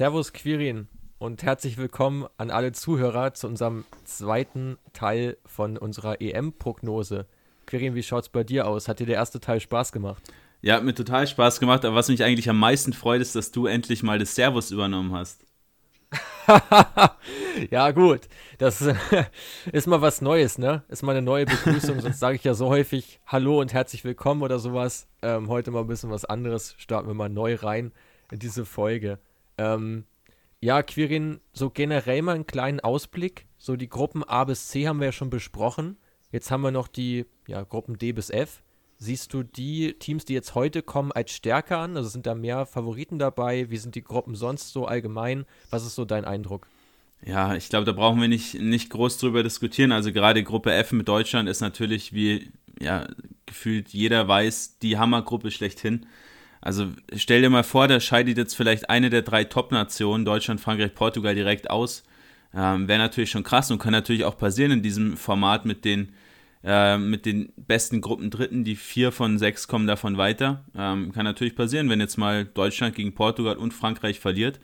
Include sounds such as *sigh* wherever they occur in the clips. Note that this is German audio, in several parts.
Servus Quirin und herzlich willkommen an alle Zuhörer zu unserem zweiten Teil von unserer EM-Prognose. Quirin, wie schaut's bei dir aus? Hat dir der erste Teil Spaß gemacht? Ja, hat mir total Spaß gemacht, aber was mich eigentlich am meisten freut, ist, dass du endlich mal das Servus übernommen hast. *laughs* ja, gut. Das *laughs* ist mal was Neues, ne? Ist mal eine neue Begrüßung. Sonst sage ich ja so häufig Hallo und herzlich willkommen oder sowas. Ähm, heute mal ein bisschen was anderes. Starten wir mal neu rein in diese Folge. Ähm, ja, Quirin, so generell mal einen kleinen Ausblick. So die Gruppen A bis C haben wir ja schon besprochen. Jetzt haben wir noch die ja, Gruppen D bis F. Siehst du die Teams, die jetzt heute kommen, als stärker an? Also sind da mehr Favoriten dabei? Wie sind die Gruppen sonst so allgemein? Was ist so dein Eindruck? Ja, ich glaube, da brauchen wir nicht, nicht groß drüber diskutieren. Also gerade Gruppe F mit Deutschland ist natürlich, wie ja, gefühlt jeder weiß, die Hammergruppe schlechthin. Also stell dir mal vor, da scheidet jetzt vielleicht eine der drei Top-Nationen, Deutschland, Frankreich, Portugal, direkt aus. Ähm, Wäre natürlich schon krass und kann natürlich auch passieren in diesem Format mit den, äh, mit den besten Gruppen Dritten. Die vier von sechs kommen davon weiter. Ähm, kann natürlich passieren, wenn jetzt mal Deutschland gegen Portugal und Frankreich verliert.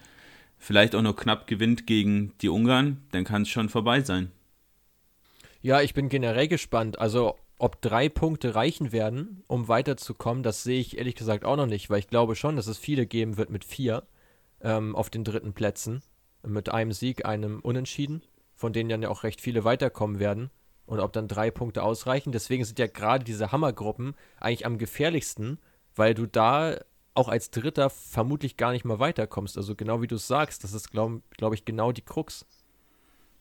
Vielleicht auch nur knapp gewinnt gegen die Ungarn, dann kann es schon vorbei sein. Ja, ich bin generell gespannt. Also ob drei Punkte reichen werden, um weiterzukommen, das sehe ich ehrlich gesagt auch noch nicht, weil ich glaube schon, dass es viele geben wird mit vier ähm, auf den dritten Plätzen. Mit einem Sieg, einem Unentschieden, von denen dann ja auch recht viele weiterkommen werden. Und ob dann drei Punkte ausreichen. Deswegen sind ja gerade diese Hammergruppen eigentlich am gefährlichsten, weil du da auch als Dritter vermutlich gar nicht mal weiterkommst. Also genau wie du es sagst, das ist, glaube glaub ich, genau die Krux.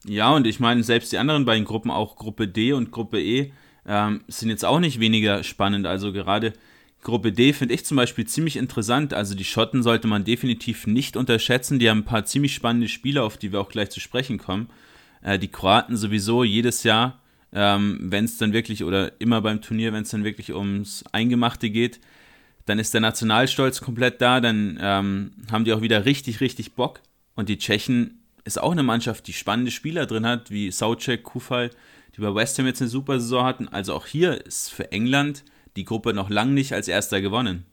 Ja, und ich meine, selbst die anderen beiden Gruppen, auch Gruppe D und Gruppe E, ähm, sind jetzt auch nicht weniger spannend. Also gerade Gruppe D finde ich zum Beispiel ziemlich interessant. Also die Schotten sollte man definitiv nicht unterschätzen. Die haben ein paar ziemlich spannende Spieler, auf die wir auch gleich zu sprechen kommen. Äh, die Kroaten sowieso jedes Jahr, ähm, wenn es dann wirklich, oder immer beim Turnier, wenn es dann wirklich ums Eingemachte geht, dann ist der Nationalstolz komplett da, dann ähm, haben die auch wieder richtig, richtig Bock. Und die Tschechen ist auch eine Mannschaft, die spannende Spieler drin hat, wie Saucek, Kufal, die bei West Ham jetzt eine super Saison hatten. Also auch hier ist für England die Gruppe noch lang nicht als erster gewonnen.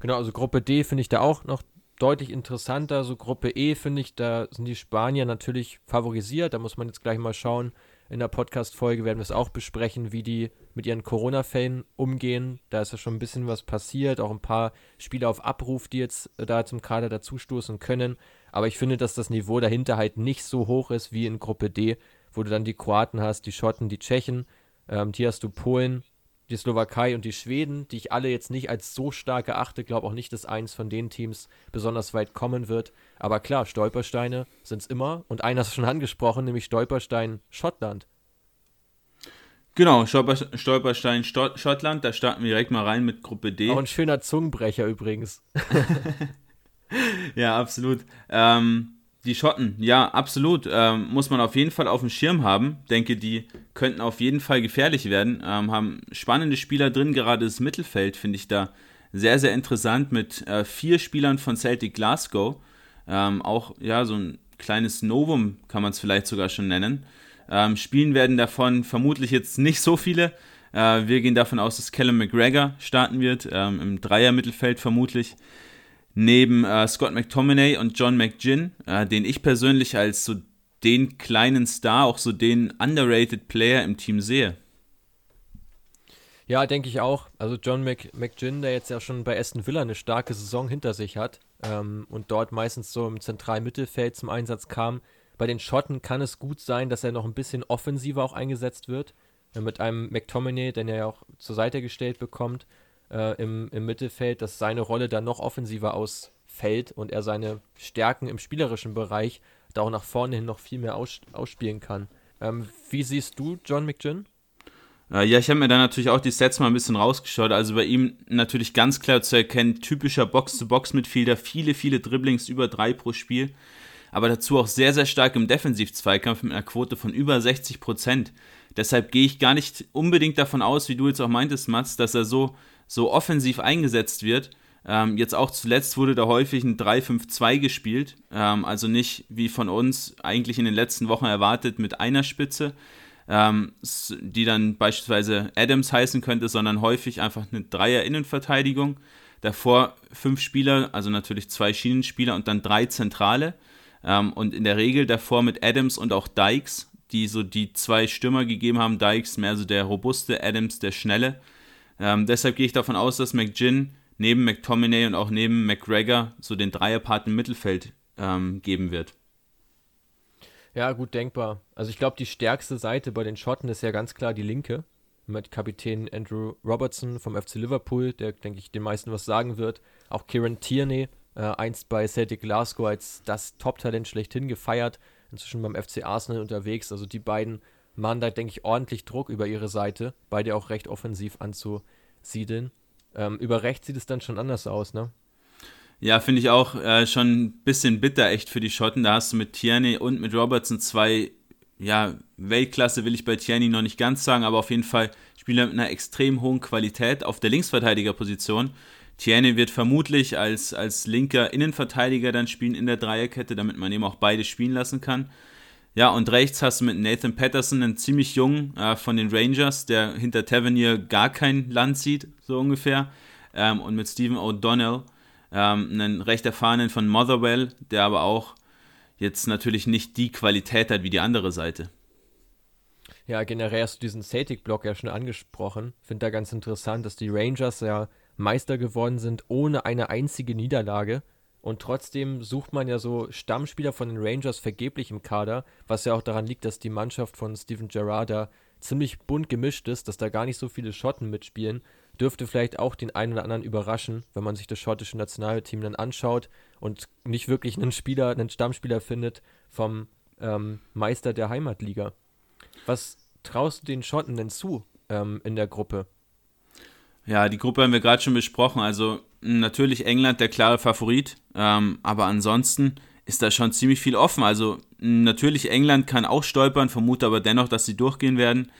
Genau, also Gruppe D finde ich da auch noch deutlich interessanter. So Gruppe E finde ich, da sind die Spanier natürlich favorisiert. Da muss man jetzt gleich mal schauen. In der Podcast-Folge werden wir es auch besprechen, wie die mit ihren Corona-Fällen umgehen. Da ist ja schon ein bisschen was passiert. Auch ein paar Spieler auf Abruf, die jetzt da zum Kader dazustoßen können. Aber ich finde, dass das Niveau dahinter halt nicht so hoch ist wie in Gruppe D wo du dann die Kroaten hast, die Schotten, die Tschechen, ähm, hier hast du Polen, die Slowakei und die Schweden, die ich alle jetzt nicht als so stark erachte, glaube auch nicht, dass eins von den Teams besonders weit kommen wird. Aber klar, Stolpersteine sind es immer. Und einer hast du schon angesprochen, nämlich Stolperstein Schottland. Genau, Stolper, Stolperstein Schottland, da starten wir direkt mal rein mit Gruppe D. Auch ein schöner Zungenbrecher übrigens. *laughs* ja, absolut. Ähm, die Schotten, ja, absolut. Ähm, muss man auf jeden Fall auf dem Schirm haben. Denke, die könnten auf jeden Fall gefährlich werden. Ähm, haben spannende Spieler drin, gerade das Mittelfeld finde ich da sehr, sehr interessant mit äh, vier Spielern von Celtic Glasgow. Ähm, auch, ja, so ein kleines Novum kann man es vielleicht sogar schon nennen. Ähm, spielen werden davon vermutlich jetzt nicht so viele. Äh, wir gehen davon aus, dass Callum McGregor starten wird, ähm, im Dreier-Mittelfeld vermutlich neben äh, Scott McTominay und John McGinn, äh, den ich persönlich als so den kleinen Star, auch so den underrated Player im Team sehe. Ja, denke ich auch. Also John Mc, McGinn, der jetzt ja schon bei Aston Villa eine starke Saison hinter sich hat ähm, und dort meistens so im zentralen Mittelfeld zum Einsatz kam. Bei den Schotten kann es gut sein, dass er noch ein bisschen offensiver auch eingesetzt wird. Äh, mit einem McTominay, den er ja auch zur Seite gestellt bekommt äh, im, im Mittelfeld, dass seine Rolle dann noch offensiver ausfällt und er seine Stärken im spielerischen Bereich da auch nach vorne hin noch viel mehr aus, ausspielen kann. Ähm, wie siehst du John McGinn? Äh, ja, ich habe mir da natürlich auch die Sets mal ein bisschen rausgeschaut. Also bei ihm natürlich ganz klar zu erkennen, typischer Box-to-Box-Mitfielder, viele, viele Dribblings, über drei pro Spiel. Aber dazu auch sehr, sehr stark im Defensiv-Zweikampf mit einer Quote von über 60 Prozent. Deshalb gehe ich gar nicht unbedingt davon aus, wie du jetzt auch meintest, Mats, dass er so so offensiv eingesetzt wird. Ähm, jetzt auch zuletzt wurde da häufig ein 3-5-2 gespielt, ähm, also nicht wie von uns eigentlich in den letzten Wochen erwartet mit einer Spitze, ähm, die dann beispielsweise Adams heißen könnte, sondern häufig einfach eine Dreier-Innenverteidigung. davor fünf Spieler, also natürlich zwei Schienenspieler und dann drei Zentrale. Ähm, und in der Regel davor mit Adams und auch Dykes, die so die zwei Stürmer gegeben haben. Dykes mehr so der robuste, Adams der schnelle. Ähm, deshalb gehe ich davon aus, dass McGinn neben McTominay und auch neben McGregor so den Dreierpart im Mittelfeld ähm, geben wird. Ja, gut denkbar. Also ich glaube, die stärkste Seite bei den Schotten ist ja ganz klar die linke. Mit Kapitän Andrew Robertson vom FC Liverpool, der, denke ich, den meisten was sagen wird. Auch Kieran Tierney, äh, einst bei Celtic Glasgow als das Top-Talent schlechthin gefeiert. Inzwischen beim FC Arsenal unterwegs. Also die beiden machen da, denke ich, ordentlich Druck über ihre Seite. Beide auch recht offensiv anzusiedeln. Ähm, über rechts sieht es dann schon anders aus, ne? Ja, finde ich auch äh, schon ein bisschen bitter echt für die Schotten. Da hast du mit Tierney und mit Robertson zwei, ja, Weltklasse will ich bei Tierney noch nicht ganz sagen, aber auf jeden Fall Spieler mit einer extrem hohen Qualität auf der Linksverteidigerposition. Tierney wird vermutlich als, als linker Innenverteidiger dann spielen in der Dreierkette, damit man eben auch beide spielen lassen kann. Ja, und rechts hast du mit Nathan Patterson einen ziemlich jungen äh, von den Rangers, der hinter Tavernier gar kein Land sieht, so ungefähr. Ähm, und mit Stephen O'Donnell, ähm, einen recht erfahrenen von Motherwell, der aber auch jetzt natürlich nicht die Qualität hat wie die andere Seite. Ja, generell hast du diesen Celtic-Block ja schon angesprochen. Finde da ganz interessant, dass die Rangers ja Meister geworden sind ohne eine einzige Niederlage. Und trotzdem sucht man ja so Stammspieler von den Rangers vergeblich im Kader, was ja auch daran liegt, dass die Mannschaft von Steven Gerrard da ziemlich bunt gemischt ist, dass da gar nicht so viele Schotten mitspielen. Dürfte vielleicht auch den einen oder anderen überraschen, wenn man sich das schottische Nationalteam dann anschaut und nicht wirklich einen Spieler, einen Stammspieler findet vom ähm, Meister der Heimatliga. Was traust du den Schotten denn zu ähm, in der Gruppe? Ja, die Gruppe haben wir gerade schon besprochen. Also natürlich England der klare Favorit, ähm, aber ansonsten ist da schon ziemlich viel offen. Also natürlich England kann auch stolpern, vermute aber dennoch, dass sie durchgehen werden.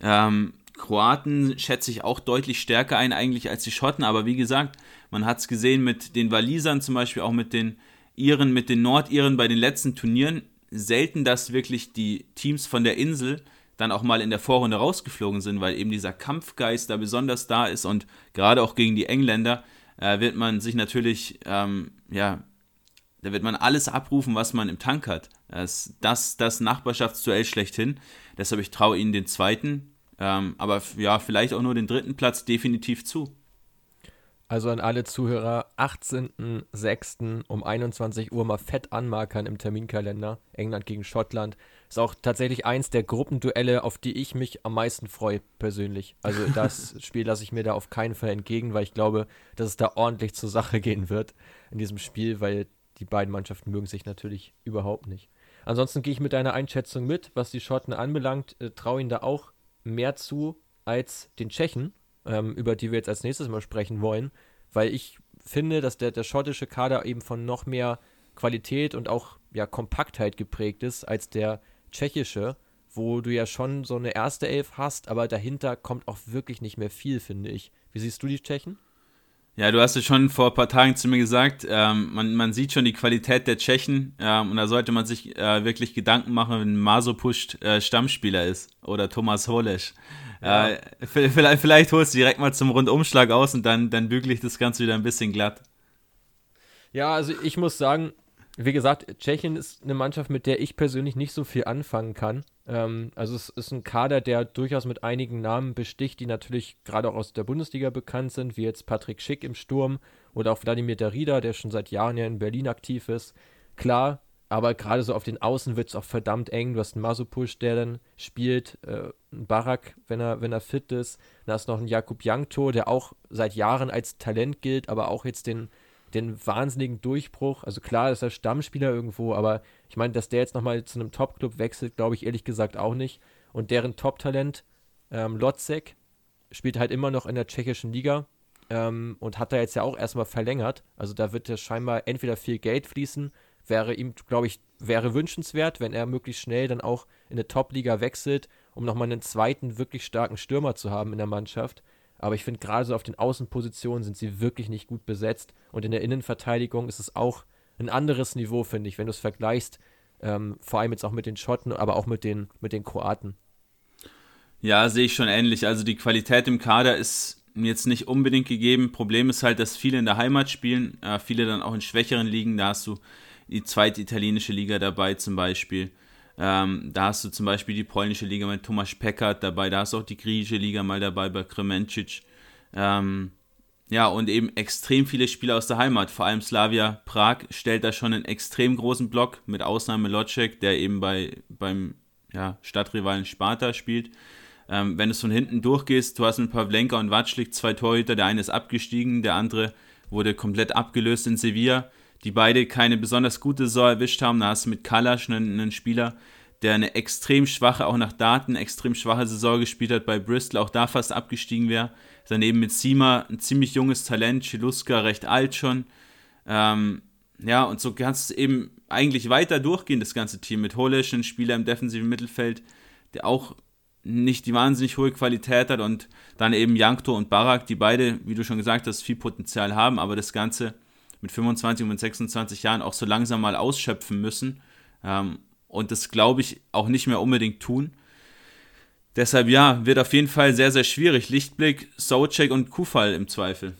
Ähm, Kroaten schätze ich auch deutlich stärker ein eigentlich als die Schotten, aber wie gesagt, man hat es gesehen mit den Walisern zum Beispiel, auch mit den Iren, mit den Nordiren bei den letzten Turnieren. Selten, dass wirklich die Teams von der Insel dann auch mal in der Vorrunde rausgeflogen sind, weil eben dieser Kampfgeist da besonders da ist und gerade auch gegen die Engländer äh, wird man sich natürlich, ähm, ja, da wird man alles abrufen, was man im Tank hat. Das, das, das Nachbarschaftsduell schlechthin. Deshalb ich traue ihnen den zweiten, ähm, aber ja, vielleicht auch nur den dritten Platz definitiv zu. Also an alle Zuhörer, 18.06. um 21 Uhr mal fett anmarkern im Terminkalender. England gegen Schottland. Ist auch tatsächlich eins der Gruppenduelle, auf die ich mich am meisten freue, persönlich. Also *laughs* das Spiel lasse ich mir da auf keinen Fall entgegen, weil ich glaube, dass es da ordentlich zur Sache gehen wird in diesem Spiel, weil die beiden Mannschaften mögen sich natürlich überhaupt nicht. Ansonsten gehe ich mit deiner Einschätzung mit, was die Schotten anbelangt, äh, traue ihnen da auch mehr zu als den Tschechen ähm, über die wir jetzt als nächstes mal sprechen wollen, weil ich finde, dass der, der schottische Kader eben von noch mehr Qualität und auch ja, Kompaktheit geprägt ist als der tschechische, wo du ja schon so eine erste Elf hast, aber dahinter kommt auch wirklich nicht mehr viel, finde ich. Wie siehst du die Tschechen? Ja, du hast es schon vor ein paar Tagen zu mir gesagt, ähm, man, man sieht schon die Qualität der Tschechen ähm, und da sollte man sich äh, wirklich Gedanken machen, wenn Masopust äh, Stammspieler ist oder Thomas Holesch. Ja. Äh, vielleicht, vielleicht holst du direkt mal zum Rundumschlag aus und dann, dann bügel ich das Ganze wieder ein bisschen glatt. Ja, also ich muss sagen, wie gesagt, Tschechien ist eine Mannschaft, mit der ich persönlich nicht so viel anfangen kann. Ähm, also es ist ein Kader, der durchaus mit einigen Namen besticht, die natürlich gerade auch aus der Bundesliga bekannt sind, wie jetzt Patrick Schick im Sturm oder auch Wladimir Darida, der schon seit Jahren ja in Berlin aktiv ist. Klar, aber gerade so auf den Außen wird es auch verdammt eng. Du hast einen Masupush, der dann spielt, äh, einen Barak, wenn er, wenn er fit ist. Dann hast du noch einen Jakub Jankto, der auch seit Jahren als Talent gilt, aber auch jetzt den, den wahnsinnigen Durchbruch. Also klar ist er Stammspieler irgendwo, aber ich meine, dass der jetzt nochmal zu einem Top-Club wechselt, glaube ich ehrlich gesagt auch nicht. Und deren Top-Talent, ähm, Lotzek, spielt halt immer noch in der tschechischen Liga ähm, und hat da jetzt ja auch erstmal verlängert. Also da wird ja scheinbar entweder viel Geld fließen wäre ihm, glaube ich, wäre wünschenswert, wenn er möglichst schnell dann auch in eine Top-Liga wechselt, um nochmal einen zweiten wirklich starken Stürmer zu haben in der Mannschaft. Aber ich finde, gerade so auf den Außenpositionen sind sie wirklich nicht gut besetzt. Und in der Innenverteidigung ist es auch ein anderes Niveau, finde ich, wenn du es vergleichst, ähm, vor allem jetzt auch mit den Schotten, aber auch mit den, mit den Kroaten. Ja, sehe ich schon ähnlich. Also die Qualität im Kader ist jetzt nicht unbedingt gegeben. Problem ist halt, dass viele in der Heimat spielen, äh, viele dann auch in schwächeren Ligen. Da hast du die zweite italienische Liga dabei zum Beispiel. Ähm, da hast du zum Beispiel die polnische Liga mit Tomasz Peckert dabei. Da hast du auch die griechische Liga mal dabei bei Kremencic. Ähm, ja, und eben extrem viele Spieler aus der Heimat. Vor allem Slavia Prag stellt da schon einen extrem großen Block, mit Ausnahme Locek, der eben bei, beim ja, Stadtrivalen Sparta spielt. Ähm, wenn du von hinten durchgehst, du hast mit Pavlenka und Watschlik zwei Torhüter, der eine ist abgestiegen, der andere wurde komplett abgelöst in Sevilla, die beide keine besonders gute Saison erwischt haben. Da hast du mit Kalasch einen, einen Spieler, der eine extrem schwache, auch nach Daten, extrem schwache Saison gespielt hat bei Bristol, auch da fast abgestiegen wäre. Daneben mit Sima ein ziemlich junges Talent, Chiluska recht alt schon. Ähm, ja, und so kannst du eben eigentlich weiter durchgehen, das ganze Team. Mit Holisch, ein Spieler im defensiven Mittelfeld, der auch nicht die wahnsinnig hohe Qualität hat und dann eben Jankto und Barak, die beide, wie du schon gesagt hast, viel Potenzial haben, aber das Ganze mit 25 und 26 Jahren auch so langsam mal ausschöpfen müssen ähm, und das glaube ich auch nicht mehr unbedingt tun. Deshalb ja, wird auf jeden Fall sehr, sehr schwierig. Lichtblick, Socek und Kufal im Zweifel.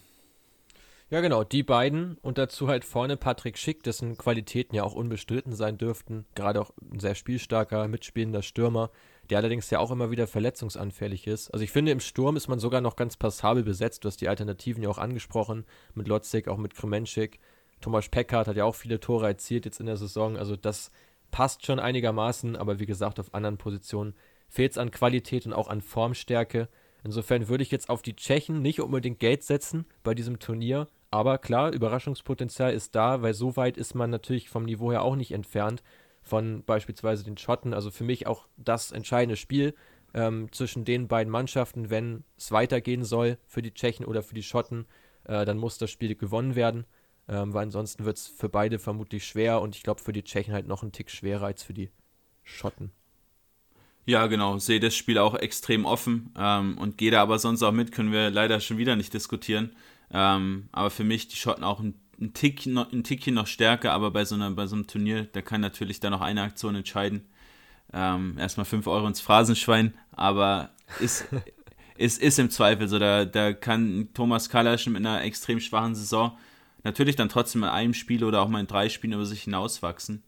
Ja, genau, die beiden und dazu halt vorne Patrick Schick, dessen Qualitäten ja auch unbestritten sein dürften. Gerade auch ein sehr spielstarker, mitspielender Stürmer, der allerdings ja auch immer wieder verletzungsanfällig ist. Also ich finde, im Sturm ist man sogar noch ganz passabel besetzt. Du hast die Alternativen ja auch angesprochen, mit Lotzig, auch mit Kremenschik. Thomas Peckhardt hat ja auch viele Tore erzielt jetzt in der Saison. Also das passt schon einigermaßen, aber wie gesagt, auf anderen Positionen fehlt es an Qualität und auch an Formstärke. Insofern würde ich jetzt auf die Tschechen nicht unbedingt Geld setzen bei diesem Turnier. Aber klar, Überraschungspotenzial ist da, weil so weit ist man natürlich vom Niveau her auch nicht entfernt von beispielsweise den Schotten. Also für mich auch das entscheidende Spiel ähm, zwischen den beiden Mannschaften, wenn es weitergehen soll für die Tschechen oder für die Schotten, äh, dann muss das Spiel gewonnen werden, ähm, weil ansonsten wird es für beide vermutlich schwer und ich glaube für die Tschechen halt noch einen Tick schwerer als für die Schotten. Ja, genau, sehe das Spiel auch extrem offen ähm, und gehe da aber sonst auch mit, können wir leider schon wieder nicht diskutieren. Ähm, aber für mich die Schotten auch ein, ein, Tick, ein Tickchen noch stärker, aber bei so, einer, bei so einem Turnier, da kann natürlich da noch eine Aktion entscheiden. Ähm, erstmal 5 Euro ins Phrasenschwein, aber ist, *laughs* ist, ist im Zweifel so. Da, da kann Thomas Kalasch mit einer extrem schwachen Saison natürlich dann trotzdem in einem Spiel oder auch mal in drei Spielen über sich hinauswachsen.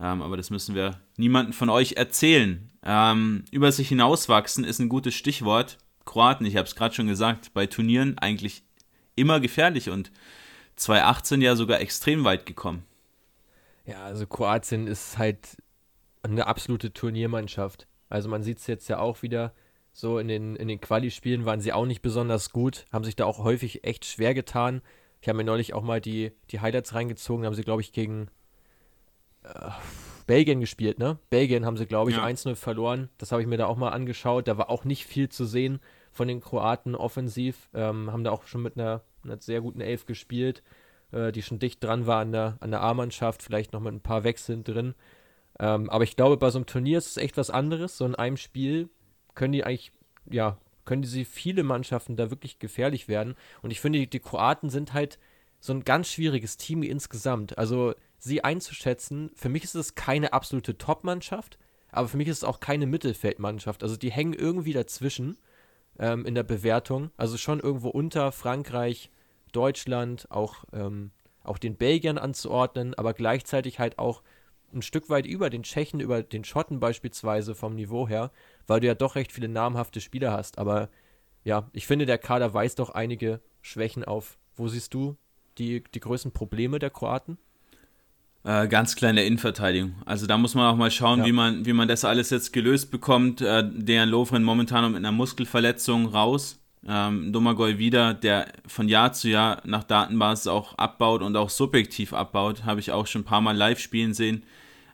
Ähm, aber das müssen wir niemanden von euch erzählen. Ähm, über sich hinauswachsen ist ein gutes Stichwort. Kroaten, ich habe es gerade schon gesagt, bei Turnieren eigentlich immer gefährlich und 2018 ja sogar extrem weit gekommen. Ja, also Kroatien ist halt eine absolute Turniermannschaft. Also man sieht es jetzt ja auch wieder, so in den, in den Quali-Spielen waren sie auch nicht besonders gut, haben sich da auch häufig echt schwer getan. Ich habe mir neulich auch mal die, die Highlights reingezogen, haben sie, glaube ich, gegen äh, Belgien gespielt, ne? Belgien haben sie, glaube ich, ja. 1-0 verloren. Das habe ich mir da auch mal angeschaut. Da war auch nicht viel zu sehen von den Kroaten offensiv. Ähm, haben da auch schon mit einer, einer sehr guten Elf gespielt, äh, die schon dicht dran war an der, an der A-Mannschaft, vielleicht noch mit ein paar Wechseln drin. Ähm, aber ich glaube, bei so einem Turnier ist es echt was anderes. So in einem Spiel können die eigentlich, ja, können sie viele Mannschaften da wirklich gefährlich werden. Und ich finde, die, die Kroaten sind halt so ein ganz schwieriges Team insgesamt. Also sie einzuschätzen, für mich ist es keine absolute Top-Mannschaft, aber für mich ist es auch keine Mittelfeldmannschaft. Also die hängen irgendwie dazwischen ähm, in der Bewertung. Also schon irgendwo unter Frankreich, Deutschland, auch, ähm, auch den Belgiern anzuordnen, aber gleichzeitig halt auch ein Stück weit über den Tschechen, über den Schotten beispielsweise vom Niveau her, weil du ja doch recht viele namhafte Spieler hast. Aber ja, ich finde, der Kader weist doch einige Schwächen auf. Wo siehst du die, die größten Probleme der Kroaten? Äh, ganz kleine Innenverteidigung. Also da muss man auch mal schauen, ja. wie, man, wie man das alles jetzt gelöst bekommt. Äh, Dejan Lovren momentan mit einer Muskelverletzung raus. Ähm, Domagoj wieder, der von Jahr zu Jahr nach Datenbasis auch abbaut und auch subjektiv abbaut. Habe ich auch schon ein paar Mal live spielen sehen.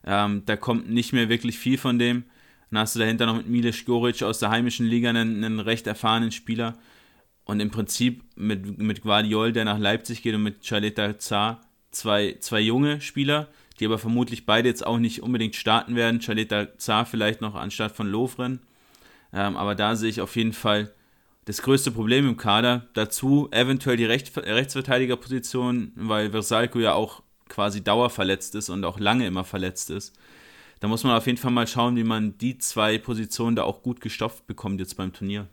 Ähm, da kommt nicht mehr wirklich viel von dem. Dann hast du dahinter noch mit Miles Goric aus der heimischen Liga einen, einen recht erfahrenen Spieler. Und im Prinzip mit, mit Guardiol, der nach Leipzig geht, und mit Chaleta Zar zwei, zwei junge Spieler, die aber vermutlich beide jetzt auch nicht unbedingt starten werden. Chaleta Zar vielleicht noch anstatt von Lovren. Ähm, aber da sehe ich auf jeden Fall das größte Problem im Kader. Dazu eventuell die Recht, Rechtsverteidigerposition, weil Versalco ja auch quasi dauerverletzt ist und auch lange immer verletzt ist. Da muss man auf jeden Fall mal schauen, wie man die zwei Positionen da auch gut gestopft bekommt jetzt beim Turnier.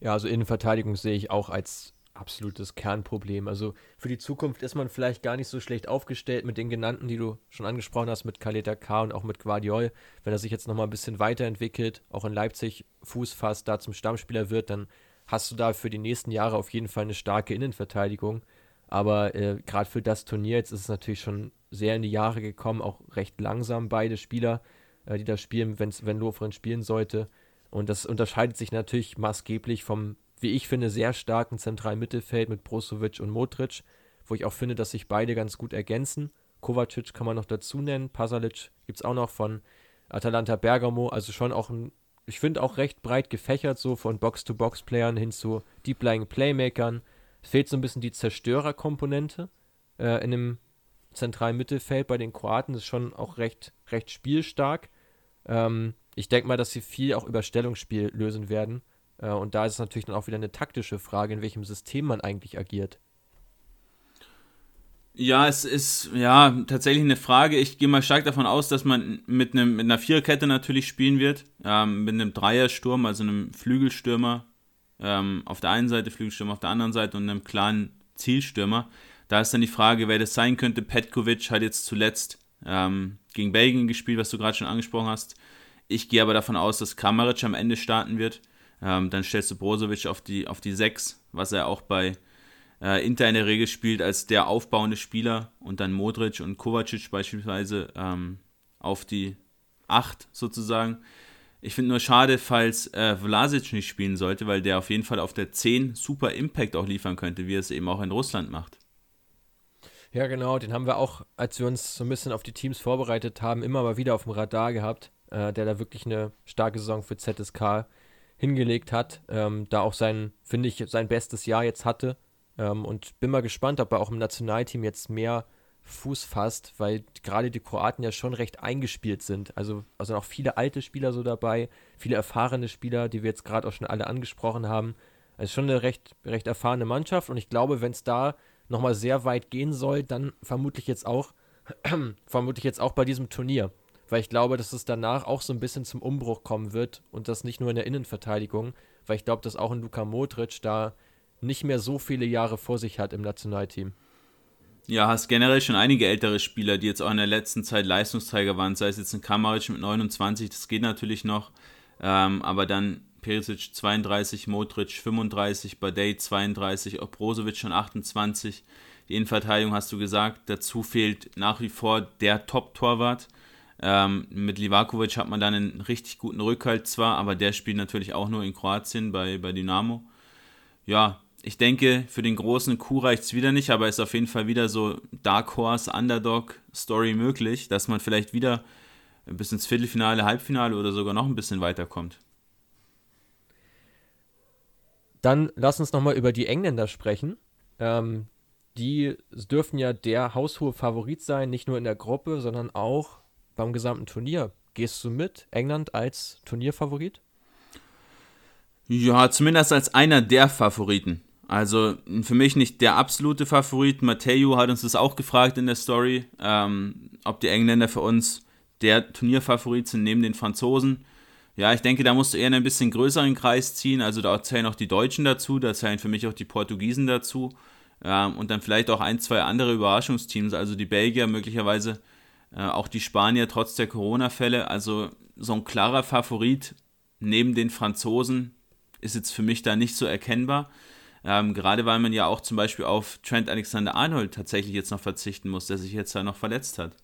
Ja, also Innenverteidigung sehe ich auch als absolutes Kernproblem. Also für die Zukunft ist man vielleicht gar nicht so schlecht aufgestellt mit den genannten, die du schon angesprochen hast, mit Kaleta K. und auch mit Guardiol. Wenn er sich jetzt nochmal ein bisschen weiterentwickelt, auch in Leipzig Fuß fasst, da zum Stammspieler wird, dann hast du da für die nächsten Jahre auf jeden Fall eine starke Innenverteidigung. Aber äh, gerade für das Turnier jetzt ist es natürlich schon sehr in die Jahre gekommen, auch recht langsam beide Spieler, äh, die da spielen, wenn's, wenn Lofren spielen sollte. Und das unterscheidet sich natürlich maßgeblich vom wie ich finde, sehr starken zentralen Mittelfeld mit Brozovic und Modric, wo ich auch finde, dass sich beide ganz gut ergänzen. Kovacic kann man noch dazu nennen, Pasalic gibt es auch noch von Atalanta Bergamo, also schon auch ein, ich finde auch recht breit gefächert, so von Box-to-Box-Playern hin zu Deep-Lying-Playmakern. Es fehlt so ein bisschen die Zerstörerkomponente äh, in dem zentralen Mittelfeld bei den Kroaten, das ist schon auch recht, recht spielstark. Ähm, ich denke mal, dass sie viel auch über Stellungsspiel lösen werden äh, und da ist es natürlich dann auch wieder eine taktische Frage, in welchem System man eigentlich agiert. Ja, es ist ja tatsächlich eine Frage. Ich gehe mal stark davon aus, dass man mit, einem, mit einer Viererkette natürlich spielen wird. Ähm, mit einem Dreiersturm, also einem Flügelstürmer ähm, auf der einen Seite, Flügelstürmer auf der anderen Seite und einem klaren Zielstürmer. Da ist dann die Frage, wer das sein könnte. Petkovic hat jetzt zuletzt ähm, gegen Belgien gespielt, was du gerade schon angesprochen hast. Ich gehe aber davon aus, dass Kramaric am Ende starten wird. Ähm, dann stellst du Brozovic auf die, auf die 6, was er auch bei äh, Inter in der Regel spielt, als der aufbauende Spieler. Und dann Modric und Kovacic beispielsweise ähm, auf die 8 sozusagen. Ich finde nur schade, falls äh, Vlasic nicht spielen sollte, weil der auf jeden Fall auf der 10 super Impact auch liefern könnte, wie er es eben auch in Russland macht. Ja, genau, den haben wir auch, als wir uns so ein bisschen auf die Teams vorbereitet haben, immer mal wieder auf dem Radar gehabt, äh, der da wirklich eine starke Saison für ZSK hingelegt hat, ähm, da auch sein, finde ich, sein bestes Jahr jetzt hatte. Ähm, und bin mal gespannt, ob er auch im Nationalteam jetzt mehr Fuß fasst, weil gerade die Kroaten ja schon recht eingespielt sind. Also, also auch viele alte Spieler so dabei, viele erfahrene Spieler, die wir jetzt gerade auch schon alle angesprochen haben. Ist schon eine recht, recht erfahrene Mannschaft und ich glaube, wenn es da nochmal sehr weit gehen soll, dann vermutlich jetzt auch, *clears throat* vermutlich jetzt auch bei diesem Turnier weil ich glaube, dass es danach auch so ein bisschen zum Umbruch kommen wird und das nicht nur in der Innenverteidigung, weil ich glaube, dass auch ein Luka Modric da nicht mehr so viele Jahre vor sich hat im Nationalteam. Ja, hast generell schon einige ältere Spieler, die jetzt auch in der letzten Zeit Leistungsträger waren, sei es jetzt ein Kamaric mit 29, das geht natürlich noch, ähm, aber dann Perisic 32, Modric 35, Badei 32, Obrozovic schon 28. Die Innenverteidigung hast du gesagt, dazu fehlt nach wie vor der Top-Torwart. Ähm, mit Livakovic hat man dann einen richtig guten Rückhalt zwar, aber der spielt natürlich auch nur in Kroatien bei, bei Dynamo. Ja, ich denke, für den großen Coup reicht es wieder nicht, aber ist auf jeden Fall wieder so Dark Horse, Underdog Story möglich, dass man vielleicht wieder bis ins Viertelfinale, Halbfinale oder sogar noch ein bisschen weiterkommt. Dann lass uns nochmal über die Engländer sprechen. Ähm, die dürften ja der haushohe Favorit sein, nicht nur in der Gruppe, sondern auch beim gesamten Turnier. Gehst du mit England als Turnierfavorit? Ja, zumindest als einer der Favoriten. Also für mich nicht der absolute Favorit. Matteo hat uns das auch gefragt in der Story, ähm, ob die Engländer für uns der Turnierfavorit sind neben den Franzosen. Ja, ich denke, da musst du eher einen bisschen größeren Kreis ziehen. Also da zählen auch die Deutschen dazu, da zählen für mich auch die Portugiesen dazu. Ähm, und dann vielleicht auch ein, zwei andere Überraschungsteams, also die Belgier möglicherweise äh, auch die Spanier trotz der Corona-Fälle. Also so ein klarer Favorit neben den Franzosen ist jetzt für mich da nicht so erkennbar. Ähm, gerade weil man ja auch zum Beispiel auf Trent Alexander-Arnold tatsächlich jetzt noch verzichten muss, der sich jetzt da noch verletzt hat.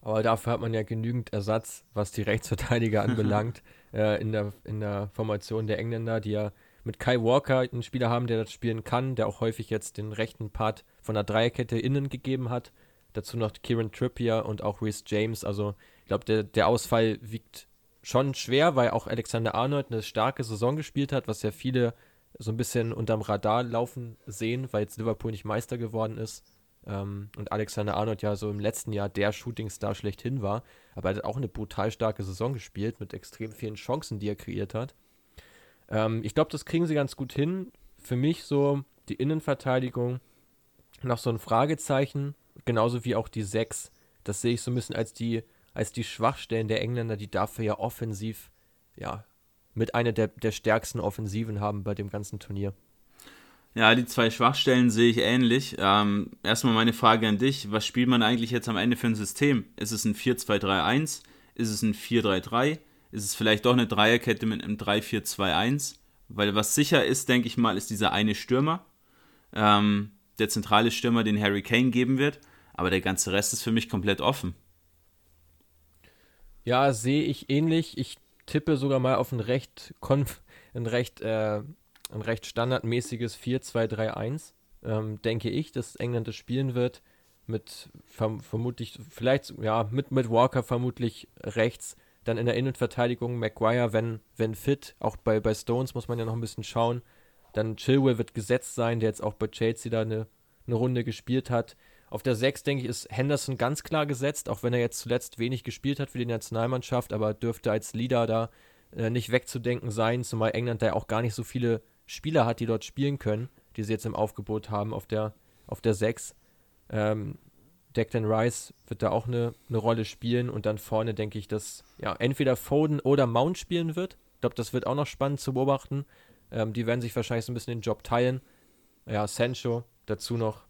Aber dafür hat man ja genügend Ersatz, was die *laughs* Rechtsverteidiger anbelangt, *laughs* äh, in, der, in der Formation der Engländer, die ja mit Kai Walker einen Spieler haben, der das spielen kann, der auch häufig jetzt den rechten Part von der Dreierkette innen gegeben hat. Dazu noch Kieran Trippier und auch Rhys James. Also ich glaube, der, der Ausfall wiegt schon schwer, weil auch Alexander Arnold eine starke Saison gespielt hat, was ja viele so ein bisschen unterm Radar laufen sehen, weil jetzt Liverpool nicht Meister geworden ist. Ähm, und Alexander Arnold ja so im letzten Jahr der Shootingstar schlechthin war. Aber er hat auch eine brutal starke Saison gespielt mit extrem vielen Chancen, die er kreiert hat. Ähm, ich glaube, das kriegen sie ganz gut hin. Für mich so die Innenverteidigung noch so ein Fragezeichen, genauso wie auch die 6. Das sehe ich so ein bisschen als die, als die Schwachstellen der Engländer, die dafür ja offensiv ja mit einer der, der stärksten Offensiven haben bei dem ganzen Turnier. Ja, die zwei Schwachstellen sehe ich ähnlich. Ähm, erstmal meine Frage an dich. Was spielt man eigentlich jetzt am Ende für ein System? Ist es ein 4-2-3-1? Ist es ein 4-3-3? Ist es vielleicht doch eine Dreierkette mit einem 3-4-2-1? Weil was sicher ist, denke ich mal, ist dieser eine Stürmer. Ähm, der zentrale Stürmer, den Harry Kane geben wird. Aber der ganze Rest ist für mich komplett offen. Ja, sehe ich ähnlich. Ich tippe sogar mal auf ein recht, ein recht, äh, ein recht standardmäßiges 4-2-3-1. Ähm, denke ich, dass England das spielen wird. Mit verm vermutlich, vielleicht, ja, mit, mit Walker vermutlich rechts. Dann in der Innenverteidigung Maguire, wenn, wenn fit. Auch bei, bei Stones muss man ja noch ein bisschen schauen. Dann Chilwell wird gesetzt sein, der jetzt auch bei Chelsea da eine, eine Runde gespielt hat. Auf der 6, denke ich, ist Henderson ganz klar gesetzt, auch wenn er jetzt zuletzt wenig gespielt hat für die Nationalmannschaft, aber dürfte als Leader da äh, nicht wegzudenken sein, zumal England da ja auch gar nicht so viele Spieler hat, die dort spielen können, die sie jetzt im Aufgebot haben auf der, auf der 6. Ähm, Declan Rice wird da auch eine, eine Rolle spielen und dann vorne denke ich, dass ja, entweder Foden oder Mount spielen wird. Ich glaube, das wird auch noch spannend zu beobachten. Ähm, die werden sich wahrscheinlich so ein bisschen den Job teilen. Ja, Sancho, dazu noch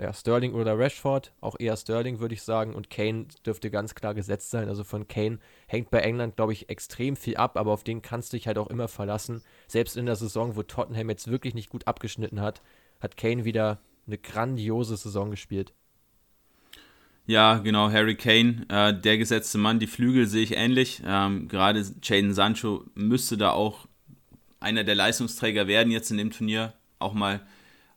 ja, Sterling oder Rashford, auch eher Sterling würde ich sagen und Kane dürfte ganz klar gesetzt sein. Also von Kane hängt bei England, glaube ich, extrem viel ab, aber auf den kannst du dich halt auch immer verlassen. Selbst in der Saison, wo Tottenham jetzt wirklich nicht gut abgeschnitten hat, hat Kane wieder eine grandiose Saison gespielt. Ja, genau, Harry Kane, äh, der gesetzte Mann, die Flügel sehe ich ähnlich. Ähm, Gerade Jaden Sancho müsste da auch einer der Leistungsträger werden jetzt in dem Turnier, auch mal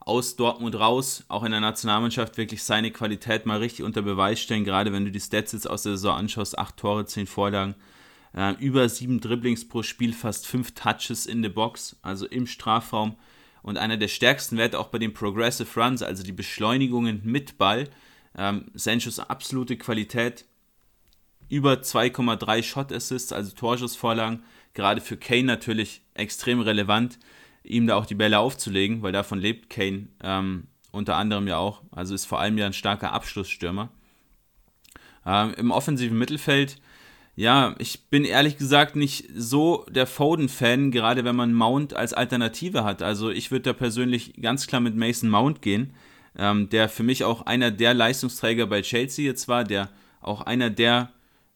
aus Dortmund raus, auch in der Nationalmannschaft wirklich seine Qualität mal richtig unter Beweis stellen, gerade wenn du die Stats jetzt aus der Saison anschaust, acht Tore, zehn Vorlagen, äh, über sieben Dribblings pro Spiel, fast fünf Touches in der Box, also im Strafraum und einer der stärksten Werte auch bei den Progressive Runs, also die Beschleunigungen mit Ball. Ähm, Sanchos absolute Qualität, über 2,3 Shot Assists, also Torschussvorlagen, gerade für Kane natürlich extrem relevant ihm da auch die Bälle aufzulegen, weil davon lebt Kane ähm, unter anderem ja auch. Also ist vor allem ja ein starker Abschlussstürmer. Ähm, Im offensiven Mittelfeld, ja, ich bin ehrlich gesagt nicht so der Foden-Fan, gerade wenn man Mount als Alternative hat. Also ich würde da persönlich ganz klar mit Mason Mount gehen, ähm, der für mich auch einer der Leistungsträger bei Chelsea jetzt war, der auch einer der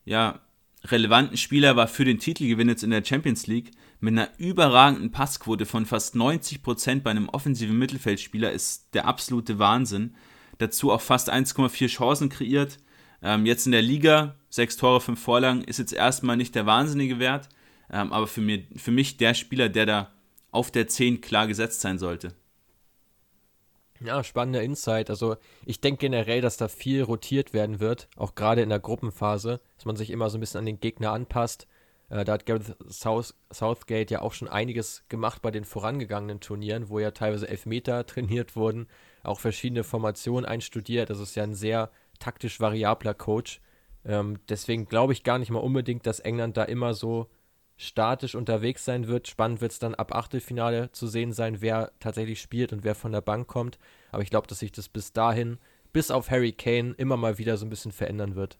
ja, relevanten Spieler war für den Titelgewinn jetzt in der Champions League mit einer überragenden Passquote von fast 90% bei einem offensiven Mittelfeldspieler ist der absolute Wahnsinn. Dazu auch fast 1,4 Chancen kreiert. Ähm, jetzt in der Liga, 6 Tore, 5 Vorlagen, ist jetzt erstmal nicht der wahnsinnige Wert, ähm, aber für, mir, für mich der Spieler, der da auf der 10 klar gesetzt sein sollte. Ja, spannender Insight. Also ich denke generell, dass da viel rotiert werden wird, auch gerade in der Gruppenphase, dass man sich immer so ein bisschen an den Gegner anpasst. Äh, da hat Gareth South, Southgate ja auch schon einiges gemacht bei den vorangegangenen Turnieren, wo ja teilweise Elfmeter *laughs* trainiert wurden, auch verschiedene Formationen einstudiert. Das ist ja ein sehr taktisch variabler Coach. Ähm, deswegen glaube ich gar nicht mal unbedingt, dass England da immer so statisch unterwegs sein wird. Spannend wird es dann ab Achtelfinale zu sehen sein, wer tatsächlich spielt und wer von der Bank kommt. Aber ich glaube, dass sich das bis dahin, bis auf Harry Kane, immer mal wieder so ein bisschen verändern wird.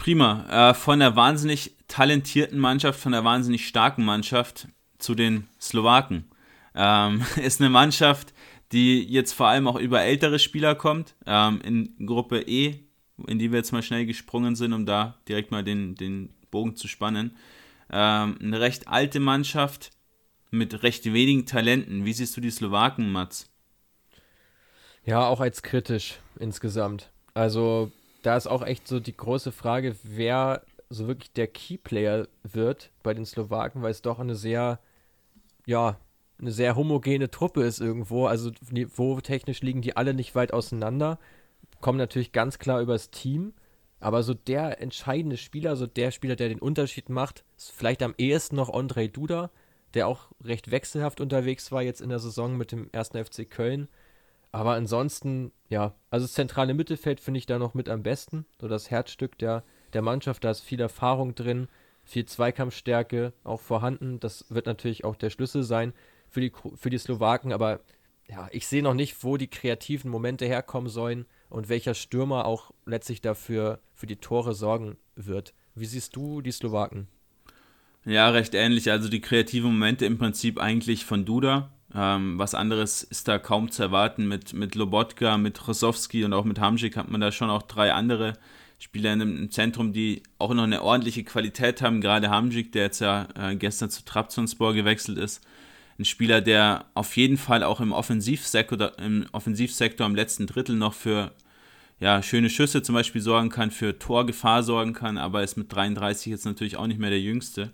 Prima. Äh, von der wahnsinnig talentierten Mannschaft, von der wahnsinnig starken Mannschaft zu den Slowaken. Ähm, *laughs* ist eine Mannschaft, die jetzt vor allem auch über ältere Spieler kommt. Ähm, in Gruppe E, in die wir jetzt mal schnell gesprungen sind, um da direkt mal den, den Bogen zu spannen. Ähm, eine recht alte Mannschaft mit recht wenigen Talenten. Wie siehst du die Slowaken, Mats? Ja, auch als kritisch insgesamt. Also da ist auch echt so die große Frage, wer so wirklich der Keyplayer wird bei den Slowaken, weil es doch eine sehr, ja, eine sehr homogene Truppe ist irgendwo. Also niveautechnisch liegen die alle nicht weit auseinander. Kommen natürlich ganz klar übers Team. Aber so der entscheidende Spieler, so der Spieler, der den Unterschied macht, ist vielleicht am ehesten noch Andrei Duda, der auch recht wechselhaft unterwegs war jetzt in der Saison mit dem ersten FC Köln. Aber ansonsten, ja, also das zentrale Mittelfeld finde ich da noch mit am besten. So das Herzstück der, der Mannschaft, da ist viel Erfahrung drin, viel Zweikampfstärke auch vorhanden. Das wird natürlich auch der Schlüssel sein für die, für die Slowaken. Aber ja, ich sehe noch nicht, wo die kreativen Momente herkommen sollen und welcher Stürmer auch letztlich dafür für die Tore sorgen wird. Wie siehst du die Slowaken? Ja, recht ähnlich. Also die kreativen Momente im Prinzip eigentlich von Duda. Ähm, was anderes ist da kaum zu erwarten. Mit, mit Lobotka, mit Rosowski und auch mit Hamzik hat man da schon auch drei andere Spieler im Zentrum, die auch noch eine ordentliche Qualität haben. Gerade Hamzik, der jetzt ja äh, gestern zu Trabzonspor gewechselt ist. Ein Spieler, der auf jeden Fall auch im Offensivsektor, im Offensivsektor im letzten Drittel noch für ja, schöne Schüsse zum Beispiel sorgen kann, für Torgefahr sorgen kann, aber ist mit 33 jetzt natürlich auch nicht mehr der Jüngste.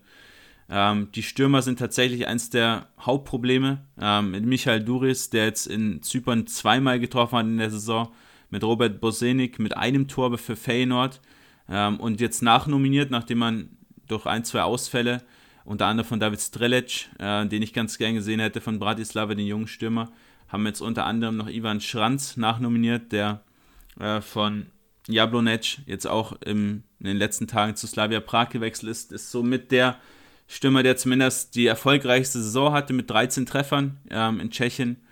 Ähm, die Stürmer sind tatsächlich eines der Hauptprobleme. Ähm, mit Michael Duris, der jetzt in Zypern zweimal getroffen hat in der Saison, mit Robert Bosenik mit einem Tor für Feyenoord ähm, und jetzt nachnominiert, nachdem man durch ein, zwei Ausfälle, unter anderem von David Strelec, äh, den ich ganz gern gesehen hätte, von Bratislava, den jungen Stürmer, haben jetzt unter anderem noch Ivan Schranz nachnominiert, der äh, von Jablonec jetzt auch im, in den letzten Tagen zu Slavia Prag gewechselt ist, ist somit der Stürmer, der zumindest die erfolgreichste Saison hatte mit 13 Treffern ähm, in Tschechien.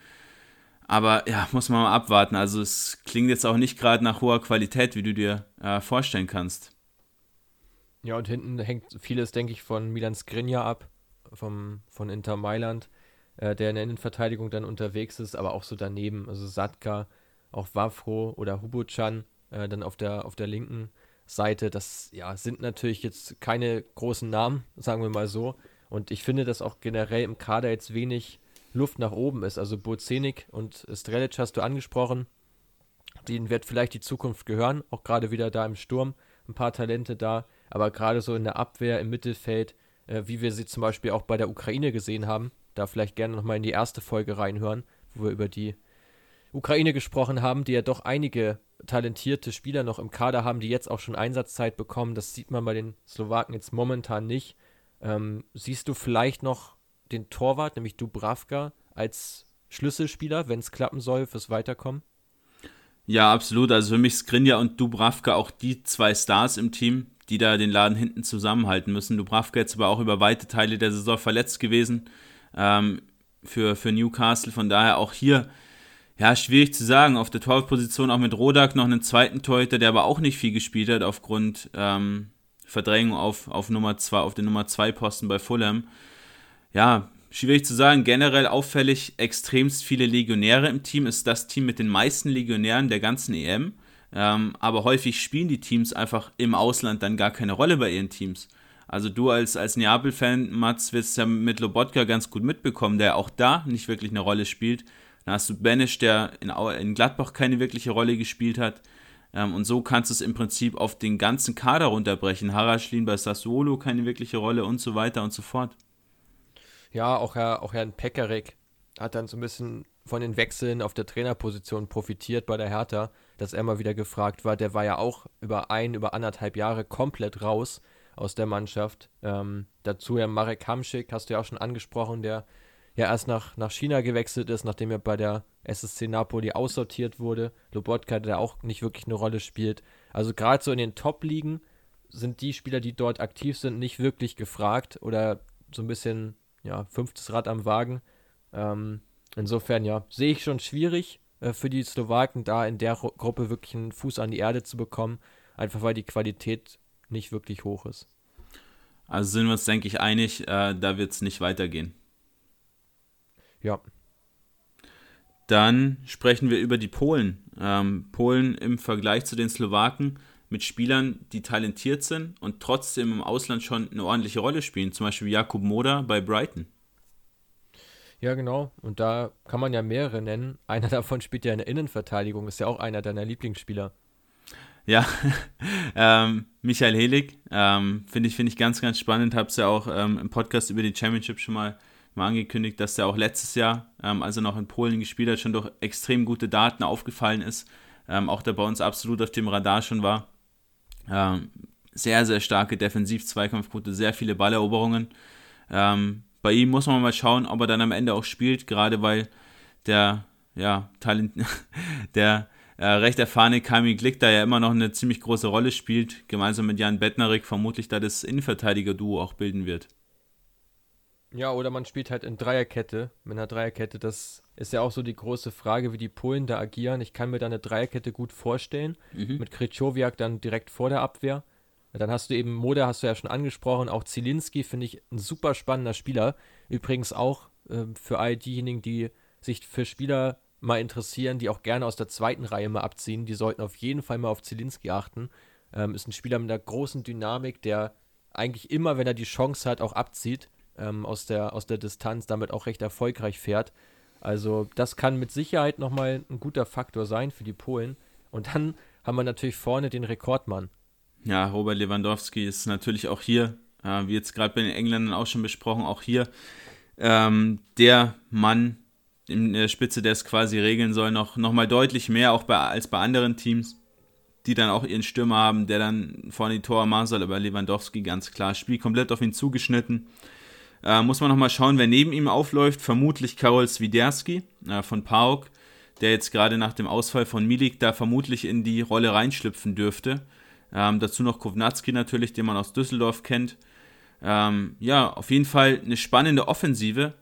Aber ja, muss man mal abwarten. Also es klingt jetzt auch nicht gerade nach hoher Qualität, wie du dir äh, vorstellen kannst. Ja, und hinten hängt vieles, denke ich, von Milan Skriniar ab, vom, von Inter Mailand, äh, der in der Innenverteidigung dann unterwegs ist, aber auch so daneben. Also Satka, auch Wafro oder Hubuchan äh, dann auf der, auf der linken Seite. Das ja, sind natürlich jetzt keine großen Namen, sagen wir mal so. Und ich finde, dass auch generell im Kader jetzt wenig Luft nach oben ist. Also Bozenik und Strelic hast du angesprochen. Denen wird vielleicht die Zukunft gehören, auch gerade wieder da im Sturm. Ein paar Talente da, aber gerade so in der Abwehr, im Mittelfeld, äh, wie wir sie zum Beispiel auch bei der Ukraine gesehen haben, da vielleicht gerne nochmal in die erste Folge reinhören, wo wir über die Ukraine gesprochen haben, die ja doch einige talentierte Spieler noch im Kader haben, die jetzt auch schon Einsatzzeit bekommen. Das sieht man bei den Slowaken jetzt momentan nicht. Ähm, siehst du vielleicht noch den Torwart, nämlich Dubravka, als Schlüsselspieler, wenn es klappen soll, fürs Weiterkommen? Ja, absolut. Also für mich Skrinja und Dubravka auch die zwei Stars im Team, die da den Laden hinten zusammenhalten müssen. Dubravka jetzt aber auch über weite Teile der Saison verletzt gewesen ähm, für, für Newcastle. Von daher auch hier ja, schwierig zu sagen. Auf der Torwartposition auch mit Rodak noch einen zweiten Torhüter, der aber auch nicht viel gespielt hat aufgrund ähm, Verdrängung auf, auf Nummer zwei, auf den Nummer 2 Posten bei Fulham. Ja, schwierig zu sagen. Generell auffällig extremst viele Legionäre im Team. Ist das Team mit den meisten Legionären der ganzen EM. Ähm, aber häufig spielen die Teams einfach im Ausland dann gar keine Rolle bei ihren Teams. Also du als, als Neapel-Fan, Mats, wirst ja mit Lobotka ganz gut mitbekommen, der auch da nicht wirklich eine Rolle spielt. Dann hast du Benisch, der in, Gladbach keine wirkliche Rolle gespielt hat. Ähm, und so kannst du es im Prinzip auf den ganzen Kader runterbrechen. Haraschlin bei Sassuolo keine wirkliche Rolle und so weiter und so fort. Ja, auch Herr, auch Herrn Pekarik hat dann so ein bisschen von den Wechseln auf der Trainerposition profitiert bei der Hertha, dass er mal wieder gefragt war. Der war ja auch über ein, über anderthalb Jahre komplett raus aus der Mannschaft. Ähm, dazu ja Marek Hamschick, hast du ja auch schon angesprochen, der ja erst nach, nach China gewechselt ist, nachdem er bei der SSC Napoli aussortiert wurde. Lobotka, der auch nicht wirklich eine Rolle spielt. Also gerade so in den Top-Ligen sind die Spieler, die dort aktiv sind, nicht wirklich gefragt oder so ein bisschen, ja, fünftes Rad am Wagen. Ähm, insofern, ja, sehe ich schon schwierig äh, für die Slowaken, da in der Gruppe wirklich einen Fuß an die Erde zu bekommen, einfach weil die Qualität nicht wirklich hoch ist. Also sind wir uns, denke ich, einig, äh, da wird es nicht weitergehen. Ja. Dann sprechen wir über die Polen. Ähm, Polen im Vergleich zu den Slowaken mit Spielern, die talentiert sind und trotzdem im Ausland schon eine ordentliche Rolle spielen. Zum Beispiel Jakub Moda bei Brighton. Ja, genau. Und da kann man ja mehrere nennen. Einer davon spielt ja in der Innenverteidigung, ist ja auch einer deiner Lieblingsspieler. Ja, *laughs* ähm, Michael Helig, ähm, finde ich, find ich ganz, ganz spannend. Habe es ja auch ähm, im Podcast über die Championship schon mal mal angekündigt, dass er auch letztes Jahr, ähm, als er noch in Polen gespielt hat, schon durch extrem gute Daten aufgefallen ist. Ähm, auch der bei uns absolut auf dem Radar schon war. Ähm, sehr, sehr starke Defensiv-Zweikampfquote, sehr viele Balleroberungen. Ähm, bei ihm muss man mal schauen, ob er dann am Ende auch spielt, gerade weil der, ja, Talent, *laughs* der äh, recht erfahrene Kami Glick da ja immer noch eine ziemlich große Rolle spielt, gemeinsam mit Jan Bettnerik vermutlich da das Innenverteidiger-Duo auch bilden wird. Ja, oder man spielt halt in Dreierkette, mit einer Dreierkette. Das ist ja auch so die große Frage, wie die Polen da agieren. Ich kann mir da eine Dreierkette gut vorstellen, mhm. mit Kryczowiak dann direkt vor der Abwehr. Dann hast du eben Moda, hast du ja schon angesprochen, auch Zielinski finde ich ein super spannender Spieler. Übrigens auch äh, für all diejenigen, die sich für Spieler mal interessieren, die auch gerne aus der zweiten Reihe mal abziehen, die sollten auf jeden Fall mal auf Zielinski achten. Ähm, ist ein Spieler mit einer großen Dynamik, der eigentlich immer, wenn er die Chance hat, auch abzieht ähm, aus, der, aus der Distanz, damit auch recht erfolgreich fährt. Also das kann mit Sicherheit nochmal ein guter Faktor sein für die Polen. Und dann haben wir natürlich vorne den Rekordmann. Ja, Robert Lewandowski ist natürlich auch hier, äh, wie jetzt gerade bei den Engländern auch schon besprochen, auch hier ähm, der Mann in der Spitze, der es quasi regeln soll, noch, noch mal deutlich mehr auch bei, als bei anderen Teams, die dann auch ihren Stürmer haben, der dann vorne die Tore machen soll, aber Lewandowski ganz klar, Spiel komplett auf ihn zugeschnitten. Äh, muss man nochmal schauen, wer neben ihm aufläuft. Vermutlich Karol Swiderski äh, von PAOK, der jetzt gerade nach dem Ausfall von Milik da vermutlich in die Rolle reinschlüpfen dürfte. Ähm, dazu noch Kovnatski natürlich, den man aus Düsseldorf kennt. Ähm, ja, auf jeden Fall eine spannende Offensive.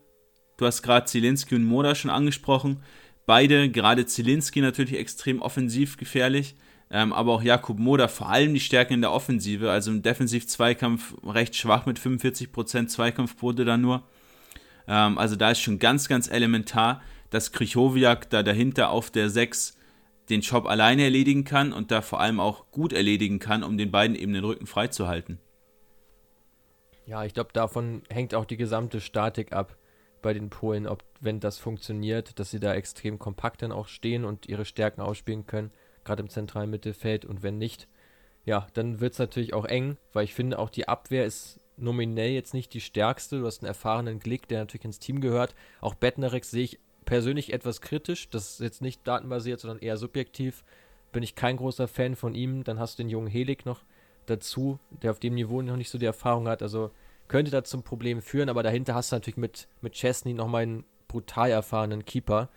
Du hast gerade Zielinski und Moda schon angesprochen. Beide, gerade Zielinski natürlich extrem offensiv gefährlich ähm, aber auch Jakub Moda, vor allem die Stärke in der Offensive, also im Defensiv-Zweikampf recht schwach mit 45% Zweikampfquote da nur. Ähm, also da ist schon ganz, ganz elementar, dass Krychowiak da dahinter auf der 6 den Job alleine erledigen kann und da vor allem auch gut erledigen kann, um den beiden eben den Rücken freizuhalten. Ja, ich glaube, davon hängt auch die gesamte Statik ab bei den Polen, ob wenn das funktioniert, dass sie da extrem kompakt dann auch stehen und ihre Stärken ausspielen können gerade im zentralen Mittelfeld. Und wenn nicht, ja, dann wird es natürlich auch eng, weil ich finde, auch die Abwehr ist nominell jetzt nicht die stärkste. Du hast einen erfahrenen Glick, der natürlich ins Team gehört. Auch Bettnerex sehe ich persönlich etwas kritisch. Das ist jetzt nicht datenbasiert, sondern eher subjektiv. Bin ich kein großer Fan von ihm. Dann hast du den jungen Helik noch dazu, der auf dem Niveau noch nicht so die Erfahrung hat. Also könnte das zum Problem führen, aber dahinter hast du natürlich mit, mit Chesney nochmal einen brutal erfahrenen Keeper.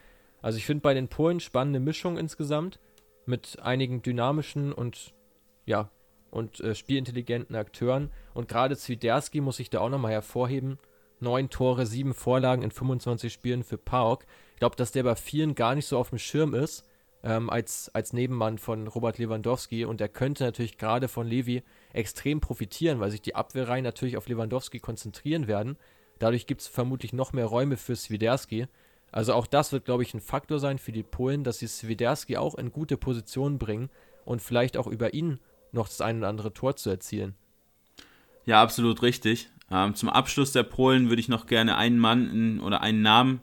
Also ich finde bei den Polen spannende Mischung insgesamt mit einigen dynamischen und ja, und äh, spielintelligenten Akteuren. Und gerade Zwiderski muss ich da auch nochmal hervorheben. Neun Tore, sieben Vorlagen in 25 Spielen für Pauk. Ich glaube, dass der bei vielen gar nicht so auf dem Schirm ist, ähm, als, als Nebenmann von Robert Lewandowski. Und der könnte natürlich gerade von Levi extrem profitieren, weil sich die Abwehrreihen natürlich auf Lewandowski konzentrieren werden. Dadurch gibt es vermutlich noch mehr Räume für Swiderski. Also auch das wird, glaube ich, ein Faktor sein für die Polen, dass sie Swiderski auch in gute Positionen bringen und vielleicht auch über ihn noch das ein oder andere Tor zu erzielen. Ja, absolut richtig. Ähm, zum Abschluss der Polen würde ich noch gerne einen Mann in, oder einen Namen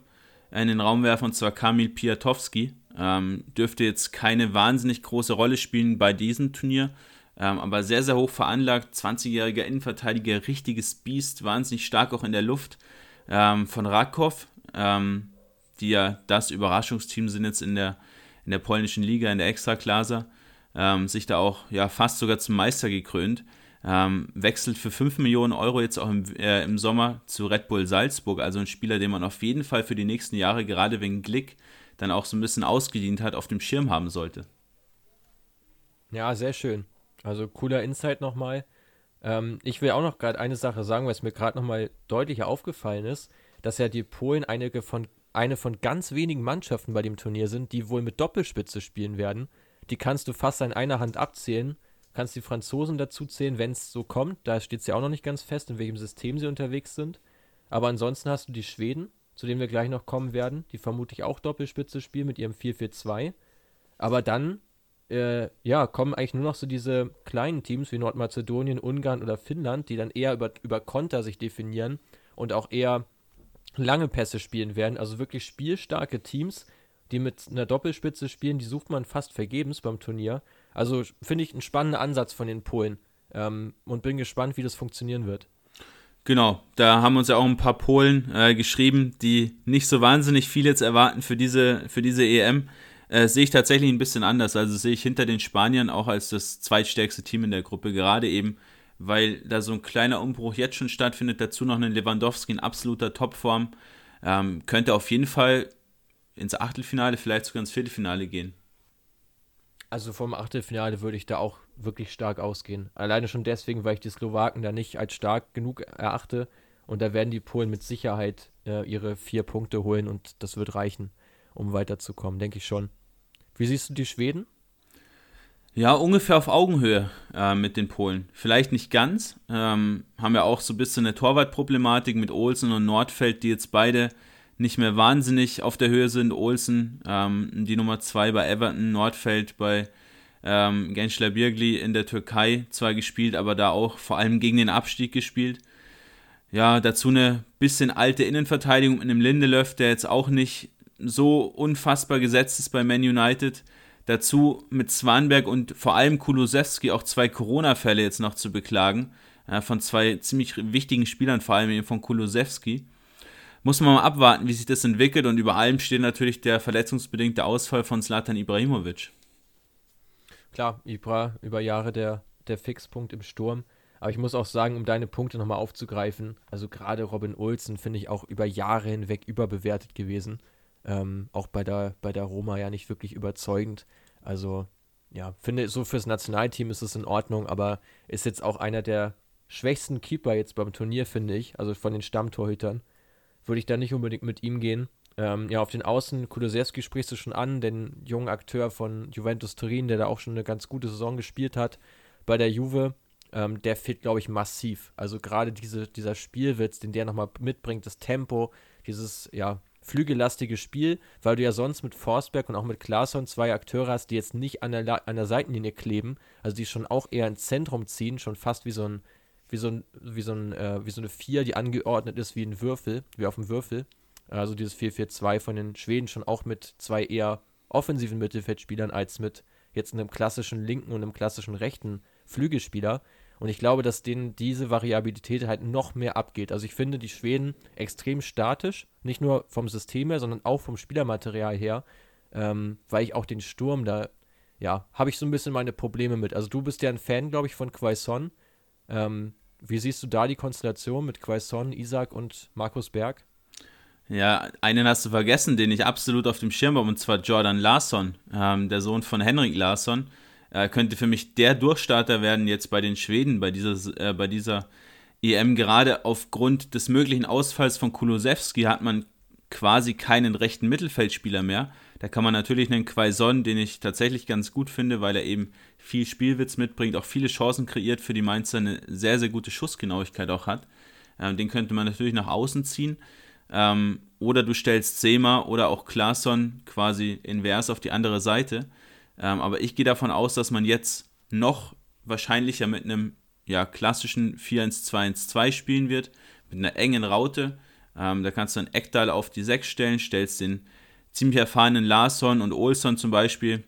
in den Raum werfen, und zwar Kamil Piatowski. Ähm, dürfte jetzt keine wahnsinnig große Rolle spielen bei diesem Turnier, ähm, aber sehr, sehr hoch veranlagt. 20-jähriger Innenverteidiger, richtiges Biest, wahnsinnig stark auch in der Luft. Ähm, von Rakow, ähm, die ja das Überraschungsteam sind jetzt in der, in der polnischen Liga, in der Extraklasse, ähm, sich da auch ja fast sogar zum Meister gekrönt. Ähm, wechselt für 5 Millionen Euro jetzt auch im, äh, im Sommer zu Red Bull Salzburg, also ein Spieler, den man auf jeden Fall für die nächsten Jahre, gerade wegen Glick, dann auch so ein bisschen ausgedient hat, auf dem Schirm haben sollte. Ja, sehr schön. Also cooler Insight nochmal. Ähm, ich will auch noch gerade eine Sache sagen, was mir gerade nochmal deutlicher aufgefallen ist, dass ja die Polen einige von eine von ganz wenigen Mannschaften bei dem Turnier sind, die wohl mit Doppelspitze spielen werden. Die kannst du fast an einer Hand abzählen. Kannst die Franzosen dazu zählen, wenn es so kommt. Da steht es ja auch noch nicht ganz fest, in welchem System sie unterwegs sind. Aber ansonsten hast du die Schweden, zu denen wir gleich noch kommen werden, die vermutlich auch Doppelspitze spielen mit ihrem 4-4-2. Aber dann, äh, ja, kommen eigentlich nur noch so diese kleinen Teams wie Nordmazedonien, Ungarn oder Finnland, die dann eher über, über Konter sich definieren und auch eher lange Pässe spielen werden. Also wirklich spielstarke Teams, die mit einer Doppelspitze spielen, die sucht man fast vergebens beim Turnier. Also finde ich einen spannenden Ansatz von den Polen ähm, und bin gespannt, wie das funktionieren wird. Genau, da haben uns ja auch ein paar Polen äh, geschrieben, die nicht so wahnsinnig viel jetzt erwarten für diese, für diese EM. Äh, sehe ich tatsächlich ein bisschen anders. Also sehe ich hinter den Spaniern auch als das zweitstärkste Team in der Gruppe, gerade eben weil da so ein kleiner Umbruch jetzt schon stattfindet. Dazu noch einen Lewandowski in absoluter Topform. Ähm, könnte auf jeden Fall ins Achtelfinale, vielleicht sogar ins Viertelfinale gehen. Also vom Achtelfinale würde ich da auch wirklich stark ausgehen. Alleine schon deswegen, weil ich die Slowaken da nicht als stark genug erachte. Und da werden die Polen mit Sicherheit äh, ihre vier Punkte holen und das wird reichen, um weiterzukommen, denke ich schon. Wie siehst du die Schweden? Ja, ungefähr auf Augenhöhe äh, mit den Polen. Vielleicht nicht ganz. Ähm, haben ja auch so ein bisschen eine Torwartproblematik mit Olsen und Nordfeld, die jetzt beide nicht mehr wahnsinnig auf der Höhe sind. Olsen, ähm, die Nummer 2 bei Everton, Nordfeld bei ähm, Gençler Birgli in der Türkei zwar gespielt, aber da auch vor allem gegen den Abstieg gespielt. Ja, dazu eine bisschen alte Innenverteidigung mit einem Lindelöf, der jetzt auch nicht so unfassbar gesetzt ist bei Man United. Dazu mit Swanberg und vor allem Kulusewski auch zwei Corona-Fälle jetzt noch zu beklagen. Äh, von zwei ziemlich wichtigen Spielern, vor allem eben von Kulusewski. Muss man mal abwarten, wie sich das entwickelt und über allem steht natürlich der verletzungsbedingte Ausfall von Zlatan Ibrahimovic. Klar, Ibra über Jahre der, der Fixpunkt im Sturm. Aber ich muss auch sagen, um deine Punkte nochmal aufzugreifen, also gerade Robin Olsen finde ich auch über Jahre hinweg überbewertet gewesen. Ähm, auch bei der, bei der Roma ja nicht wirklich überzeugend. Also, ja, finde, so fürs Nationalteam ist es in Ordnung, aber ist jetzt auch einer der schwächsten Keeper jetzt beim Turnier, finde ich. Also von den Stammtorhütern. Würde ich da nicht unbedingt mit ihm gehen. Ähm, ja, auf den Außen, Kulusewski sprichst du schon an, den jungen Akteur von Juventus Turin, der da auch schon eine ganz gute Saison gespielt hat bei der Juve. Ähm, der fehlt, glaube ich, massiv. Also gerade diese, dieser Spielwitz, den der nochmal mitbringt, das Tempo, dieses, ja, flügellastige Spiel, weil du ja sonst mit Forsberg und auch mit Klaasson zwei Akteure hast, die jetzt nicht an der, an der Seitenlinie kleben, also die schon auch eher ins Zentrum ziehen, schon fast wie so ein, wie so ein, wie so ein, äh, wie so eine Vier, die angeordnet ist wie ein Würfel, wie auf dem Würfel. Also dieses 4-4-2 von den Schweden schon auch mit zwei eher offensiven Mittelfeldspielern als mit jetzt einem klassischen linken und einem klassischen rechten Flügelspieler. Und ich glaube, dass denen diese Variabilität halt noch mehr abgeht. Also ich finde die Schweden extrem statisch, nicht nur vom System her, sondern auch vom Spielermaterial her, ähm, weil ich auch den Sturm da, ja, habe ich so ein bisschen meine Probleme mit. Also du bist ja ein Fan, glaube ich, von Quaison. Ähm, wie siehst du da die Konstellation mit Quaison, Isaac und Markus Berg? Ja, einen hast du vergessen, den ich absolut auf dem Schirm habe, und zwar Jordan Larsson, ähm, der Sohn von Henrik Larsson äh, könnte für mich der Durchstarter werden jetzt bei den Schweden, bei dieser, äh, bei dieser EM. Gerade aufgrund des möglichen Ausfalls von Kulusewski hat man quasi keinen rechten Mittelfeldspieler mehr. Da kann man natürlich einen Quaison, den ich tatsächlich ganz gut finde, weil er eben viel Spielwitz mitbringt, auch viele Chancen kreiert für die Mainzer, eine sehr, sehr gute Schussgenauigkeit auch hat. Ähm, den könnte man natürlich nach außen ziehen. Ähm, oder du stellst Sema oder auch Klaasson quasi invers auf die andere Seite. Ähm, aber ich gehe davon aus, dass man jetzt noch wahrscheinlicher mit einem ja, klassischen 4-1-2-1-2 spielen wird, mit einer engen Raute. Ähm, da kannst du einen Eckdal auf die 6 stellen, stellst den ziemlich erfahrenen Larsson und Olson zum Beispiel.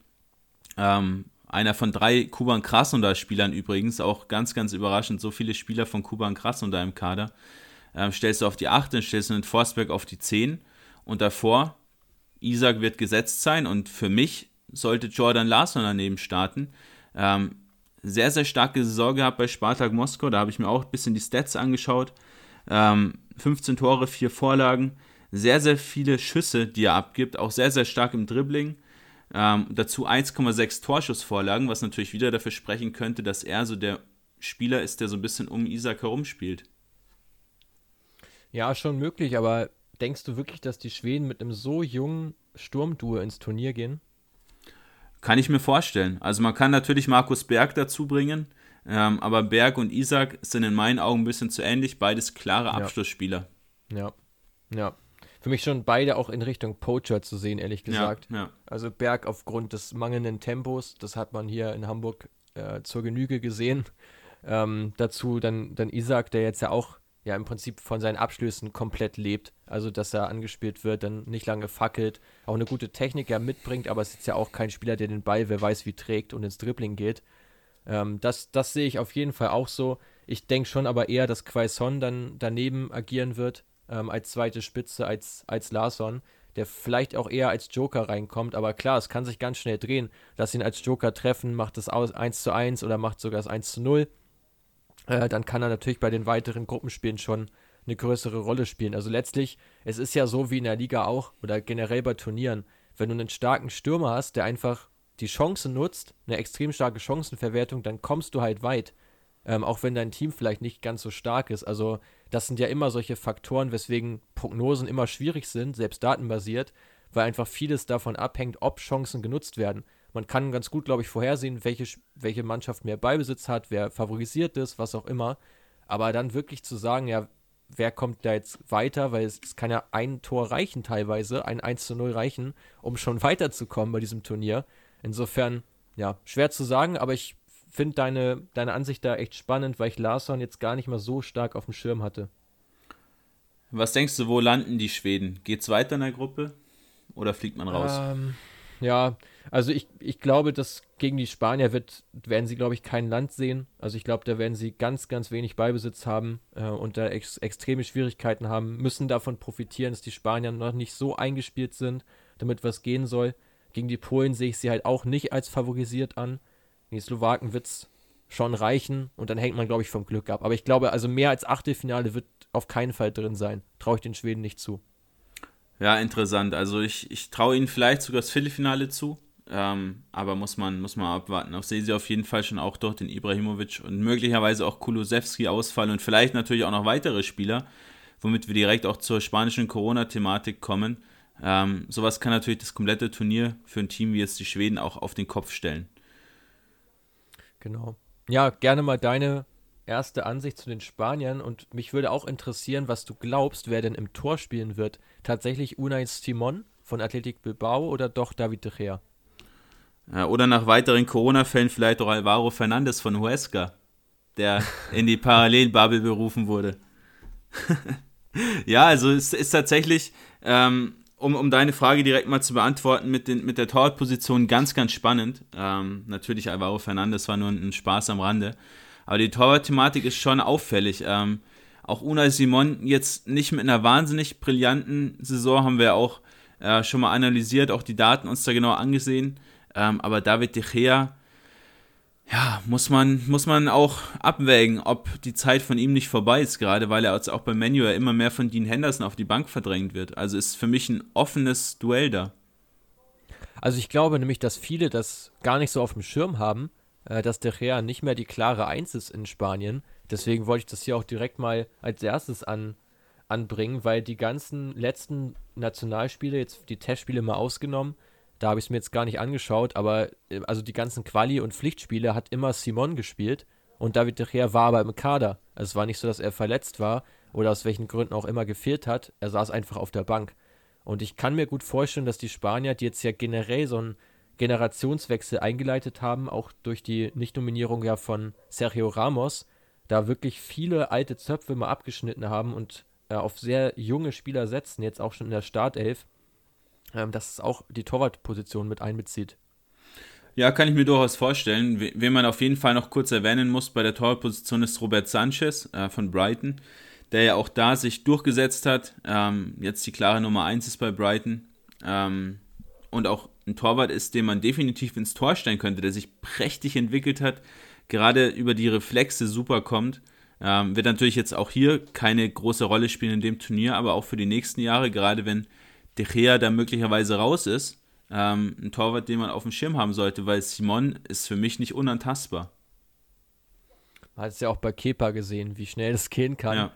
Ähm, einer von drei Kuban Krasnodar-Spielern übrigens, auch ganz, ganz überraschend, so viele Spieler von Kuban Krasnodar im Kader. Ähm, stellst du auf die 8, dann stellst du einen Forsberg auf die 10 und davor, Isaac wird gesetzt sein und für mich sollte Jordan Larsson daneben starten. Ähm, sehr, sehr starke Saison gehabt bei Spartak Moskau. Da habe ich mir auch ein bisschen die Stats angeschaut. Ähm, 15 Tore, 4 Vorlagen. Sehr, sehr viele Schüsse, die er abgibt. Auch sehr, sehr stark im Dribbling. Ähm, dazu 1,6 Torschussvorlagen, was natürlich wieder dafür sprechen könnte, dass er so der Spieler ist, der so ein bisschen um Isaac herumspielt. Ja, schon möglich, aber denkst du wirklich, dass die Schweden mit einem so jungen Sturmduo ins Turnier gehen? Kann ich mir vorstellen. Also man kann natürlich Markus Berg dazu bringen, ähm, aber Berg und Isaac sind in meinen Augen ein bisschen zu ähnlich, beides klare Abschlussspieler. Ja, ja. Für mich schon beide auch in Richtung Poacher zu sehen, ehrlich gesagt. Ja, ja. Also Berg aufgrund des mangelnden Tempos, das hat man hier in Hamburg äh, zur Genüge gesehen. Ähm, dazu dann, dann Isaac, der jetzt ja auch ja im Prinzip von seinen Abschlüssen komplett lebt. Also, dass er angespielt wird, dann nicht lange fackelt, auch eine gute Technik ja mitbringt, aber es ist ja auch kein Spieler, der den Ball, wer weiß wie, trägt und ins Dribbling geht. Ähm, das, das sehe ich auf jeden Fall auch so. Ich denke schon aber eher, dass Quaison dann daneben agieren wird, ähm, als zweite Spitze, als, als Larsson, der vielleicht auch eher als Joker reinkommt. Aber klar, es kann sich ganz schnell drehen. Lass ihn als Joker treffen, macht das aus 1 zu 1 oder macht sogar das 1 zu 0 äh, dann kann er natürlich bei den weiteren Gruppenspielen schon eine größere Rolle spielen. Also letztlich, es ist ja so wie in der Liga auch oder generell bei Turnieren, wenn du einen starken Stürmer hast, der einfach die Chance nutzt, eine extrem starke Chancenverwertung, dann kommst du halt weit. Ähm, auch wenn dein Team vielleicht nicht ganz so stark ist. Also das sind ja immer solche Faktoren, weswegen Prognosen immer schwierig sind, selbst datenbasiert, weil einfach vieles davon abhängt, ob Chancen genutzt werden. Man kann ganz gut, glaube ich, vorhersehen, welche, welche Mannschaft mehr Ballbesitz hat, wer favorisiert ist, was auch immer. Aber dann wirklich zu sagen, ja, wer kommt da jetzt weiter, weil es, es kann ja ein Tor reichen teilweise, ein 1 zu 0 reichen, um schon *laughs* weiterzukommen bei diesem Turnier. Insofern, ja, schwer zu sagen, aber ich finde deine, deine Ansicht da echt spannend, weil ich Larsson jetzt gar nicht mal so stark auf dem Schirm hatte. Was denkst du, wo landen die Schweden? Geht es weiter in der Gruppe oder fliegt man raus? Ähm, ja, also ich, ich glaube, dass gegen die Spanier wird, werden sie, glaube ich, kein Land sehen. Also ich glaube, da werden sie ganz, ganz wenig Beibesitz haben äh, und da ex extreme Schwierigkeiten haben, müssen davon profitieren, dass die Spanier noch nicht so eingespielt sind, damit was gehen soll. Gegen die Polen sehe ich sie halt auch nicht als favorisiert an. Gegen die Slowaken wird es schon reichen und dann hängt man, glaube ich, vom Glück ab. Aber ich glaube, also mehr als Achtelfinale wird auf keinen Fall drin sein. Traue ich den Schweden nicht zu. Ja, interessant. Also ich, ich traue ihnen vielleicht sogar das Viertelfinale zu. Ähm, aber muss man, muss man abwarten. Auch sehe sie auf jeden Fall schon auch dort den Ibrahimovic und möglicherweise auch Kulusewski ausfallen und vielleicht natürlich auch noch weitere Spieler, womit wir direkt auch zur spanischen Corona-Thematik kommen. Ähm, sowas kann natürlich das komplette Turnier für ein Team wie jetzt die Schweden auch auf den Kopf stellen. Genau. Ja, gerne mal deine erste Ansicht zu den Spaniern und mich würde auch interessieren, was du glaubst, wer denn im Tor spielen wird. Tatsächlich Unai Simon von Athletic Bilbao oder doch David de Gea? Ja, oder nach weiteren Corona-Fällen vielleicht auch Alvaro Fernandes von Huesca, der *laughs* in die Parallelbubble berufen wurde. *laughs* ja, also es ist tatsächlich, ähm, um, um deine Frage direkt mal zu beantworten, mit, den, mit der Torwartposition ganz, ganz spannend. Ähm, natürlich Alvaro Fernandes war nur ein, ein Spaß am Rande. Aber die Torwart-Thematik ist schon auffällig. Ähm, auch Unai Simon jetzt nicht mit einer wahnsinnig brillanten Saison haben wir auch äh, schon mal analysiert, auch die Daten uns da genau angesehen. Ähm, aber David De Gea, ja, muss man, muss man auch abwägen, ob die Zeit von ihm nicht vorbei ist, gerade weil er jetzt auch beim Menu ja immer mehr von Dean Henderson auf die Bank verdrängt wird. Also ist für mich ein offenes Duell da. Also ich glaube nämlich, dass viele das gar nicht so auf dem Schirm haben, äh, dass De Gea nicht mehr die klare Eins ist in Spanien. Deswegen wollte ich das hier auch direkt mal als erstes an, anbringen, weil die ganzen letzten Nationalspiele, jetzt die Testspiele mal ausgenommen, da habe ich es mir jetzt gar nicht angeschaut, aber äh, also die ganzen Quali- und Pflichtspiele hat immer Simon gespielt und David De Gea war aber im Kader. Also es war nicht so, dass er verletzt war oder aus welchen Gründen auch immer gefehlt hat. Er saß einfach auf der Bank. Und ich kann mir gut vorstellen, dass die Spanier, die jetzt ja generell so einen Generationswechsel eingeleitet haben, auch durch die Nichtnominierung ja von Sergio Ramos, da wirklich viele alte Zöpfe mal abgeschnitten haben und äh, auf sehr junge Spieler setzen, jetzt auch schon in der Startelf ähm, dass es auch die Torwartposition mit einbezieht. Ja, kann ich mir durchaus vorstellen. Wen man auf jeden Fall noch kurz erwähnen muss bei der Torwartposition ist Robert Sanchez äh, von Brighton, der ja auch da sich durchgesetzt hat. Ähm, jetzt die klare Nummer 1 ist bei Brighton. Ähm, und auch ein Torwart ist, den man definitiv ins Tor stellen könnte, der sich prächtig entwickelt hat, gerade über die Reflexe super kommt. Ähm, wird natürlich jetzt auch hier keine große Rolle spielen in dem Turnier, aber auch für die nächsten Jahre, gerade wenn De Gea da möglicherweise raus ist, ähm, ein Torwart, den man auf dem Schirm haben sollte, weil Simon ist für mich nicht unantastbar. Man hat es ja auch bei Kepa gesehen, wie schnell es gehen kann, ja.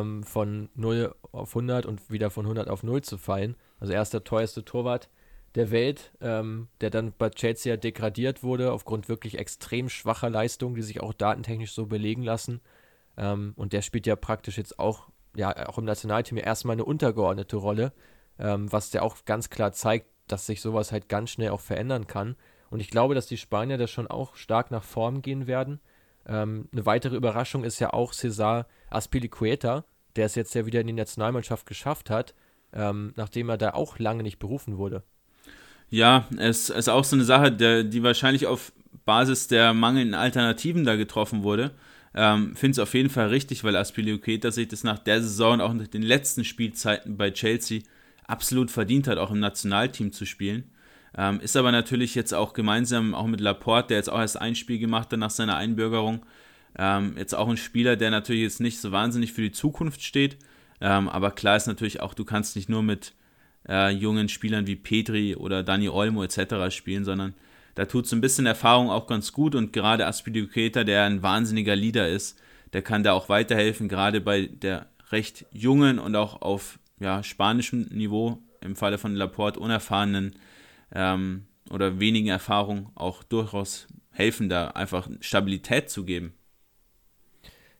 ähm, von 0 auf 100 und wieder von 100 auf 0 zu fallen. Also er ist der teuerste Torwart der Welt, ähm, der dann bei Chelsea degradiert wurde, aufgrund wirklich extrem schwacher Leistungen, die sich auch datentechnisch so belegen lassen. Ähm, und der spielt ja praktisch jetzt auch, ja, auch im Nationalteam erstmal eine untergeordnete Rolle ähm, was ja auch ganz klar zeigt, dass sich sowas halt ganz schnell auch verändern kann. Und ich glaube, dass die Spanier da schon auch stark nach Form gehen werden. Ähm, eine weitere Überraschung ist ja auch Cesar Aspilicueta, der es jetzt ja wieder in die Nationalmannschaft geschafft hat, ähm, nachdem er da auch lange nicht berufen wurde. Ja, es ist auch so eine Sache, der, die wahrscheinlich auf Basis der mangelnden Alternativen da getroffen wurde. Ähm, Finde es auf jeden Fall richtig, weil Aspilicueta sich das nach der Saison und auch nach den letzten Spielzeiten bei Chelsea absolut verdient hat, auch im Nationalteam zu spielen. Ähm, ist aber natürlich jetzt auch gemeinsam, auch mit Laporte, der jetzt auch erst ein Spiel gemacht hat nach seiner Einbürgerung, ähm, jetzt auch ein Spieler, der natürlich jetzt nicht so wahnsinnig für die Zukunft steht. Ähm, aber klar ist natürlich auch, du kannst nicht nur mit äh, jungen Spielern wie Petri oder Dani Olmo etc. spielen, sondern da tut so ein bisschen Erfahrung auch ganz gut und gerade Aspilicueta, der ein wahnsinniger Leader ist, der kann da auch weiterhelfen, gerade bei der recht jungen und auch auf ja, spanischem Niveau, im Falle von Laporte unerfahrenen ähm, oder wenigen Erfahrung auch durchaus helfen, da einfach Stabilität zu geben.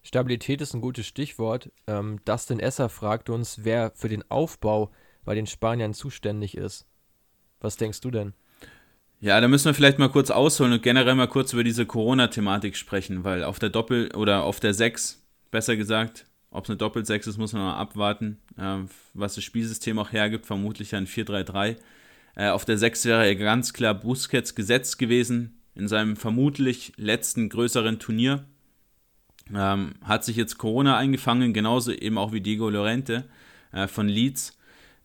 Stabilität ist ein gutes Stichwort. Ähm, Dustin Esser fragt uns, wer für den Aufbau bei den Spaniern zuständig ist. Was denkst du denn? Ja, da müssen wir vielleicht mal kurz ausholen und generell mal kurz über diese Corona-Thematik sprechen, weil auf der Doppel- oder auf der 6, besser gesagt, ob es eine Doppel-6 ist, muss man mal abwarten, äh, was das Spielsystem auch hergibt, vermutlich ein 4-3-3. Äh, auf der 6 wäre ja ganz klar Busquets gesetzt gewesen in seinem vermutlich letzten größeren Turnier. Ähm, hat sich jetzt Corona eingefangen, genauso eben auch wie Diego Lorente äh, von Leeds.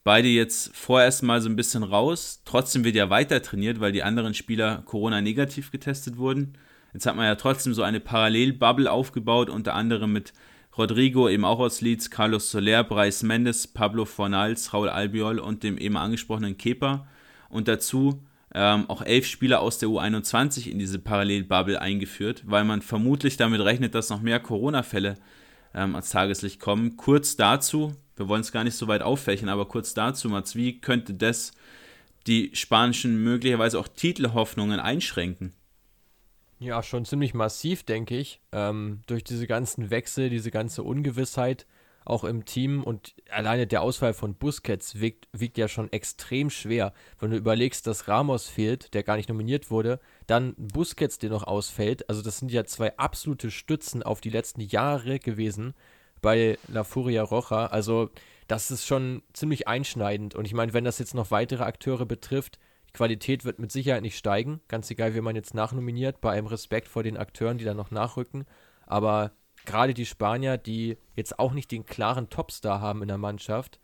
Beide jetzt vorerst mal so ein bisschen raus. Trotzdem wird ja weiter trainiert, weil die anderen Spieler Corona negativ getestet wurden. Jetzt hat man ja trotzdem so eine Parallelbubble aufgebaut, unter anderem mit Rodrigo, eben auch aus Leeds, Carlos Soler, Bryce Mendes, Pablo Fornals, Raul Albiol und dem eben angesprochenen Kepa. Und dazu ähm, auch elf Spieler aus der U21 in diese Parallelbubble eingeführt, weil man vermutlich damit rechnet, dass noch mehr Corona-Fälle ähm, ans Tageslicht kommen. Kurz dazu, wir wollen es gar nicht so weit auffächern, aber kurz dazu, Mats, wie könnte das die spanischen möglicherweise auch Titelhoffnungen einschränken? Ja, schon ziemlich massiv, denke ich. Ähm, durch diese ganzen Wechsel, diese ganze Ungewissheit auch im Team und alleine der Ausfall von Busquets wiegt, wiegt ja schon extrem schwer. Wenn du überlegst, dass Ramos fehlt, der gar nicht nominiert wurde, dann Busquets, der noch ausfällt. Also das sind ja zwei absolute Stützen auf die letzten Jahre gewesen bei La Furia Roja. Also das ist schon ziemlich einschneidend. Und ich meine, wenn das jetzt noch weitere Akteure betrifft, die Qualität wird mit Sicherheit nicht steigen. Ganz egal, wie man jetzt nachnominiert, bei einem Respekt vor den Akteuren, die da noch nachrücken. Aber gerade die Spanier, die jetzt auch nicht den klaren Topstar haben in der Mannschaft,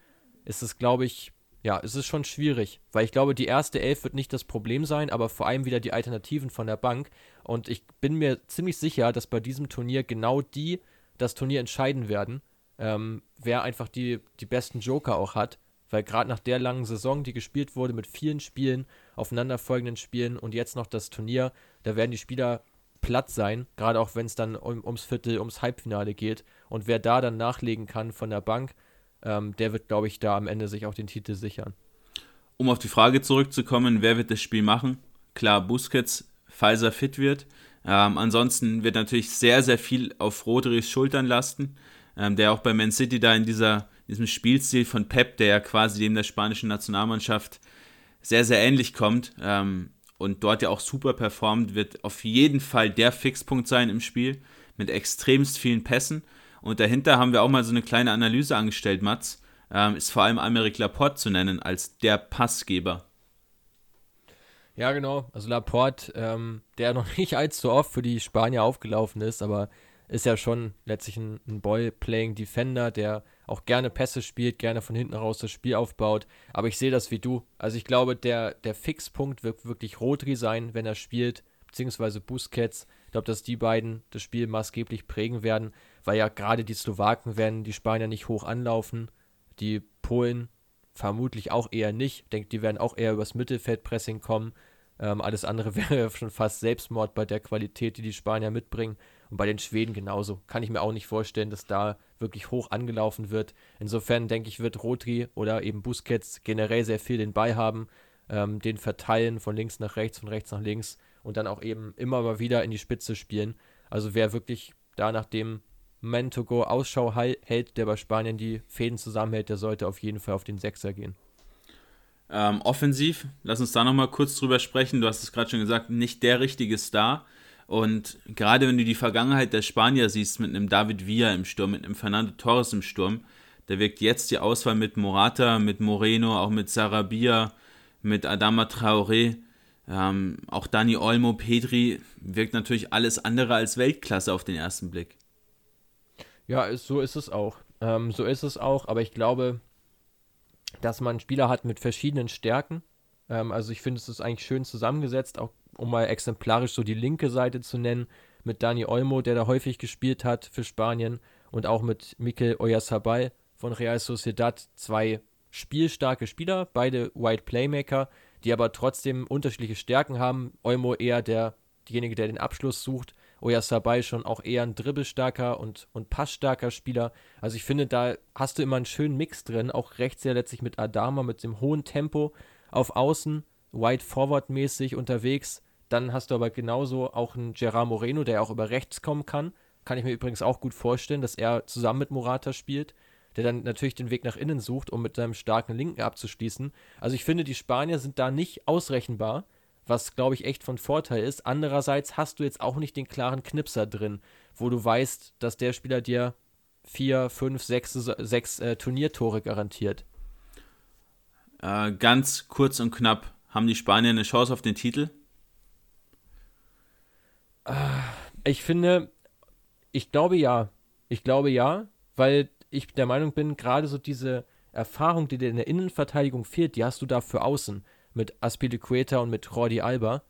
ist es, glaube ich, ja, ist es schon schwierig, weil ich glaube, die erste Elf wird nicht das Problem sein, aber vor allem wieder die Alternativen von der Bank. Und ich bin mir ziemlich sicher, dass bei diesem Turnier genau die das Turnier entscheiden werden, ähm, wer einfach die, die besten Joker auch hat. Weil gerade nach der langen Saison, die gespielt wurde mit vielen Spielen, aufeinanderfolgenden Spielen und jetzt noch das Turnier, da werden die Spieler platt sein, gerade auch wenn es dann um, ums Viertel, ums Halbfinale geht. Und wer da dann nachlegen kann von der Bank, ähm, der wird, glaube ich, da am Ende sich auch den Titel sichern. Um auf die Frage zurückzukommen, wer wird das Spiel machen? Klar, Busquets, falls er fit wird. Ähm, ansonsten wird natürlich sehr, sehr viel auf Rodri's Schultern lasten, ähm, der auch bei Man City da in dieser, diesem Spielstil von Pep, der ja quasi dem der spanischen Nationalmannschaft sehr, sehr ähnlich kommt, ähm, und dort ja auch super performt, wird auf jeden Fall der Fixpunkt sein im Spiel mit extremst vielen Pässen. Und dahinter haben wir auch mal so eine kleine Analyse angestellt, Mats. Ähm, ist vor allem Amerik Laporte zu nennen als der Passgeber. Ja, genau. Also Laporte, ähm, der *laughs* noch nicht allzu oft für die Spanier aufgelaufen ist, aber ist ja schon letztlich ein, ein Ball-Playing-Defender, der auch gerne Pässe spielt, gerne von hinten raus das Spiel aufbaut. Aber ich sehe das wie du. Also ich glaube, der, der Fixpunkt wird wirklich Rodri sein, wenn er spielt, beziehungsweise Busquets. Ich glaube, dass die beiden das Spiel maßgeblich prägen werden, weil ja gerade die Slowaken werden die Spanier nicht hoch anlaufen. Die Polen vermutlich auch eher nicht. Ich denke, die werden auch eher übers Mittelfeldpressing kommen. Ähm, alles andere *laughs* wäre schon fast Selbstmord bei der Qualität, die die Spanier mitbringen. Und bei den Schweden genauso. Kann ich mir auch nicht vorstellen, dass da wirklich hoch angelaufen wird. Insofern denke ich, wird Rotri oder eben Busquets generell sehr viel den Ball haben, ähm, den verteilen von links nach rechts, von rechts nach links und dann auch eben immer mal wieder in die Spitze spielen. Also wer wirklich da nach dem Mentogo Ausschau hält, der bei Spanien die Fäden zusammenhält, der sollte auf jeden Fall auf den Sechser gehen. Ähm, offensiv, lass uns da nochmal kurz drüber sprechen. Du hast es gerade schon gesagt, nicht der richtige Star. Und gerade wenn du die Vergangenheit der Spanier siehst, mit einem David Villa im Sturm, mit einem Fernando Torres im Sturm, da wirkt jetzt die Auswahl mit Morata, mit Moreno, auch mit Sarabia, mit Adama Traoré, ähm, auch Dani Olmo, Pedri, wirkt natürlich alles andere als Weltklasse auf den ersten Blick. Ja, ist, so ist es auch. Ähm, so ist es auch, aber ich glaube, dass man Spieler hat mit verschiedenen Stärken. Ähm, also ich finde, es ist eigentlich schön zusammengesetzt, auch um mal exemplarisch so die linke Seite zu nennen, mit Dani Olmo, der da häufig gespielt hat für Spanien und auch mit Mikel Oyarzabal von Real Sociedad, zwei spielstarke Spieler, beide White Playmaker, die aber trotzdem unterschiedliche Stärken haben. Olmo eher der, derjenige, der den Abschluss sucht. Oyarzabal schon auch eher ein dribbelstarker und, und passstarker Spieler. Also ich finde, da hast du immer einen schönen Mix drin, auch rechts ja letztlich mit Adama, mit dem hohen Tempo auf Außen Wide Forward mäßig unterwegs. Dann hast du aber genauso auch einen Gerard Moreno, der auch über rechts kommen kann. Kann ich mir übrigens auch gut vorstellen, dass er zusammen mit Morata spielt, der dann natürlich den Weg nach innen sucht, um mit seinem starken Linken abzuschließen. Also ich finde, die Spanier sind da nicht ausrechenbar, was glaube ich echt von Vorteil ist. Andererseits hast du jetzt auch nicht den klaren Knipser drin, wo du weißt, dass der Spieler dir vier, fünf, sechs, sechs äh, Turniertore garantiert. Äh, ganz kurz und knapp, haben die Spanier eine Chance auf den Titel? Ich finde, ich glaube ja. Ich glaube ja, weil ich der Meinung bin, gerade so diese Erfahrung, die dir in der Innenverteidigung fehlt, die hast du da für außen mit Aspilicueta und mit Jordi Alba.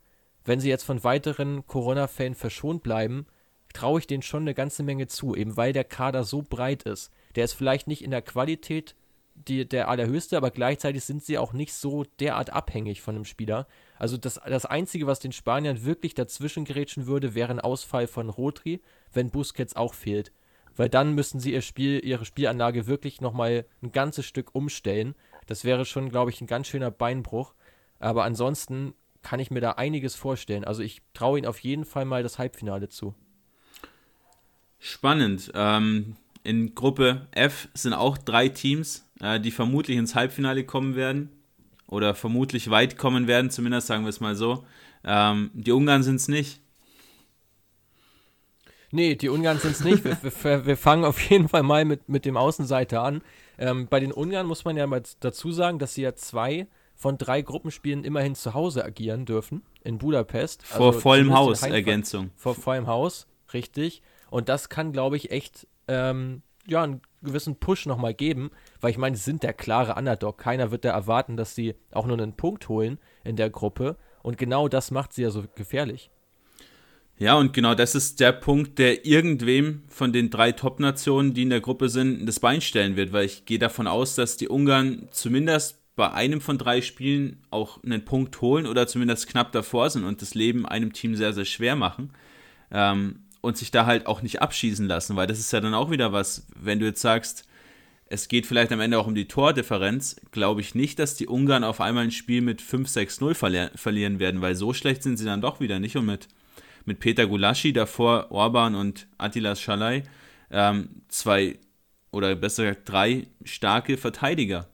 Wenn sie jetzt von weiteren Corona-Fällen verschont bleiben, traue ich denen schon eine ganze Menge zu, eben weil der Kader so breit ist. Der ist vielleicht nicht in der Qualität die, der allerhöchste, aber gleichzeitig sind sie auch nicht so derart abhängig von einem Spieler. Also das, das Einzige, was den Spaniern wirklich dazwischen gerätschen würde, wäre ein Ausfall von Rotri, wenn Busquets auch fehlt. Weil dann müssten sie ihr Spiel, ihre Spielanlage wirklich nochmal ein ganzes Stück umstellen. Das wäre schon, glaube ich, ein ganz schöner Beinbruch. Aber ansonsten kann ich mir da einiges vorstellen. Also ich traue ihnen auf jeden Fall mal das Halbfinale zu. Spannend. Ähm, in Gruppe F sind auch drei Teams, äh, die vermutlich ins Halbfinale kommen werden. Oder vermutlich weit kommen werden, zumindest sagen wir es mal so. Ähm, die Ungarn sind es nicht. Nee, die Ungarn sind es nicht. Wir, wir, wir, fangen auf jeden Fall mal mit, mit dem Außenseiter an. Ähm, bei den Ungarn muss man ja mal dazu sagen, dass sie ja zwei von drei Gruppenspielen immerhin zu Hause agieren dürfen in Budapest. Vor also vollem Haus, Ergänzung. Vor vollem Haus, richtig. Und das kann, glaube ich, echt ähm, ja, einen gewissen Push nochmal geben, weil ich meine, sie sind der klare Underdog. Keiner wird da erwarten, dass sie auch nur einen Punkt holen in der Gruppe. Und genau das macht sie ja so gefährlich. Ja, und genau das ist der Punkt, der irgendwem von den drei Top-Nationen, die in der Gruppe sind, das Bein stellen wird, weil ich gehe davon aus, dass die Ungarn zumindest bei einem von drei Spielen auch einen Punkt holen oder zumindest knapp davor sind und das Leben einem Team sehr, sehr schwer machen. Ähm, und sich da halt auch nicht abschießen lassen, weil das ist ja dann auch wieder was, wenn du jetzt sagst, es geht vielleicht am Ende auch um die Tordifferenz, glaube ich nicht, dass die Ungarn auf einmal ein Spiel mit 5-6-0 verli verlieren werden, weil so schlecht sind sie dann doch wieder nicht. Und mit, mit Peter Gulaschi, davor Orban und Attilas Schalai, ähm, zwei oder besser gesagt drei starke Verteidiger.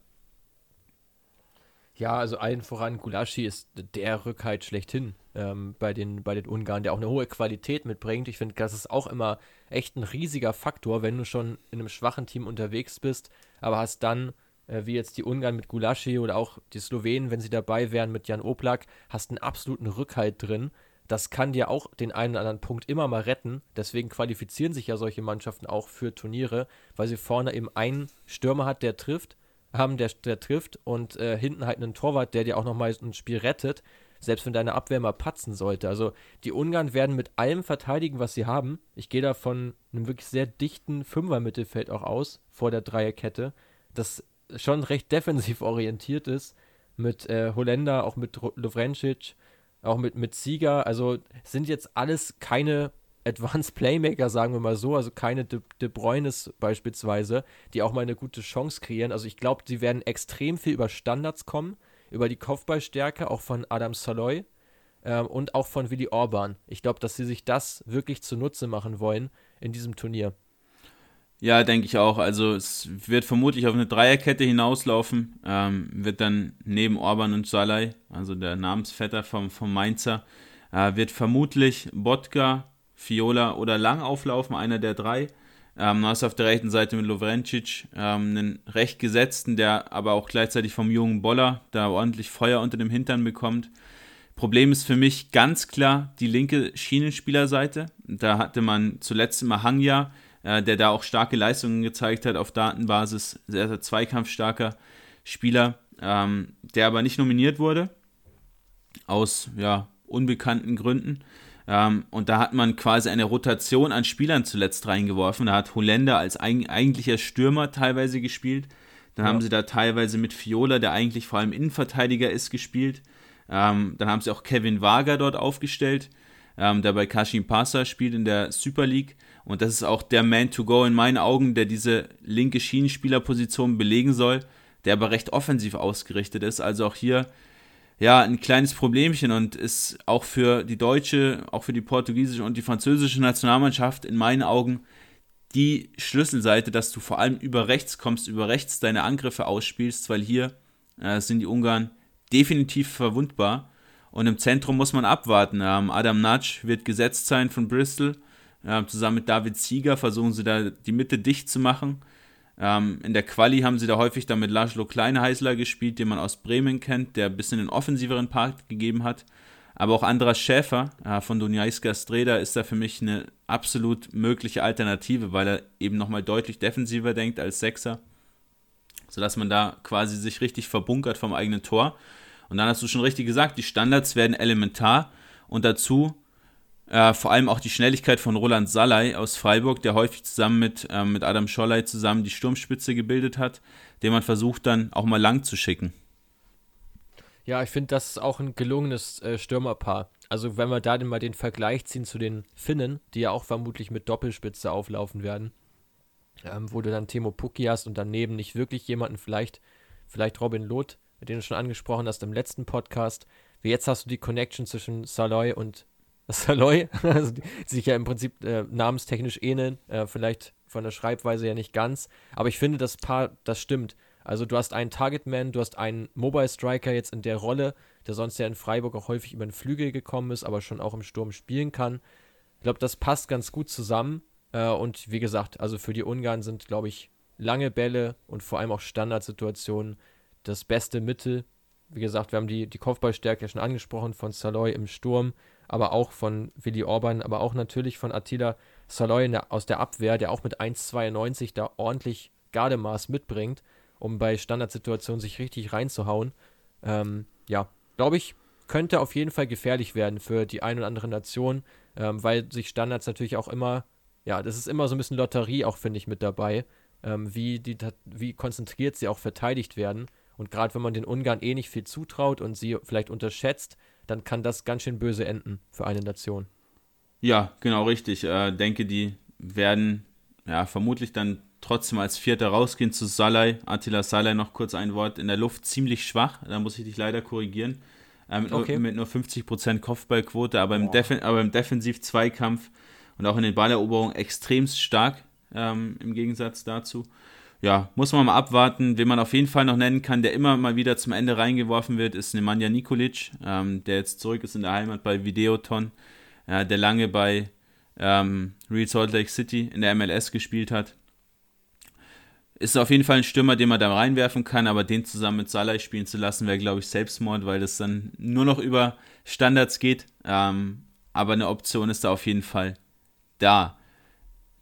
Ja, also allen voran, Gulaschi ist der Rückhalt schlechthin ähm, bei, den, bei den Ungarn, der auch eine hohe Qualität mitbringt. Ich finde, das ist auch immer echt ein riesiger Faktor, wenn du schon in einem schwachen Team unterwegs bist, aber hast dann, äh, wie jetzt die Ungarn mit Gulaschi oder auch die Slowenen, wenn sie dabei wären mit Jan Oblak, hast einen absoluten Rückhalt drin. Das kann dir auch den einen oder anderen Punkt immer mal retten. Deswegen qualifizieren sich ja solche Mannschaften auch für Turniere, weil sie vorne eben einen Stürmer hat, der trifft haben, der, der trifft und äh, hinten halt einen Torwart, der dir auch nochmal ein Spiel rettet, selbst wenn deine Abwehr mal patzen sollte. Also die Ungarn werden mit allem verteidigen, was sie haben. Ich gehe da von einem wirklich sehr dichten Fünfer-Mittelfeld auch aus, vor der Dreierkette, das schon recht defensiv orientiert ist, mit äh, Holländer, auch mit Lovrencic, auch mit, mit Sieger. Also sind jetzt alles keine Advanced Playmaker, sagen wir mal so, also keine De, De Bruynes beispielsweise, die auch mal eine gute Chance kreieren. Also ich glaube, sie werden extrem viel über Standards kommen, über die Kopfballstärke, auch von Adam Saloy ähm, und auch von Willy Orban. Ich glaube, dass sie sich das wirklich zunutze machen wollen in diesem Turnier. Ja, denke ich auch. Also es wird vermutlich auf eine Dreierkette hinauslaufen. Ähm, wird dann neben Orban und Salai, also der Namensvetter vom, vom Mainzer, äh, wird vermutlich Bodka, Fiola oder Lang auflaufen, einer der drei. Ähm, du hast auf der rechten Seite mit Lovrencic ähm, einen recht gesetzten, der aber auch gleichzeitig vom jungen Boller da ordentlich Feuer unter dem Hintern bekommt. Problem ist für mich ganz klar die linke Schienenspielerseite. Da hatte man zuletzt immer Hangya, äh, der da auch starke Leistungen gezeigt hat auf Datenbasis, sehr, sehr zweikampfstarker Spieler, ähm, der aber nicht nominiert wurde, aus ja, unbekannten Gründen. Ähm, und da hat man quasi eine Rotation an Spielern zuletzt reingeworfen. Da hat Holländer als eig eigentlicher Stürmer teilweise gespielt. Dann ja. haben sie da teilweise mit Fiola, der eigentlich vor allem Innenverteidiger ist, gespielt. Ähm, dann haben sie auch Kevin Wager dort aufgestellt, ähm, der bei Kashim Pasa spielt in der Super League. Und das ist auch der Man to go in meinen Augen, der diese linke Schienenspielerposition belegen soll, der aber recht offensiv ausgerichtet ist. Also auch hier ja ein kleines Problemchen und ist auch für die deutsche, auch für die portugiesische und die französische Nationalmannschaft in meinen Augen die Schlüsselseite, dass du vor allem über rechts kommst, über rechts deine Angriffe ausspielst, weil hier äh, sind die Ungarn definitiv verwundbar. Und im Zentrum muss man abwarten. Ähm, Adam Natsch wird gesetzt sein von Bristol. Ähm, zusammen mit David Sieger versuchen sie da die Mitte dicht zu machen. Ähm, in der Quali haben sie da häufig dann mit Laszlo Kleinheißler gespielt, den man aus Bremen kennt, der ein bisschen den offensiveren Part gegeben hat. Aber auch Andras Schäfer äh, von Dunajska Streda ist da für mich eine absolut mögliche Alternative, weil er eben nochmal deutlich defensiver denkt als Sechser. Sodass man da quasi sich richtig verbunkert vom eigenen Tor. Und dann hast du schon richtig gesagt, die Standards werden elementar und dazu äh, vor allem auch die Schnelligkeit von Roland Salai aus Freiburg, der häufig zusammen mit, äh, mit Adam Scholley zusammen die Sturmspitze gebildet hat, den man versucht dann auch mal lang zu schicken. Ja, ich finde, das ist auch ein gelungenes äh, Stürmerpaar. Also, wenn wir da mal den Vergleich ziehen zu den Finnen, die ja auch vermutlich mit Doppelspitze auflaufen werden, ähm, wo du dann Timo Pukki hast und daneben nicht wirklich jemanden, vielleicht, vielleicht Robin Loth, den du schon angesprochen hast im letzten Podcast. Wie jetzt hast du die Connection zwischen Saloy und Saloy, *laughs* also die, die sich ja im Prinzip äh, namenstechnisch ähneln, äh, vielleicht von der Schreibweise ja nicht ganz, aber ich finde, das Paar, das stimmt. Also du hast einen Targetman, du hast einen Mobile Striker jetzt in der Rolle, der sonst ja in Freiburg auch häufig über den Flügel gekommen ist, aber schon auch im Sturm spielen kann. Ich glaube, das passt ganz gut zusammen. Äh, und wie gesagt, also für die Ungarn sind, glaube ich, lange Bälle und vor allem auch Standardsituationen das beste Mittel. Wie gesagt, wir haben die, die Kopfballstärke ja schon angesprochen von Saloy im Sturm, aber auch von Willi Orban, aber auch natürlich von Attila Saloy aus der Abwehr, der auch mit 1,92 da ordentlich Gardemaß mitbringt um bei Standardsituationen sich richtig reinzuhauen. Ähm, ja, glaube ich, könnte auf jeden Fall gefährlich werden für die ein oder andere Nation, ähm, weil sich Standards natürlich auch immer, ja, das ist immer so ein bisschen Lotterie auch, finde ich, mit dabei, ähm, wie, die, wie konzentriert sie auch verteidigt werden. Und gerade wenn man den Ungarn eh nicht viel zutraut und sie vielleicht unterschätzt, dann kann das ganz schön böse enden für eine Nation. Ja, genau richtig. Äh, denke, die werden ja vermutlich dann trotzdem als Vierter rausgehen zu Salai. Attila Salai noch kurz ein Wort. In der Luft ziemlich schwach, da muss ich dich leider korrigieren. Äh, mit, okay. nur, mit nur 50% Kopfballquote, aber im, Defen aber im Defensiv-Zweikampf und auch in den Balleroberungen extrem stark ähm, im Gegensatz dazu. Ja, muss man mal abwarten. Wen man auf jeden Fall noch nennen kann, der immer mal wieder zum Ende reingeworfen wird, ist Nemanja Nikolic, ähm, der jetzt zurück ist in der Heimat bei Videoton, äh, der lange bei ähm, Real Salt Lake City in der MLS gespielt hat. Ist auf jeden Fall ein Stürmer, den man da reinwerfen kann, aber den zusammen mit Salah spielen zu lassen, wäre, glaube ich, Selbstmord, weil das dann nur noch über Standards geht. Ähm, aber eine Option ist da auf jeden Fall da.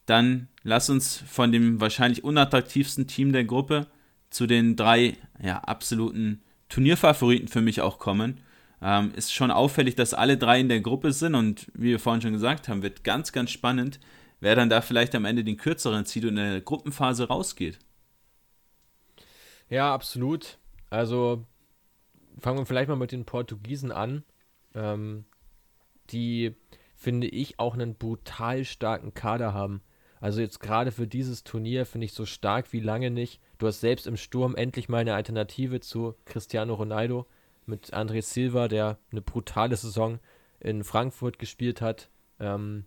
Dann lass uns von dem wahrscheinlich unattraktivsten Team der Gruppe zu den drei ja, absoluten Turnierfavoriten für mich auch kommen. Ähm, ist schon auffällig, dass alle drei in der Gruppe sind und wie wir vorhin schon gesagt haben, wird ganz, ganz spannend, wer dann da vielleicht am Ende den kürzeren zieht und in der Gruppenphase rausgeht. Ja, absolut. Also fangen wir vielleicht mal mit den Portugiesen an. Ähm, die, finde ich, auch einen brutal starken Kader haben. Also jetzt gerade für dieses Turnier finde ich so stark wie lange nicht. Du hast selbst im Sturm endlich mal eine Alternative zu Cristiano Ronaldo mit André Silva, der eine brutale Saison in Frankfurt gespielt hat. Ähm,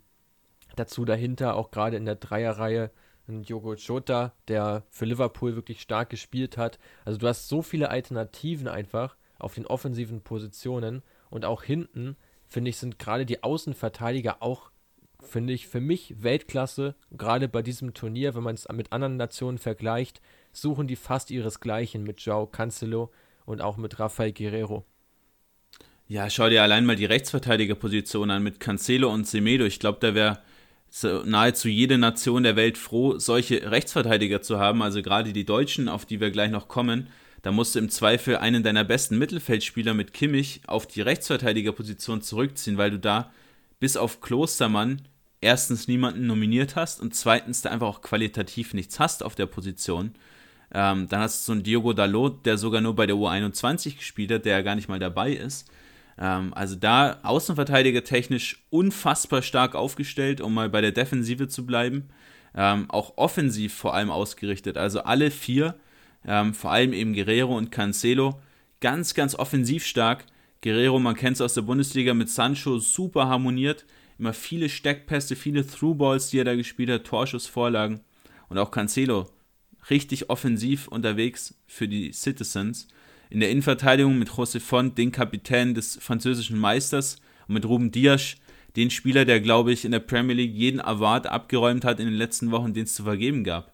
dazu dahinter auch gerade in der Dreierreihe ein Diogo Jota, der für Liverpool wirklich stark gespielt hat. Also du hast so viele Alternativen einfach auf den offensiven Positionen und auch hinten, finde ich, sind gerade die Außenverteidiger auch, finde ich, für mich Weltklasse. Gerade bei diesem Turnier, wenn man es mit anderen Nationen vergleicht, suchen die fast ihresgleichen mit Joao Cancelo und auch mit Rafael Guerrero. Ja, schau dir allein mal die Rechtsverteidigerposition an mit Cancelo und Semedo. Ich glaube, da wäre nahezu jede Nation der Welt froh, solche Rechtsverteidiger zu haben. Also gerade die Deutschen, auf die wir gleich noch kommen. Da musst du im Zweifel einen deiner besten Mittelfeldspieler mit Kimmich auf die Rechtsverteidigerposition zurückziehen, weil du da bis auf Klostermann erstens niemanden nominiert hast und zweitens da einfach auch qualitativ nichts hast auf der Position. Ähm, dann hast du so einen Diogo Dalot, der sogar nur bei der U21 gespielt hat, der ja gar nicht mal dabei ist. Ähm, also da Außenverteidiger technisch unfassbar stark aufgestellt, um mal bei der Defensive zu bleiben. Ähm, auch offensiv vor allem ausgerichtet. Also alle vier, ähm, vor allem eben Guerrero und Cancelo, ganz, ganz offensiv stark. Guerrero, man kennt es aus der Bundesliga, mit Sancho super harmoniert. Immer viele Steckpässe, viele Throughballs, die er da gespielt hat, Torschussvorlagen. Und auch Cancelo, richtig offensiv unterwegs für die Citizens. In der Innenverteidigung mit José Font, den Kapitän des französischen Meisters, und mit Ruben Dias, den Spieler, der, glaube ich, in der Premier League jeden Award abgeräumt hat in den letzten Wochen, den es zu vergeben gab.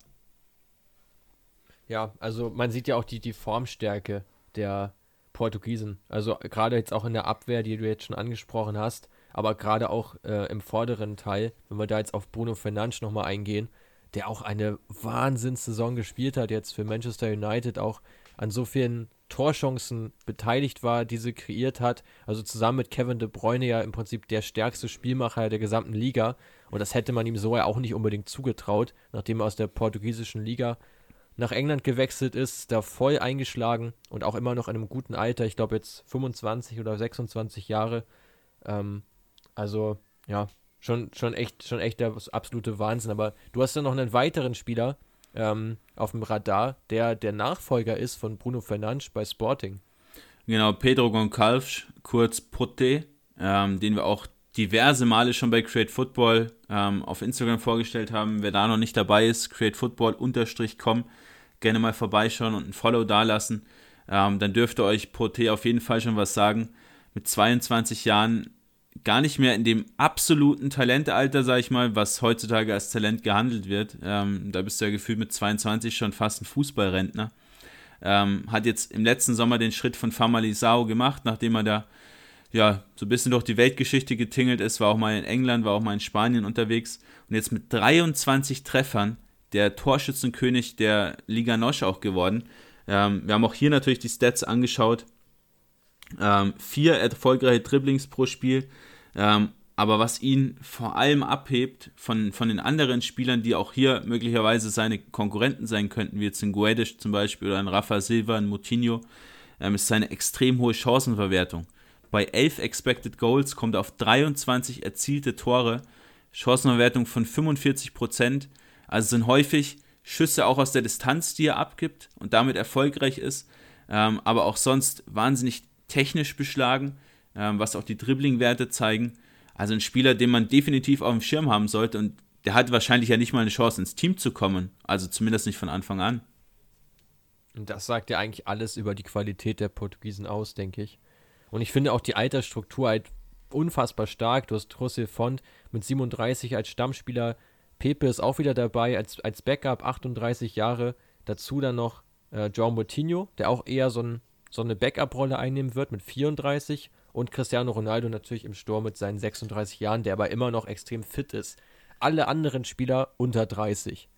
Ja, also man sieht ja auch die, die Formstärke der Portugiesen. Also gerade jetzt auch in der Abwehr, die du jetzt schon angesprochen hast, aber gerade auch äh, im vorderen Teil, wenn wir da jetzt auf Bruno Fernandes nochmal eingehen, der auch eine Wahnsinnssaison gespielt hat, jetzt für Manchester United auch an so vielen Torchancen beteiligt war, diese kreiert hat. Also zusammen mit Kevin De Bruyne ja im Prinzip der stärkste Spielmacher der gesamten Liga. Und das hätte man ihm so ja auch nicht unbedingt zugetraut, nachdem er aus der portugiesischen Liga nach England gewechselt ist, da voll eingeschlagen und auch immer noch in einem guten Alter. Ich glaube jetzt 25 oder 26 Jahre. Ähm, also ja, schon, schon echt, schon echt der absolute Wahnsinn. Aber du hast ja noch einen weiteren Spieler ähm, auf dem Radar, der der Nachfolger ist von Bruno Fernandes bei Sporting. Genau, Pedro Goncalves, kurz Pote, ähm, den wir auch diverse Male schon bei Create Football ähm, auf Instagram vorgestellt haben. Wer da noch nicht dabei ist, createfootball-com, gerne mal vorbeischauen und ein Follow dalassen. Ähm, dann dürfte euch Pote auf jeden Fall schon was sagen. Mit 22 Jahren gar nicht mehr in dem absoluten Talentalter, sag ich mal, was heutzutage als Talent gehandelt wird. Ähm, da bist du ja gefühlt mit 22 schon fast ein Fußballrentner. Ähm, hat jetzt im letzten Sommer den Schritt von Famalisao gemacht, nachdem er da ja so ein bisschen durch die Weltgeschichte getingelt ist, war auch mal in England, war auch mal in Spanien unterwegs und jetzt mit 23 Treffern der Torschützenkönig der Liga Nosch auch geworden. Ähm, wir haben auch hier natürlich die Stats angeschaut. Ähm, vier erfolgreiche Dribblings pro Spiel. Ähm, aber was ihn vor allem abhebt von, von den anderen Spielern, die auch hier möglicherweise seine Konkurrenten sein könnten, wie jetzt ein Guedes zum Beispiel oder ein Rafa Silva, ein Moutinho, ähm, ist seine extrem hohe Chancenverwertung. Bei 11 Expected Goals kommt er auf 23 erzielte Tore, Chancenverwertung von 45 Prozent. Also sind häufig Schüsse auch aus der Distanz, die er abgibt und damit erfolgreich ist, ähm, aber auch sonst wahnsinnig technisch beschlagen, ähm, was auch die Dribbling-Werte zeigen. Also ein Spieler, den man definitiv auf dem Schirm haben sollte und der hat wahrscheinlich ja nicht mal eine Chance ins Team zu kommen, also zumindest nicht von Anfang an. Und das sagt ja eigentlich alles über die Qualität der Portugiesen aus, denke ich. Und ich finde auch die Altersstruktur halt unfassbar stark. Du hast José Font mit 37 als Stammspieler, Pepe ist auch wieder dabei als, als Backup, 38 Jahre. Dazu dann noch äh, João Moutinho, der auch eher so ein so eine Backup-Rolle einnehmen wird mit 34 und Cristiano Ronaldo natürlich im Sturm mit seinen 36 Jahren, der aber immer noch extrem fit ist. Alle anderen Spieler unter 30.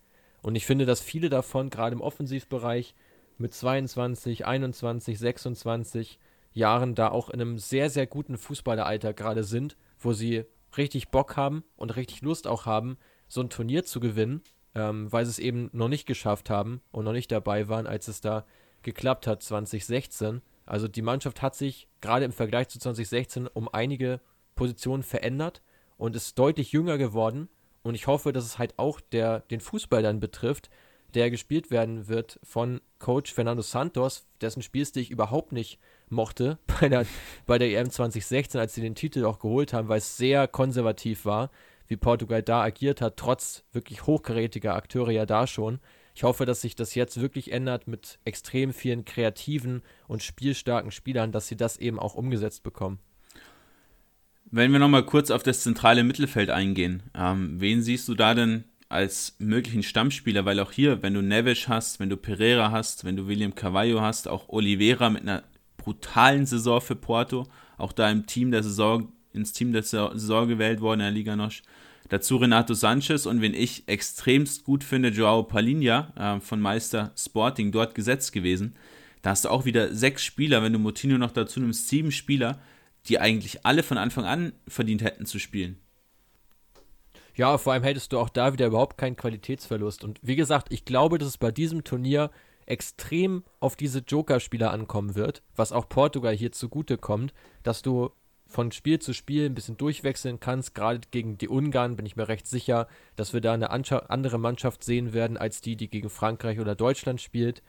Und ich finde, dass viele davon gerade im Offensivbereich mit 22, 21, 26 Jahren da auch in einem sehr, sehr guten Fußballeralter gerade sind, wo sie richtig Bock haben und richtig Lust auch haben, so ein Turnier zu gewinnen, ähm, weil sie es eben noch nicht geschafft haben und noch nicht dabei waren, als es da geklappt hat 2016. Also die Mannschaft hat sich gerade im Vergleich zu 2016 um einige Positionen verändert und ist deutlich jünger geworden. Und ich hoffe, dass es halt auch der, den Fußball dann betrifft, der gespielt werden wird von Coach Fernando Santos, dessen Spielstil ich überhaupt nicht mochte *laughs* bei der, bei der EM 2016, als sie den Titel auch geholt haben, weil es sehr konservativ war, wie Portugal da agiert hat, trotz wirklich hochkarätiger Akteure ja da schon. Ich hoffe, dass sich das jetzt wirklich ändert mit extrem vielen kreativen und spielstarken Spielern, dass sie das eben auch umgesetzt bekommen. Wenn wir nochmal kurz auf das zentrale Mittelfeld eingehen, ähm, wen siehst du da denn als möglichen Stammspieler? Weil auch hier, wenn du Neves hast, wenn du Pereira hast, wenn du William Carvalho hast, auch Oliveira mit einer brutalen Saison für Porto, auch da im Team der Saison, ins Team der Saison gewählt worden in der Liga Nosch. Dazu Renato Sanchez und wen ich extremst gut finde, Joao Palinha äh, von Meister Sporting, dort gesetzt gewesen. Da hast du auch wieder sechs Spieler, wenn du Moutinho noch dazu nimmst, sieben Spieler, die eigentlich alle von Anfang an verdient hätten zu spielen. Ja, vor allem hättest du auch da wieder überhaupt keinen Qualitätsverlust. Und wie gesagt, ich glaube, dass es bei diesem Turnier extrem auf diese Joker-Spieler ankommen wird, was auch Portugal hier zugute kommt, dass du von Spiel zu Spiel ein bisschen durchwechseln kannst. Gerade gegen die Ungarn bin ich mir recht sicher, dass wir da eine andere Mannschaft sehen werden, als die, die gegen Frankreich oder Deutschland spielt.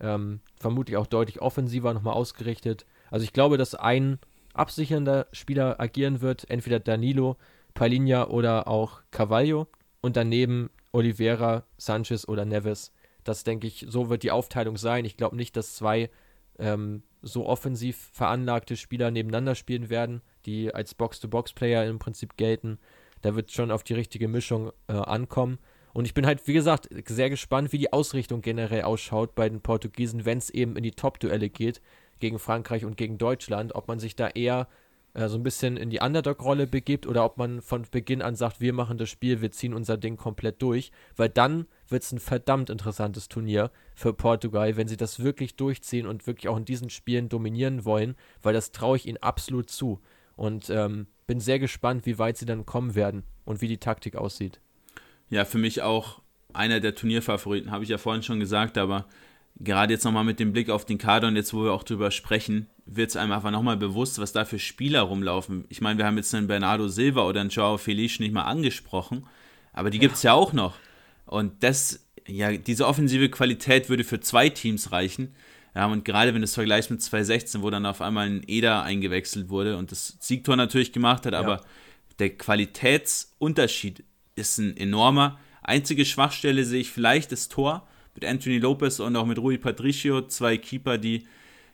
Ähm, vermutlich auch deutlich offensiver nochmal ausgerichtet. Also ich glaube, dass ein absichernder Spieler agieren wird, entweder Danilo, Palinha oder auch Carvalho und daneben Oliveira, Sanchez oder Neves. Das denke ich, so wird die Aufteilung sein. Ich glaube nicht, dass zwei ähm, so offensiv veranlagte Spieler nebeneinander spielen werden, die als Box-to-Box-Player im Prinzip gelten. Da wird schon auf die richtige Mischung äh, ankommen. Und ich bin halt, wie gesagt, sehr gespannt, wie die Ausrichtung generell ausschaut bei den Portugiesen, wenn es eben in die Top-Duelle geht gegen Frankreich und gegen Deutschland. Ob man sich da eher äh, so ein bisschen in die Underdog-Rolle begibt oder ob man von Beginn an sagt, wir machen das Spiel, wir ziehen unser Ding komplett durch. Weil dann wird es ein verdammt interessantes Turnier für Portugal, wenn sie das wirklich durchziehen und wirklich auch in diesen Spielen dominieren wollen, weil das traue ich ihnen absolut zu. Und ähm, bin sehr gespannt, wie weit sie dann kommen werden und wie die Taktik aussieht. Ja, für mich auch einer der Turnierfavoriten, habe ich ja vorhin schon gesagt, aber gerade jetzt nochmal mit dem Blick auf den Kader und jetzt, wo wir auch drüber sprechen, wird es einem einfach nochmal bewusst, was da für Spieler rumlaufen. Ich meine, wir haben jetzt einen Bernardo Silva oder einen Joao Felix nicht mal angesprochen, aber die ja. gibt es ja auch noch. Und das, ja, diese offensive Qualität würde für zwei Teams reichen. Ja, und gerade wenn du es vergleichst mit 2016, wo dann auf einmal ein Eder eingewechselt wurde und das Siegtor natürlich gemacht hat, ja. aber der Qualitätsunterschied ist ein enormer. Einzige Schwachstelle sehe ich vielleicht das Tor mit Anthony Lopez und auch mit Rui Patricio, zwei Keeper, die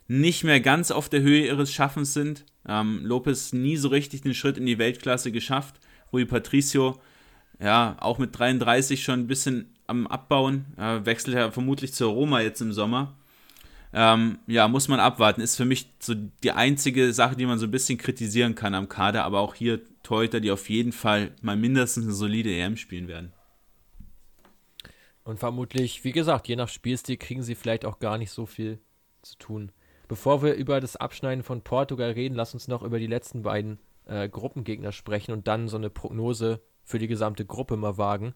nicht mehr ganz auf der Höhe ihres Schaffens sind. Ähm, Lopez nie so richtig den Schritt in die Weltklasse geschafft. Rui Patricio, ja, auch mit 33 schon ein bisschen am Abbauen. Äh, wechselt ja vermutlich zur Roma jetzt im Sommer. Ähm, ja, muss man abwarten. Ist für mich so die einzige Sache, die man so ein bisschen kritisieren kann am Kader, aber auch hier Torhüter, die auf jeden Fall mal mindestens eine solide EM spielen werden. Und vermutlich, wie gesagt, je nach Spielstil kriegen sie vielleicht auch gar nicht so viel zu tun. Bevor wir über das Abschneiden von Portugal reden, lass uns noch über die letzten beiden äh, Gruppengegner sprechen und dann so eine Prognose für die gesamte Gruppe mal wagen.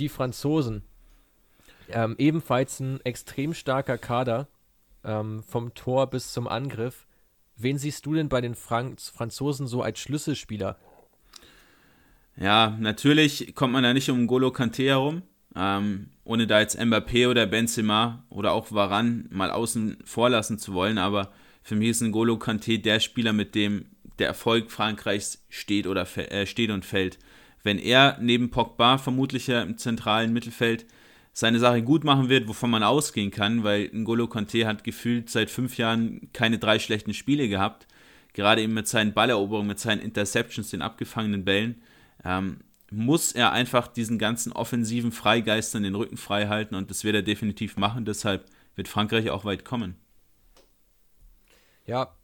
Die Franzosen. Ähm, ebenfalls ein extrem starker Kader ähm, vom Tor bis zum Angriff. Wen siehst du denn bei den Frank Franzosen so als Schlüsselspieler? Ja, natürlich kommt man da nicht um Golo Kanté herum. Ähm, ohne da jetzt Mbappé oder Benzema oder auch Varan mal außen vor lassen zu wollen, aber für mich ist ein Golo Kanté der Spieler, mit dem der Erfolg Frankreichs steht oder äh, steht und fällt. Wenn er neben Pogba vermutlich ja im zentralen Mittelfeld seine Sache gut machen wird, wovon man ausgehen kann, weil N'Golo Conte hat gefühlt seit fünf Jahren keine drei schlechten Spiele gehabt. Gerade eben mit seinen Balleroberungen, mit seinen Interceptions, den abgefangenen Bällen. Ähm, muss er einfach diesen ganzen offensiven Freigeistern den Rücken frei halten und das wird er definitiv machen. Deshalb wird Frankreich auch weit kommen. Ja,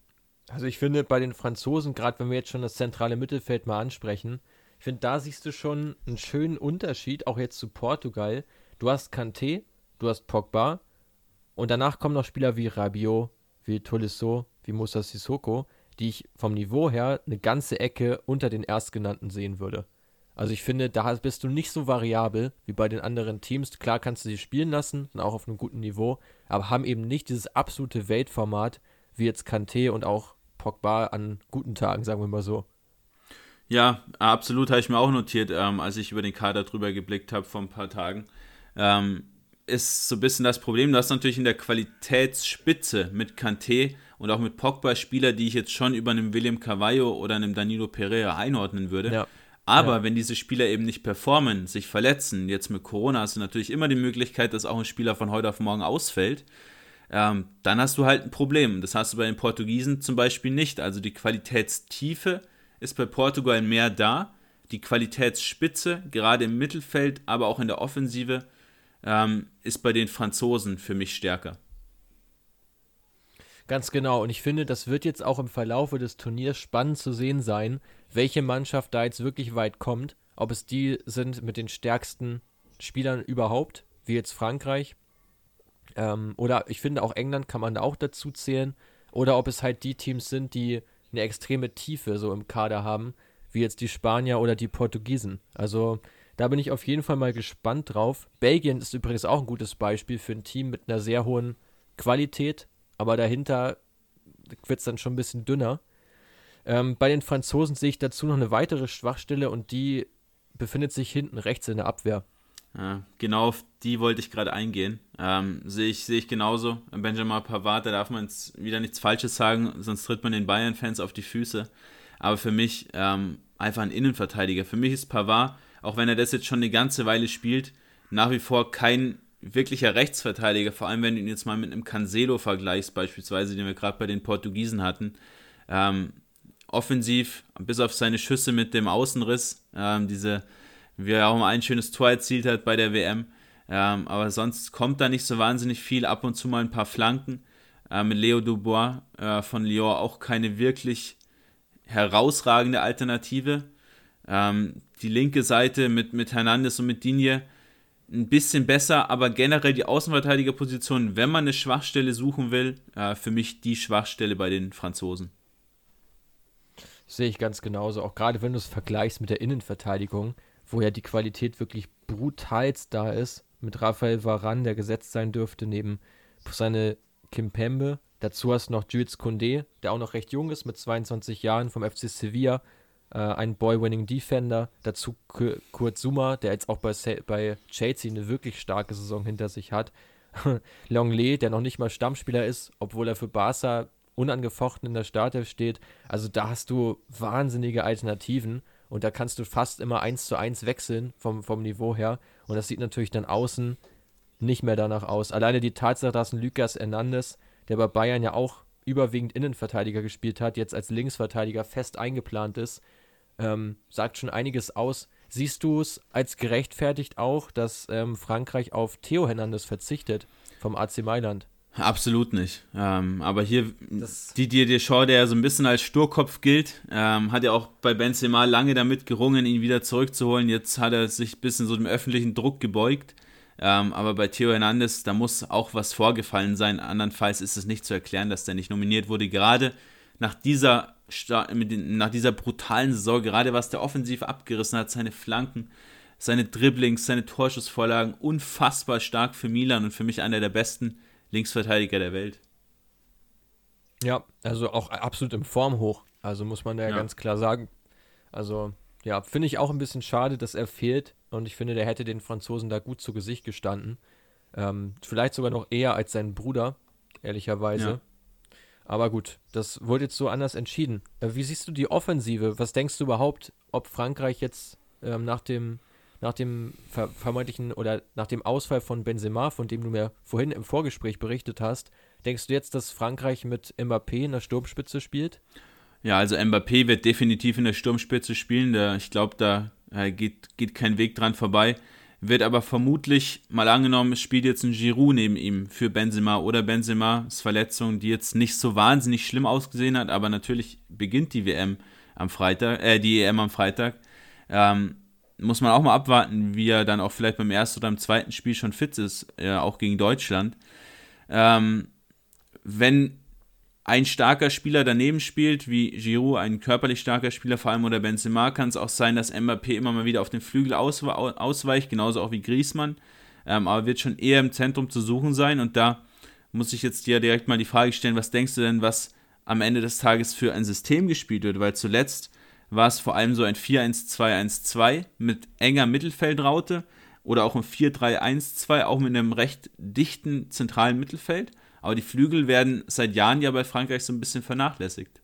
also ich finde bei den Franzosen, gerade wenn wir jetzt schon das zentrale Mittelfeld mal ansprechen, ich finde, da siehst du schon einen schönen Unterschied, auch jetzt zu Portugal. Du hast Kanté, du hast Pogba und danach kommen noch Spieler wie Rabiot, wie Tolisso, wie Musa Sissoko, die ich vom Niveau her eine ganze Ecke unter den Erstgenannten sehen würde. Also ich finde, da bist du nicht so variabel wie bei den anderen Teams. Klar kannst du sie spielen lassen, und auch auf einem guten Niveau, aber haben eben nicht dieses absolute Weltformat wie jetzt Kanté und auch Pogba an guten Tagen, sagen wir mal so. Ja, absolut habe ich mir auch notiert, ähm, als ich über den Kader drüber geblickt habe vor ein paar Tagen. Ähm, ist so ein bisschen das Problem, dass natürlich in der Qualitätsspitze mit Kanté und auch mit Pogba Spieler, die ich jetzt schon über einem William Carvalho oder einem Danilo Pereira einordnen würde. Ja. Aber ja. wenn diese Spieler eben nicht performen, sich verletzen, jetzt mit Corona hast du natürlich immer die Möglichkeit, dass auch ein Spieler von heute auf morgen ausfällt, ähm, dann hast du halt ein Problem. Das hast du bei den Portugiesen zum Beispiel nicht. Also die Qualitätstiefe ist bei Portugal mehr da. Die Qualitätsspitze, gerade im Mittelfeld, aber auch in der Offensive, ähm, ist bei den Franzosen für mich stärker. Ganz genau. Und ich finde, das wird jetzt auch im Verlaufe des Turniers spannend zu sehen sein, welche Mannschaft da jetzt wirklich weit kommt. Ob es die sind mit den stärksten Spielern überhaupt, wie jetzt Frankreich. Ähm, oder ich finde auch England kann man da auch dazu zählen. Oder ob es halt die Teams sind, die eine extreme Tiefe so im Kader haben, wie jetzt die Spanier oder die Portugiesen. Also da bin ich auf jeden Fall mal gespannt drauf. Belgien ist übrigens auch ein gutes Beispiel für ein Team mit einer sehr hohen Qualität, aber dahinter wird es dann schon ein bisschen dünner. Ähm, bei den Franzosen sehe ich dazu noch eine weitere Schwachstelle und die befindet sich hinten rechts in der Abwehr. Ja, genau auf die wollte ich gerade eingehen. Ähm, sehe ich, seh ich genauso. Benjamin Pavard, da darf man jetzt wieder nichts Falsches sagen, sonst tritt man den Bayern-Fans auf die Füße. Aber für mich ähm, einfach ein Innenverteidiger. Für mich ist Pavard, auch wenn er das jetzt schon eine ganze Weile spielt, nach wie vor kein wirklicher Rechtsverteidiger. Vor allem, wenn du ihn jetzt mal mit einem Cancelo vergleichst, beispielsweise, den wir gerade bei den Portugiesen hatten. Ähm, offensiv, bis auf seine Schüsse mit dem Außenriss, ähm, diese, wie er auch mal ein schönes Tor erzielt hat bei der WM. Ähm, aber sonst kommt da nicht so wahnsinnig viel, ab und zu mal ein paar Flanken. Äh, mit Leo Dubois äh, von Lyon auch keine wirklich herausragende Alternative. Ähm, die linke Seite mit, mit Hernandez und mit Digne ein bisschen besser, aber generell die Außenverteidigerposition, wenn man eine Schwachstelle suchen will, äh, für mich die Schwachstelle bei den Franzosen. Sehe ich ganz genauso. Auch gerade wenn du es vergleichst mit der Innenverteidigung, wo ja die Qualität wirklich brutalst da ist, mit Raphael Varane, der gesetzt sein dürfte, neben seine Kimpembe. Dazu hast du noch Jules Condé, der auch noch recht jung ist, mit 22 Jahren vom FC Sevilla. Äh, ein Boy-Winning-Defender. Dazu Kurt Zuma, der jetzt auch bei, bei Chelsea eine wirklich starke Saison hinter sich hat. *laughs* Longley, der noch nicht mal Stammspieler ist, obwohl er für Barca unangefochten in der Startelf steht. Also da hast du wahnsinnige Alternativen und da kannst du fast immer eins zu eins wechseln vom, vom Niveau her. Und das sieht natürlich dann außen nicht mehr danach aus. Alleine die Tatsache, dass ein Lucas Hernandez, der bei Bayern ja auch überwiegend Innenverteidiger gespielt hat, jetzt als Linksverteidiger fest eingeplant ist, ähm, sagt schon einiges aus. Siehst du es als gerechtfertigt auch, dass ähm, Frankreich auf Theo Hernandez verzichtet vom AC Mailand? Absolut nicht. Ähm, aber hier, das Didier Deschamps, der ja so ein bisschen als Sturkopf gilt, ähm, hat ja auch bei Benzema lange damit gerungen, ihn wieder zurückzuholen. Jetzt hat er sich ein bisschen so dem öffentlichen Druck gebeugt. Ähm, aber bei Theo Hernandez, da muss auch was vorgefallen sein. Andernfalls ist es nicht zu erklären, dass der nicht nominiert wurde. Gerade nach dieser, nach dieser brutalen Saison, gerade was der offensiv abgerissen hat, seine Flanken, seine Dribblings, seine Torschussvorlagen, unfassbar stark für Milan und für mich einer der besten Linksverteidiger der Welt. Ja, also auch absolut im Form hoch. Also muss man ja, ja. ganz klar sagen. Also, ja, finde ich auch ein bisschen schade, dass er fehlt. Und ich finde, der hätte den Franzosen da gut zu Gesicht gestanden. Ähm, vielleicht sogar noch eher als sein Bruder, ehrlicherweise. Ja. Aber gut, das wurde jetzt so anders entschieden. Äh, wie siehst du die Offensive? Was denkst du überhaupt, ob Frankreich jetzt ähm, nach dem nach dem ver vermeintlichen oder nach dem Ausfall von Benzema, von dem du mir vorhin im Vorgespräch berichtet hast, denkst du jetzt, dass Frankreich mit Mbappé in der Sturmspitze spielt? Ja, also Mbappé wird definitiv in der Sturmspitze spielen. Da, ich glaube, da äh, geht, geht kein Weg dran vorbei. Wird aber vermutlich, mal angenommen, es spielt jetzt ein Giroud neben ihm für Benzema oder Benzemas Verletzung, die jetzt nicht so wahnsinnig schlimm ausgesehen hat, aber natürlich beginnt die WM am Freitag, äh, die EM am Freitag. Ähm, muss man auch mal abwarten, wie er dann auch vielleicht beim ersten oder beim zweiten Spiel schon fit ist, äh, auch gegen Deutschland. Ähm, wenn ein starker Spieler daneben spielt, wie Giroud, ein körperlich starker Spieler, vor allem oder Benzema, kann es auch sein, dass Mbappé immer mal wieder auf den Flügel ausweicht, genauso auch wie Griezmann. Ähm, aber wird schon eher im Zentrum zu suchen sein. Und da muss ich jetzt dir direkt mal die Frage stellen, was denkst du denn, was am Ende des Tages für ein System gespielt wird? Weil zuletzt war es vor allem so ein 4-1-2-1-2 mit enger Mittelfeldraute oder auch ein 4-3-1-2, auch mit einem recht dichten zentralen Mittelfeld. Aber die Flügel werden seit Jahren ja bei Frankreich so ein bisschen vernachlässigt.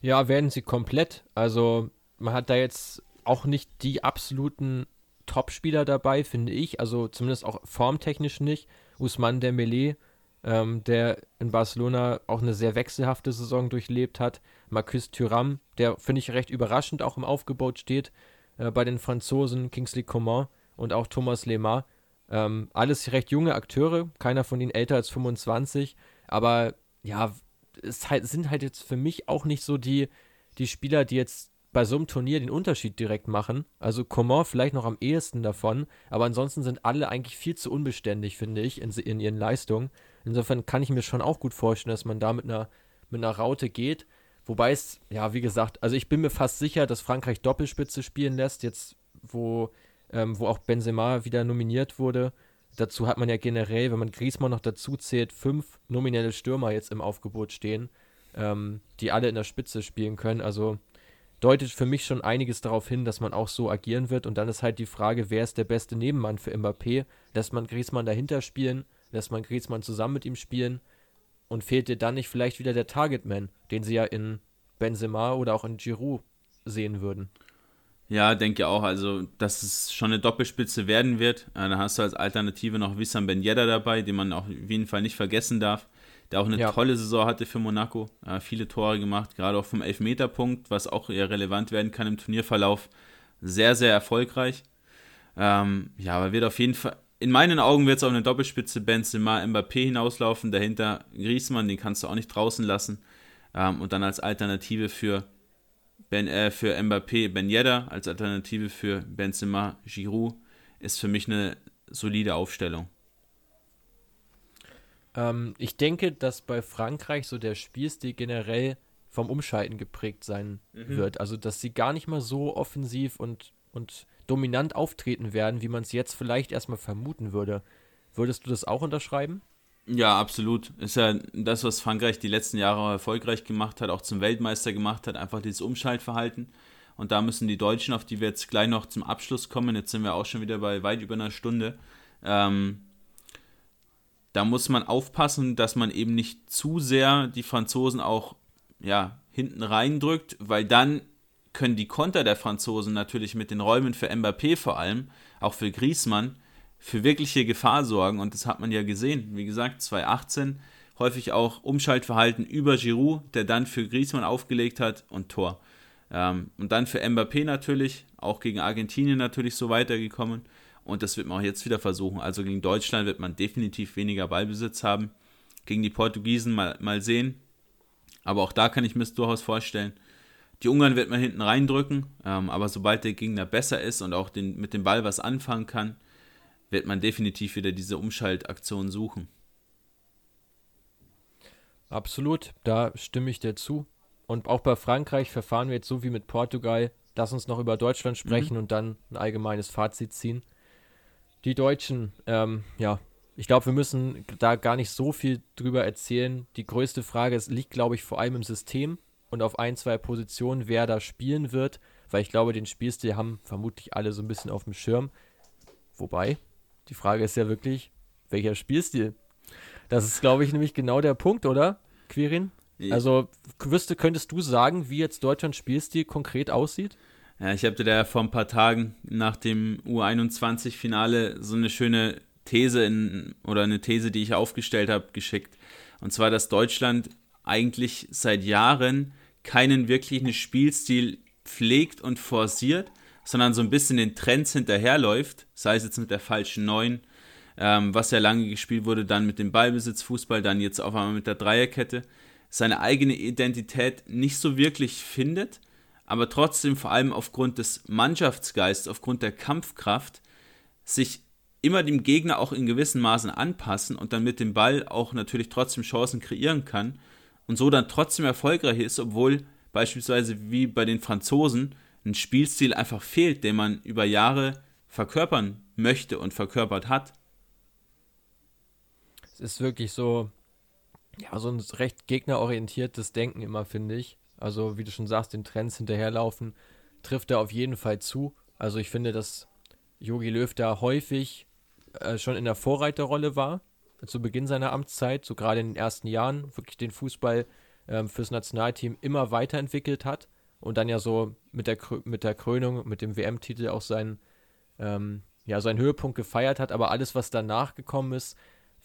Ja, werden sie komplett. Also man hat da jetzt auch nicht die absoluten Top-Spieler dabei, finde ich. Also zumindest auch formtechnisch nicht. Usman Dembele ähm, der in Barcelona auch eine sehr wechselhafte Saison durchlebt hat. Marcus Thuram, der finde ich recht überraschend auch im Aufgebot steht. Äh, bei den Franzosen Kingsley Coman und auch Thomas Lemar. Ähm, alles recht junge Akteure, keiner von ihnen älter als 25, aber ja, es halt, sind halt jetzt für mich auch nicht so die, die Spieler, die jetzt bei so einem Turnier den Unterschied direkt machen. Also Coman vielleicht noch am ehesten davon, aber ansonsten sind alle eigentlich viel zu unbeständig, finde ich, in, in ihren Leistungen. Insofern kann ich mir schon auch gut vorstellen, dass man da mit einer, mit einer Raute geht. Wobei es, ja, wie gesagt, also ich bin mir fast sicher, dass Frankreich Doppelspitze spielen lässt, jetzt wo, ähm, wo auch Benzema wieder nominiert wurde. Dazu hat man ja generell, wenn man Griezmann noch dazu zählt, fünf nominelle Stürmer jetzt im Aufgebot stehen, ähm, die alle in der Spitze spielen können. Also deutet für mich schon einiges darauf hin, dass man auch so agieren wird. Und dann ist halt die Frage, wer ist der beste Nebenmann für Mbappé? Lässt man Griezmann dahinter spielen? Lässt man Griezmann zusammen mit ihm spielen? Und fehlt dir dann nicht vielleicht wieder der Targetman, den sie ja in Benzema oder auch in Giroud sehen würden? Ja, denke auch. Also, dass es schon eine Doppelspitze werden wird. Äh, dann hast du als Alternative noch Wissam Ben Yedda dabei, den man auch auf jeden Fall nicht vergessen darf. Der auch eine ja. tolle Saison hatte für Monaco. Äh, viele Tore gemacht, gerade auch vom Elfmeterpunkt, was auch eher relevant werden kann im Turnierverlauf. Sehr, sehr erfolgreich. Ähm, ja, aber wird auf jeden Fall. In meinen Augen wird es auf eine Doppelspitze Benzema, Mbappé hinauslaufen. Dahinter Griezmann, den kannst du auch nicht draußen lassen. Ähm, und dann als Alternative für Ben, äh, für Mbappé Ben Yedda als Alternative für Benzema Giroud ist für mich eine solide Aufstellung. Ähm, ich denke, dass bei Frankreich so der Spielstil generell vom Umschalten geprägt sein mhm. wird. Also, dass sie gar nicht mal so offensiv und, und dominant auftreten werden, wie man es jetzt vielleicht erstmal vermuten würde. Würdest du das auch unterschreiben? Ja, absolut. Ist ja das, was Frankreich die letzten Jahre erfolgreich gemacht hat, auch zum Weltmeister gemacht hat, einfach dieses Umschaltverhalten. Und da müssen die Deutschen, auf die wir jetzt gleich noch zum Abschluss kommen, jetzt sind wir auch schon wieder bei weit über einer Stunde, ähm, da muss man aufpassen, dass man eben nicht zu sehr die Franzosen auch ja, hinten reindrückt, weil dann können die Konter der Franzosen natürlich mit den Räumen für Mbappé vor allem, auch für Griezmann, für wirkliche Gefahr sorgen. Und das hat man ja gesehen. Wie gesagt, 2018 häufig auch Umschaltverhalten über Giroud, der dann für Griezmann aufgelegt hat und Tor. Ähm, und dann für Mbappé natürlich, auch gegen Argentinien natürlich so weitergekommen. Und das wird man auch jetzt wieder versuchen. Also gegen Deutschland wird man definitiv weniger Ballbesitz haben. Gegen die Portugiesen mal, mal sehen. Aber auch da kann ich mir es durchaus vorstellen. Die Ungarn wird man hinten reindrücken, ähm, aber sobald der Gegner besser ist und auch den, mit dem Ball was anfangen kann, wird man definitiv wieder diese Umschaltaktion suchen. Absolut, da stimme ich dir zu. Und auch bei Frankreich verfahren wir jetzt so wie mit Portugal. Lass uns noch über Deutschland sprechen mhm. und dann ein allgemeines Fazit ziehen. Die Deutschen, ähm, ja, ich glaube, wir müssen da gar nicht so viel drüber erzählen. Die größte Frage ist, liegt, glaube ich, vor allem im System und auf ein, zwei Positionen, wer da spielen wird, weil ich glaube, den Spielstil haben vermutlich alle so ein bisschen auf dem Schirm. Wobei, die Frage ist ja wirklich, welcher Spielstil? Das ist, glaube ich, nämlich genau der Punkt, oder, Quirin? Ja. Also, wüsste, könntest du sagen, wie jetzt Deutschlands Spielstil konkret aussieht? Ja, ich habe dir da vor ein paar Tagen nach dem U21-Finale so eine schöne These in, oder eine These, die ich aufgestellt habe, geschickt. Und zwar, dass Deutschland eigentlich seit Jahren keinen wirklichen Spielstil pflegt und forciert, sondern so ein bisschen den Trends hinterherläuft, sei es jetzt mit der falschen Neun, ähm, was ja lange gespielt wurde, dann mit dem Ballbesitzfußball, dann jetzt auf einmal mit der Dreierkette, seine eigene Identität nicht so wirklich findet, aber trotzdem vor allem aufgrund des Mannschaftsgeistes, aufgrund der Kampfkraft, sich immer dem Gegner auch in gewissen Maßen anpassen und dann mit dem Ball auch natürlich trotzdem Chancen kreieren kann und so dann trotzdem erfolgreich ist, obwohl beispielsweise wie bei den Franzosen ein Spielstil einfach fehlt, den man über Jahre verkörpern möchte und verkörpert hat. Es ist wirklich so, ja, so ein recht gegnerorientiertes Denken immer, finde ich. Also, wie du schon sagst, den Trends hinterherlaufen, trifft er auf jeden Fall zu. Also, ich finde, dass Jogi Löw da häufig äh, schon in der Vorreiterrolle war, zu Beginn seiner Amtszeit, so gerade in den ersten Jahren, wirklich den Fußball ähm, fürs Nationalteam immer weiterentwickelt hat und dann ja so mit der, mit der Krönung, mit dem WM-Titel auch seinen, ähm, ja, seinen Höhepunkt gefeiert hat, aber alles, was danach gekommen ist,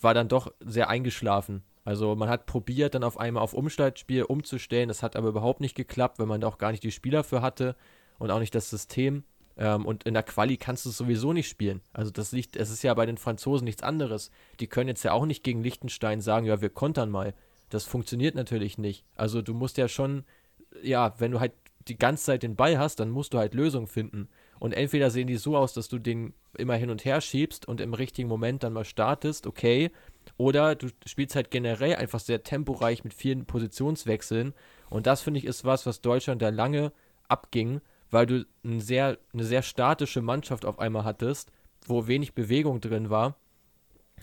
war dann doch sehr eingeschlafen. Also man hat probiert, dann auf einmal auf Umschaltspiel umzustellen, das hat aber überhaupt nicht geklappt, weil man da auch gar nicht die Spieler für hatte und auch nicht das System. Ähm, und in der Quali kannst du es sowieso nicht spielen. Also das liegt, es ist ja bei den Franzosen nichts anderes. Die können jetzt ja auch nicht gegen Liechtenstein sagen, ja, wir kontern mal. Das funktioniert natürlich nicht. Also du musst ja schon, ja, wenn du halt die ganze Zeit den Ball hast, dann musst du halt Lösungen finden. Und entweder sehen die so aus, dass du den immer hin und her schiebst und im richtigen Moment dann mal startest, okay. Oder du spielst halt generell einfach sehr temporeich mit vielen Positionswechseln. Und das finde ich ist was, was Deutschland da lange abging, weil du ein sehr, eine sehr statische Mannschaft auf einmal hattest, wo wenig Bewegung drin war.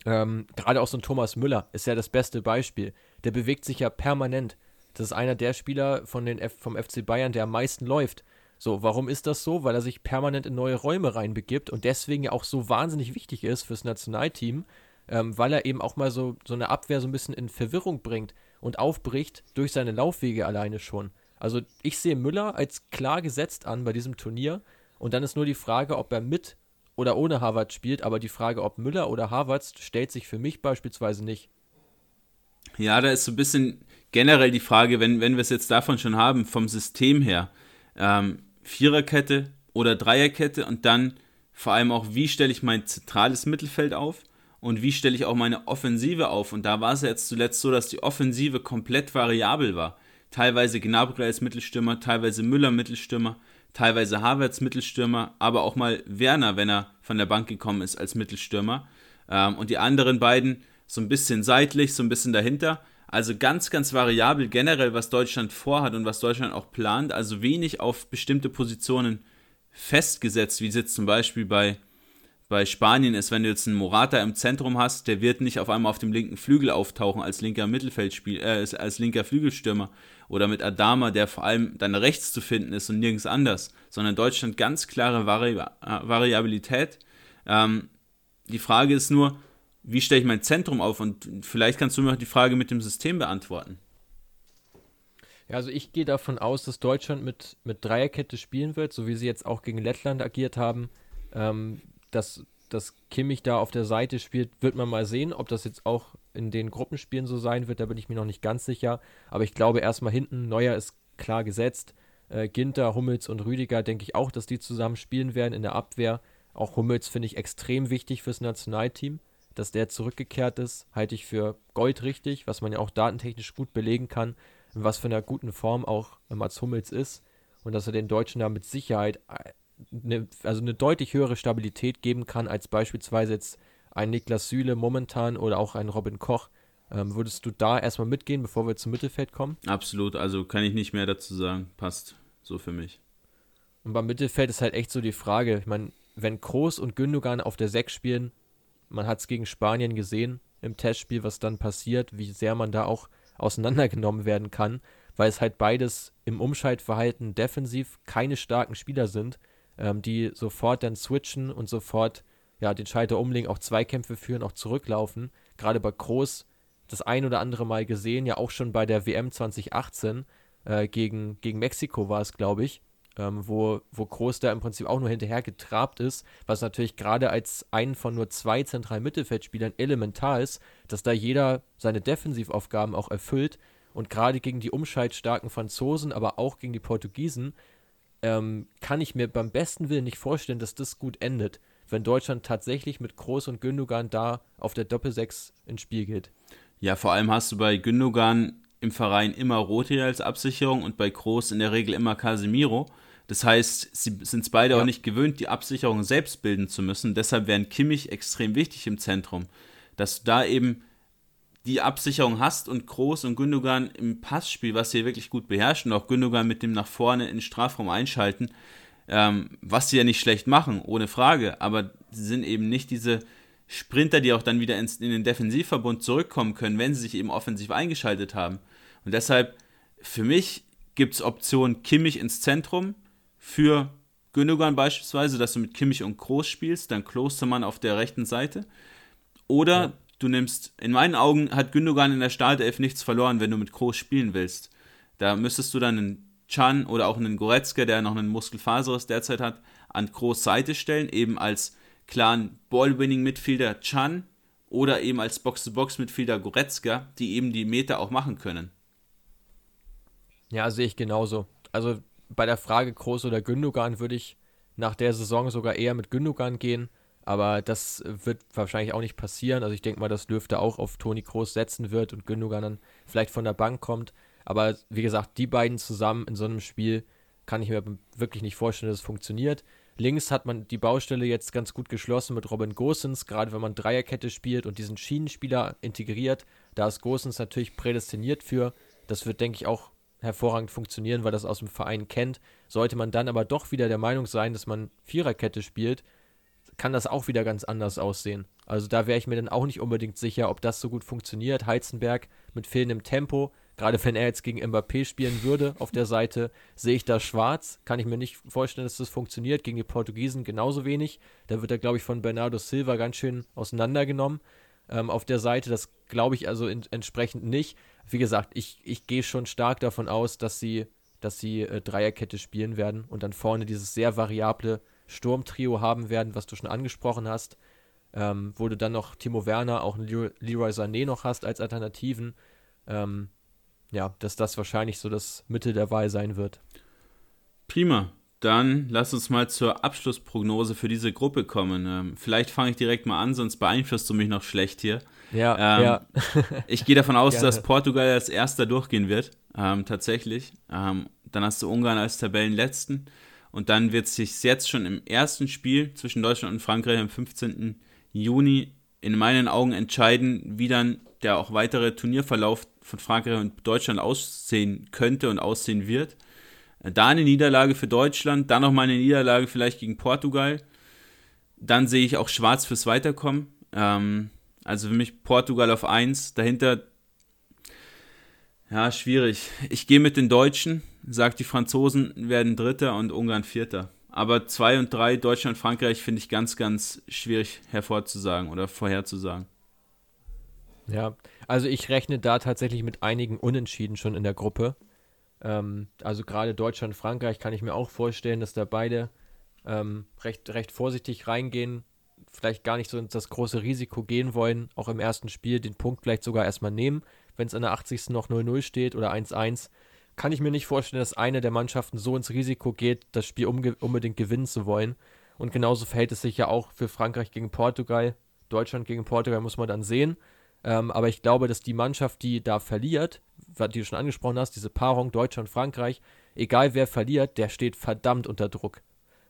Ähm, Gerade auch so ein Thomas Müller ist ja das beste Beispiel. Der bewegt sich ja permanent Das ist einer der Spieler von den F vom FC Bayern, der am meisten läuft. So, warum ist das so? Weil er sich permanent in neue Räume reinbegibt und deswegen ja auch so wahnsinnig wichtig ist fürs Nationalteam, ähm, weil er eben auch mal so, so eine Abwehr so ein bisschen in Verwirrung bringt und aufbricht durch seine Laufwege alleine schon. Also ich sehe Müller als klar gesetzt an bei diesem Turnier und dann ist nur die Frage, ob er mit oder ohne Harvard spielt, aber die Frage, ob Müller oder Harvard, stellt sich für mich beispielsweise nicht. Ja, da ist so ein bisschen generell die Frage, wenn, wenn wir es jetzt davon schon haben, vom System her, ähm, Viererkette oder Dreierkette und dann vor allem auch, wie stelle ich mein zentrales Mittelfeld auf und wie stelle ich auch meine Offensive auf. Und da war es ja jetzt zuletzt so, dass die Offensive komplett variabel war. Teilweise Gnabry als Mittelstürmer, teilweise Müller Mittelstürmer, teilweise Havertz Mittelstürmer, aber auch mal Werner, wenn er von der Bank gekommen ist als Mittelstürmer. Ähm, und die anderen beiden so ein bisschen seitlich, so ein bisschen dahinter. Also ganz, ganz variabel generell, was Deutschland vorhat und was Deutschland auch plant. Also wenig auf bestimmte Positionen festgesetzt, wie es jetzt zum Beispiel bei, bei Spanien ist. Wenn du jetzt einen Morata im Zentrum hast, der wird nicht auf einmal auf dem linken Flügel auftauchen als linker Mittelfeldspiel, äh, als linker Flügelstürmer oder mit Adama, der vor allem dann rechts zu finden ist und nirgends anders, sondern Deutschland ganz klare Vari äh, Variabilität. Ähm, die Frage ist nur, wie stelle ich mein Zentrum auf? Und vielleicht kannst du mir auch die Frage mit dem System beantworten. Ja, also ich gehe davon aus, dass Deutschland mit, mit Dreierkette spielen wird, so wie sie jetzt auch gegen Lettland agiert haben. Ähm, dass, dass Kimmich da auf der Seite spielt, wird man mal sehen. Ob das jetzt auch in den Gruppenspielen so sein wird, da bin ich mir noch nicht ganz sicher. Aber ich glaube erstmal hinten, Neuer ist klar gesetzt. Äh, Ginter, Hummels und Rüdiger denke ich auch, dass die zusammen spielen werden in der Abwehr. Auch Hummels finde ich extrem wichtig fürs Nationalteam dass der zurückgekehrt ist, halte ich für goldrichtig, was man ja auch datentechnisch gut belegen kann, in was für einer guten Form auch Mats Hummels ist und dass er den Deutschen da mit Sicherheit eine, äh, also eine deutlich höhere Stabilität geben kann als beispielsweise jetzt ein Niklas Süle momentan oder auch ein Robin Koch. Ähm, würdest du da erstmal mitgehen, bevor wir zum Mittelfeld kommen? Absolut, also kann ich nicht mehr dazu sagen. Passt so für mich. Und beim Mittelfeld ist halt echt so die Frage, ich meine, wenn Kroos und Gündogan auf der 6 spielen, man hat es gegen Spanien gesehen im Testspiel, was dann passiert, wie sehr man da auch auseinandergenommen werden kann, weil es halt beides im Umschaltverhalten defensiv keine starken Spieler sind, ähm, die sofort dann switchen und sofort ja, den Schalter umlegen, auch Zweikämpfe führen, auch zurücklaufen. Gerade bei Groß das ein oder andere Mal gesehen, ja auch schon bei der WM 2018 äh, gegen, gegen Mexiko war es, glaube ich, ähm, wo, wo Groß da im Prinzip auch nur hinterher getrabt ist, was natürlich gerade als einen von nur zwei zentralen Mittelfeldspielern elementar ist, dass da jeder seine Defensivaufgaben auch erfüllt und gerade gegen die umschaltstarken Franzosen, aber auch gegen die Portugiesen, ähm, kann ich mir beim besten Willen nicht vorstellen, dass das gut endet, wenn Deutschland tatsächlich mit Groß und Gündogan da auf der Doppelsechs ins Spiel geht. Ja, vor allem hast du bei Gündogan im Verein immer Rote als Absicherung und bei Groß in der Regel immer Casemiro. Das heißt, sie sind es beide ja. auch nicht gewöhnt, die Absicherung selbst bilden zu müssen. Deshalb wären Kimmich extrem wichtig im Zentrum, dass du da eben die Absicherung hast und Groß und Gündogan im Passspiel, was sie wirklich gut beherrschen, auch Gündogan mit dem nach vorne in den Strafraum einschalten, ähm, was sie ja nicht schlecht machen, ohne Frage, aber sie sind eben nicht diese Sprinter, die auch dann wieder ins, in den Defensivverbund zurückkommen können, wenn sie sich eben offensiv eingeschaltet haben. Und deshalb, für mich gibt es Option Kimmich ins Zentrum, für Gündogan beispielsweise, dass du mit Kimmich und Groß spielst, dann Klostermann auf der rechten Seite. Oder ja. du nimmst, in meinen Augen hat Gündogan in der Startelf nichts verloren, wenn du mit Groß spielen willst. Da müsstest du dann einen Chan oder auch einen Goretzka, der noch einen Muskelfaserus derzeit hat, an Groß Seite stellen, eben als klaren Ball-Winning-Midfielder Chan oder eben als Box-to-Box-Midfielder Goretzka, die eben die Meter auch machen können. Ja, sehe ich genauso. Also bei der Frage Groß oder Gündogan würde ich nach der Saison sogar eher mit Gündogan gehen. Aber das wird wahrscheinlich auch nicht passieren. Also ich denke mal, dass Löw da auch auf Toni Kroos setzen wird und Gündogan dann vielleicht von der Bank kommt. Aber wie gesagt, die beiden zusammen in so einem Spiel kann ich mir wirklich nicht vorstellen, dass es funktioniert. Links hat man die Baustelle jetzt ganz gut geschlossen mit Robin Gosens, gerade wenn man Dreierkette spielt und diesen Schienenspieler integriert. Da ist Gosens natürlich prädestiniert für. Das wird, denke ich, auch hervorragend funktionieren, weil das aus dem Verein kennt. Sollte man dann aber doch wieder der Meinung sein, dass man Viererkette spielt, kann das auch wieder ganz anders aussehen. Also da wäre ich mir dann auch nicht unbedingt sicher, ob das so gut funktioniert. Heizenberg mit fehlendem Tempo Gerade wenn er jetzt gegen Mbappé spielen würde auf der Seite, sehe ich da schwarz. Kann ich mir nicht vorstellen, dass das funktioniert. Gegen die Portugiesen genauso wenig. Da wird er, glaube ich, von Bernardo Silva ganz schön auseinandergenommen ähm, auf der Seite. Das glaube ich also in, entsprechend nicht. Wie gesagt, ich, ich gehe schon stark davon aus, dass sie, dass sie äh, Dreierkette spielen werden und dann vorne dieses sehr variable Sturmtrio haben werden, was du schon angesprochen hast. Ähm, wo du dann noch Timo Werner, auch Leroy Sané noch hast als Alternativen. Ähm, ja, dass das wahrscheinlich so das Mittel der Wahl sein wird. Prima. Dann lass uns mal zur Abschlussprognose für diese Gruppe kommen. Ähm, vielleicht fange ich direkt mal an, sonst beeinflusst du mich noch schlecht hier. Ja, ähm, ja. *laughs* ich gehe davon aus, dass Portugal als erster durchgehen wird. Ähm, tatsächlich. Ähm, dann hast du Ungarn als Tabellenletzten. Und dann wird sich jetzt schon im ersten Spiel zwischen Deutschland und Frankreich am 15. Juni in meinen Augen entscheiden, wie dann der auch weitere Turnierverlauf von Frankreich und Deutschland aussehen könnte und aussehen wird. Da eine Niederlage für Deutschland, dann nochmal eine Niederlage vielleicht gegen Portugal. Dann sehe ich auch schwarz fürs Weiterkommen. Ähm, also für mich Portugal auf 1, dahinter, ja, schwierig. Ich gehe mit den Deutschen, sagt die Franzosen werden Dritter und Ungarn Vierter. Aber 2 und 3, Deutschland, Frankreich, finde ich ganz, ganz schwierig hervorzusagen oder vorherzusagen. Ja, also ich rechne da tatsächlich mit einigen Unentschieden schon in der Gruppe. Ähm, also gerade Deutschland, Frankreich kann ich mir auch vorstellen, dass da beide ähm, recht, recht vorsichtig reingehen, vielleicht gar nicht so das große Risiko gehen wollen, auch im ersten Spiel den Punkt vielleicht sogar erstmal nehmen, wenn es an der 80. noch 0-0 steht oder 1-1. Kann ich mir nicht vorstellen, dass eine der Mannschaften so ins Risiko geht, das Spiel unbedingt gewinnen zu wollen. Und genauso verhält es sich ja auch für Frankreich gegen Portugal. Deutschland gegen Portugal muss man dann sehen. Ähm, aber ich glaube, dass die Mannschaft, die da verliert, die du schon angesprochen hast, diese Paarung Deutschland-Frankreich, egal wer verliert, der steht verdammt unter Druck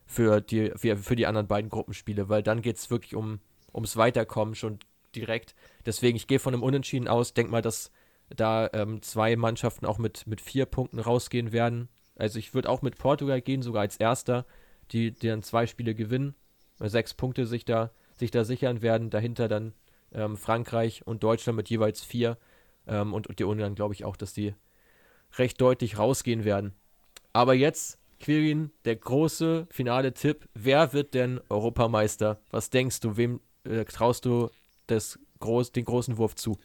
für die, für, für die anderen beiden Gruppenspiele, weil dann geht es wirklich um, ums Weiterkommen schon direkt. Deswegen, ich gehe von einem Unentschieden aus, denke mal, dass da ähm, zwei Mannschaften auch mit, mit vier Punkten rausgehen werden. Also ich würde auch mit Portugal gehen, sogar als erster, die, die dann zwei Spiele gewinnen, sechs Punkte sich da, sich da sichern werden. Dahinter dann ähm, Frankreich und Deutschland mit jeweils vier. Ähm, und, und die Ungarn glaube ich auch, dass die recht deutlich rausgehen werden. Aber jetzt, Quirin, der große finale Tipp. Wer wird denn Europameister? Was denkst du? Wem äh, traust du das groß, den großen Wurf zu?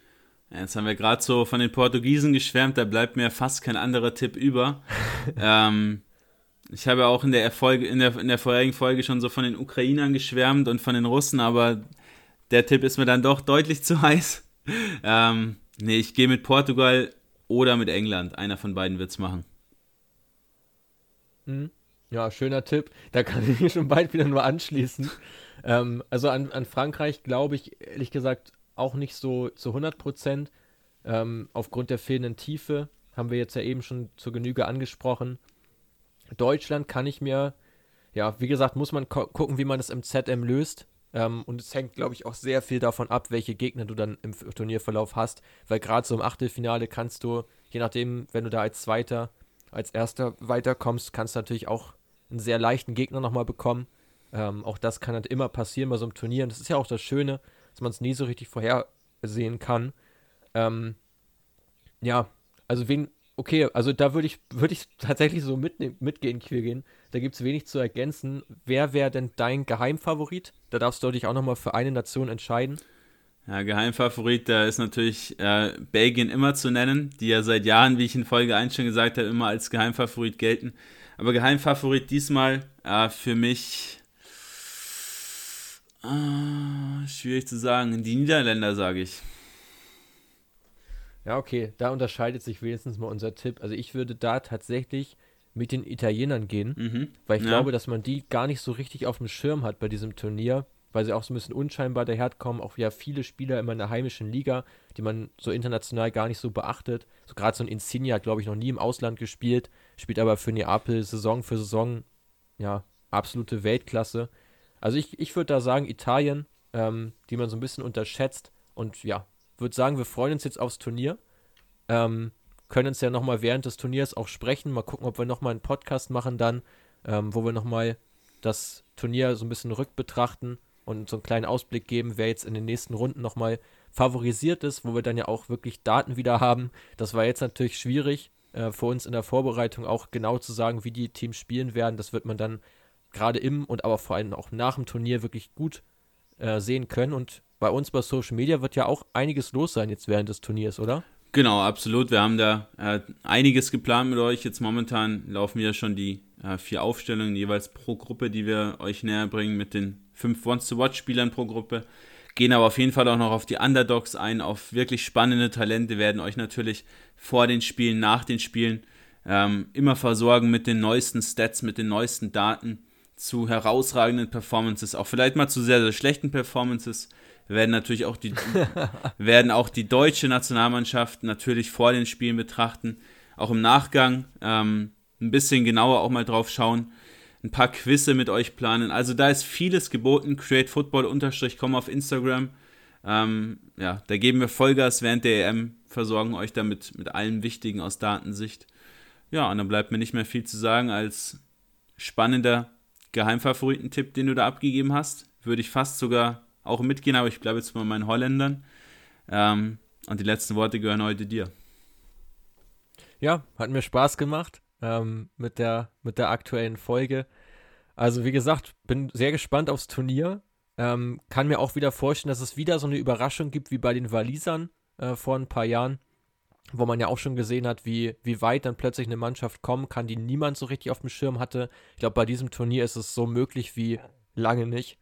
Jetzt haben wir gerade so von den Portugiesen geschwärmt, da bleibt mir fast kein anderer Tipp über. *laughs* ähm, ich habe auch in der, Erfolge, in, der, in der vorherigen Folge schon so von den Ukrainern geschwärmt und von den Russen, aber der Tipp ist mir dann doch deutlich *laughs* zu heiß. Ähm, nee, ich gehe mit Portugal oder mit England. Einer von beiden wird es machen. Mhm. Ja, schöner Tipp. Da kann ich mich schon bald wieder nur anschließen. *laughs* ähm, also an, an Frankreich glaube ich ehrlich gesagt auch nicht so zu 100 Prozent. Ähm, aufgrund der fehlenden Tiefe haben wir jetzt ja eben schon zur Genüge angesprochen. Deutschland kann ich mir, ja, wie gesagt, muss man gucken, wie man das im ZM löst. Ähm, und es hängt, glaube ich, auch sehr viel davon ab, welche Gegner du dann im Turnierverlauf hast. Weil gerade so im Achtelfinale kannst du, je nachdem, wenn du da als Zweiter, als Erster weiterkommst, kannst du natürlich auch einen sehr leichten Gegner nochmal bekommen. Ähm, auch das kann halt immer passieren bei so einem Turnier. Und das ist ja auch das Schöne, dass man es nie so richtig vorhersehen kann. Ähm, ja, also wen, okay, also da würde ich, würd ich tatsächlich so mitnehmen, mitgehen, Quirgin. Da gibt es wenig zu ergänzen. Wer wäre denn dein Geheimfavorit? Da darfst du dich auch nochmal für eine Nation entscheiden. Ja, Geheimfavorit, da ist natürlich äh, Belgien immer zu nennen, die ja seit Jahren, wie ich in Folge 1 schon gesagt habe, immer als Geheimfavorit gelten. Aber Geheimfavorit diesmal äh, für mich äh, schwierig zu sagen. Die Niederländer, sage ich. Ja, okay, da unterscheidet sich wenigstens mal unser Tipp. Also ich würde da tatsächlich mit den Italienern gehen, mhm. weil ich ja. glaube, dass man die gar nicht so richtig auf dem Schirm hat bei diesem Turnier, weil sie auch so ein bisschen unscheinbar daherkommen. Auch ja viele Spieler immer in der heimischen Liga, die man so international gar nicht so beachtet. So gerade so ein Insigne hat, glaube ich, noch nie im Ausland gespielt, spielt aber für Neapel Saison für Saison, ja, absolute Weltklasse. Also ich, ich würde da sagen, Italien, ähm, die man so ein bisschen unterschätzt und ja, würde sagen, wir freuen uns jetzt aufs Turnier. Ähm, können uns ja nochmal während des Turniers auch sprechen. Mal gucken, ob wir nochmal einen Podcast machen dann, ähm, wo wir nochmal das Turnier so ein bisschen rückbetrachten und so einen kleinen Ausblick geben, wer jetzt in den nächsten Runden nochmal favorisiert ist, wo wir dann ja auch wirklich Daten wieder haben. Das war jetzt natürlich schwierig äh, für uns in der Vorbereitung auch genau zu sagen, wie die Teams spielen werden. Das wird man dann gerade im und aber vor allem auch nach dem Turnier wirklich gut äh, sehen können. Und bei uns bei Social Media wird ja auch einiges los sein jetzt während des Turniers, oder? Genau, absolut. Wir haben da äh, einiges geplant mit euch. Jetzt momentan laufen ja schon die äh, vier Aufstellungen jeweils pro Gruppe, die wir euch näher bringen mit den fünf Wants-to-Watch-Spielern pro Gruppe. Gehen aber auf jeden Fall auch noch auf die Underdogs ein, auf wirklich spannende Talente, werden euch natürlich vor den Spielen, nach den Spielen ähm, immer versorgen mit den neuesten Stats, mit den neuesten Daten zu herausragenden Performances, auch vielleicht mal zu sehr, sehr schlechten Performances. Werden natürlich auch die, *laughs* werden auch die deutsche Nationalmannschaft natürlich vor den Spielen betrachten, auch im Nachgang ähm, ein bisschen genauer auch mal drauf schauen, ein paar Quizze mit euch planen. Also da ist vieles geboten. CreateFootball-com auf Instagram. Ähm, ja, da geben wir Vollgas während der EM, versorgen euch damit mit allem Wichtigen aus Datensicht. Ja, und dann bleibt mir nicht mehr viel zu sagen als spannender Geheimfavoritentipp, den du da abgegeben hast. Würde ich fast sogar auch mitgehen, aber ich bleibe jetzt bei meinen Holländern. Ähm, und die letzten Worte gehören heute dir. Ja, hat mir Spaß gemacht ähm, mit, der, mit der aktuellen Folge. Also, wie gesagt, bin sehr gespannt aufs Turnier. Ähm, kann mir auch wieder vorstellen, dass es wieder so eine Überraschung gibt wie bei den Walisern äh, vor ein paar Jahren, wo man ja auch schon gesehen hat, wie, wie weit dann plötzlich eine Mannschaft kommen kann, die niemand so richtig auf dem Schirm hatte. Ich glaube, bei diesem Turnier ist es so möglich wie lange nicht.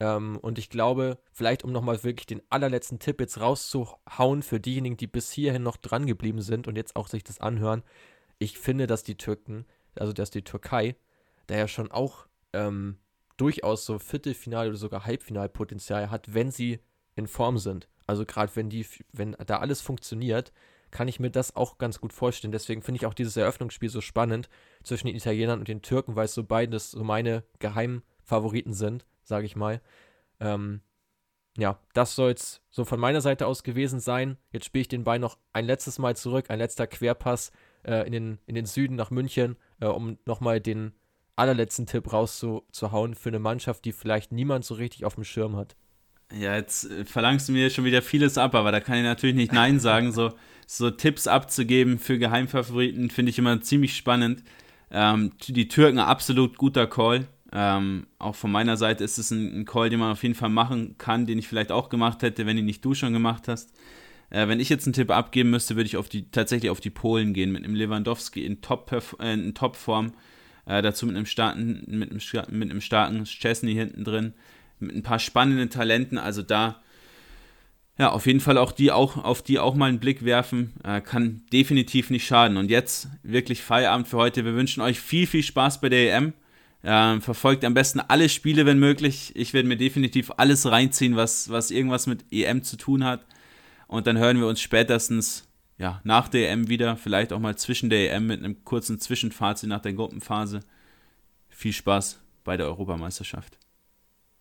Ähm, und ich glaube, vielleicht um nochmal wirklich den allerletzten Tipp jetzt rauszuhauen für diejenigen, die bis hierhin noch dran geblieben sind und jetzt auch sich das anhören, ich finde, dass die Türken, also dass die Türkei, da ja schon auch ähm, durchaus so Viertelfinal oder sogar Halbfinalpotenzial hat, wenn sie in Form sind. Also gerade wenn die, wenn da alles funktioniert, kann ich mir das auch ganz gut vorstellen. Deswegen finde ich auch dieses Eröffnungsspiel so spannend zwischen den Italienern und den Türken, weil es so beides so meine Geheimfavoriten sind, sage ich mal. Ähm, ja, das soll es so von meiner Seite aus gewesen sein. Jetzt spiele ich den Ball noch ein letztes Mal zurück, ein letzter Querpass äh, in, den, in den Süden nach München, äh, um nochmal den allerletzten Tipp rauszuhauen für eine Mannschaft, die vielleicht niemand so richtig auf dem Schirm hat. Ja, jetzt äh, verlangst du mir schon wieder vieles ab, aber da kann ich natürlich nicht Nein sagen. So, so Tipps abzugeben für Geheimfavoriten finde ich immer ziemlich spannend. Ähm, die Türken absolut guter Call. Ähm, auch von meiner Seite ist es ein, ein, Call, den man auf jeden Fall machen kann, den ich vielleicht auch gemacht hätte, wenn ihn nicht du schon gemacht hast. Äh, wenn ich jetzt einen Tipp abgeben müsste, würde ich auf die, tatsächlich auf die Polen gehen, mit einem Lewandowski in Top-Form. Äh, in Top äh, dazu mit einem starken, mit einem, mit einem starken Chesney hinten drin, mit ein paar spannenden Talenten. Also da, ja, auf jeden Fall auch die auch, auf die auch mal einen Blick werfen, äh, kann definitiv nicht schaden. Und jetzt wirklich Feierabend für heute. Wir wünschen euch viel, viel Spaß bei der EM. Ähm, verfolgt am besten alle Spiele, wenn möglich. Ich werde mir definitiv alles reinziehen, was, was irgendwas mit EM zu tun hat. Und dann hören wir uns spätestens ja, nach der EM wieder, vielleicht auch mal zwischen der EM mit einem kurzen Zwischenfazit nach der Gruppenphase. Viel Spaß bei der Europameisterschaft.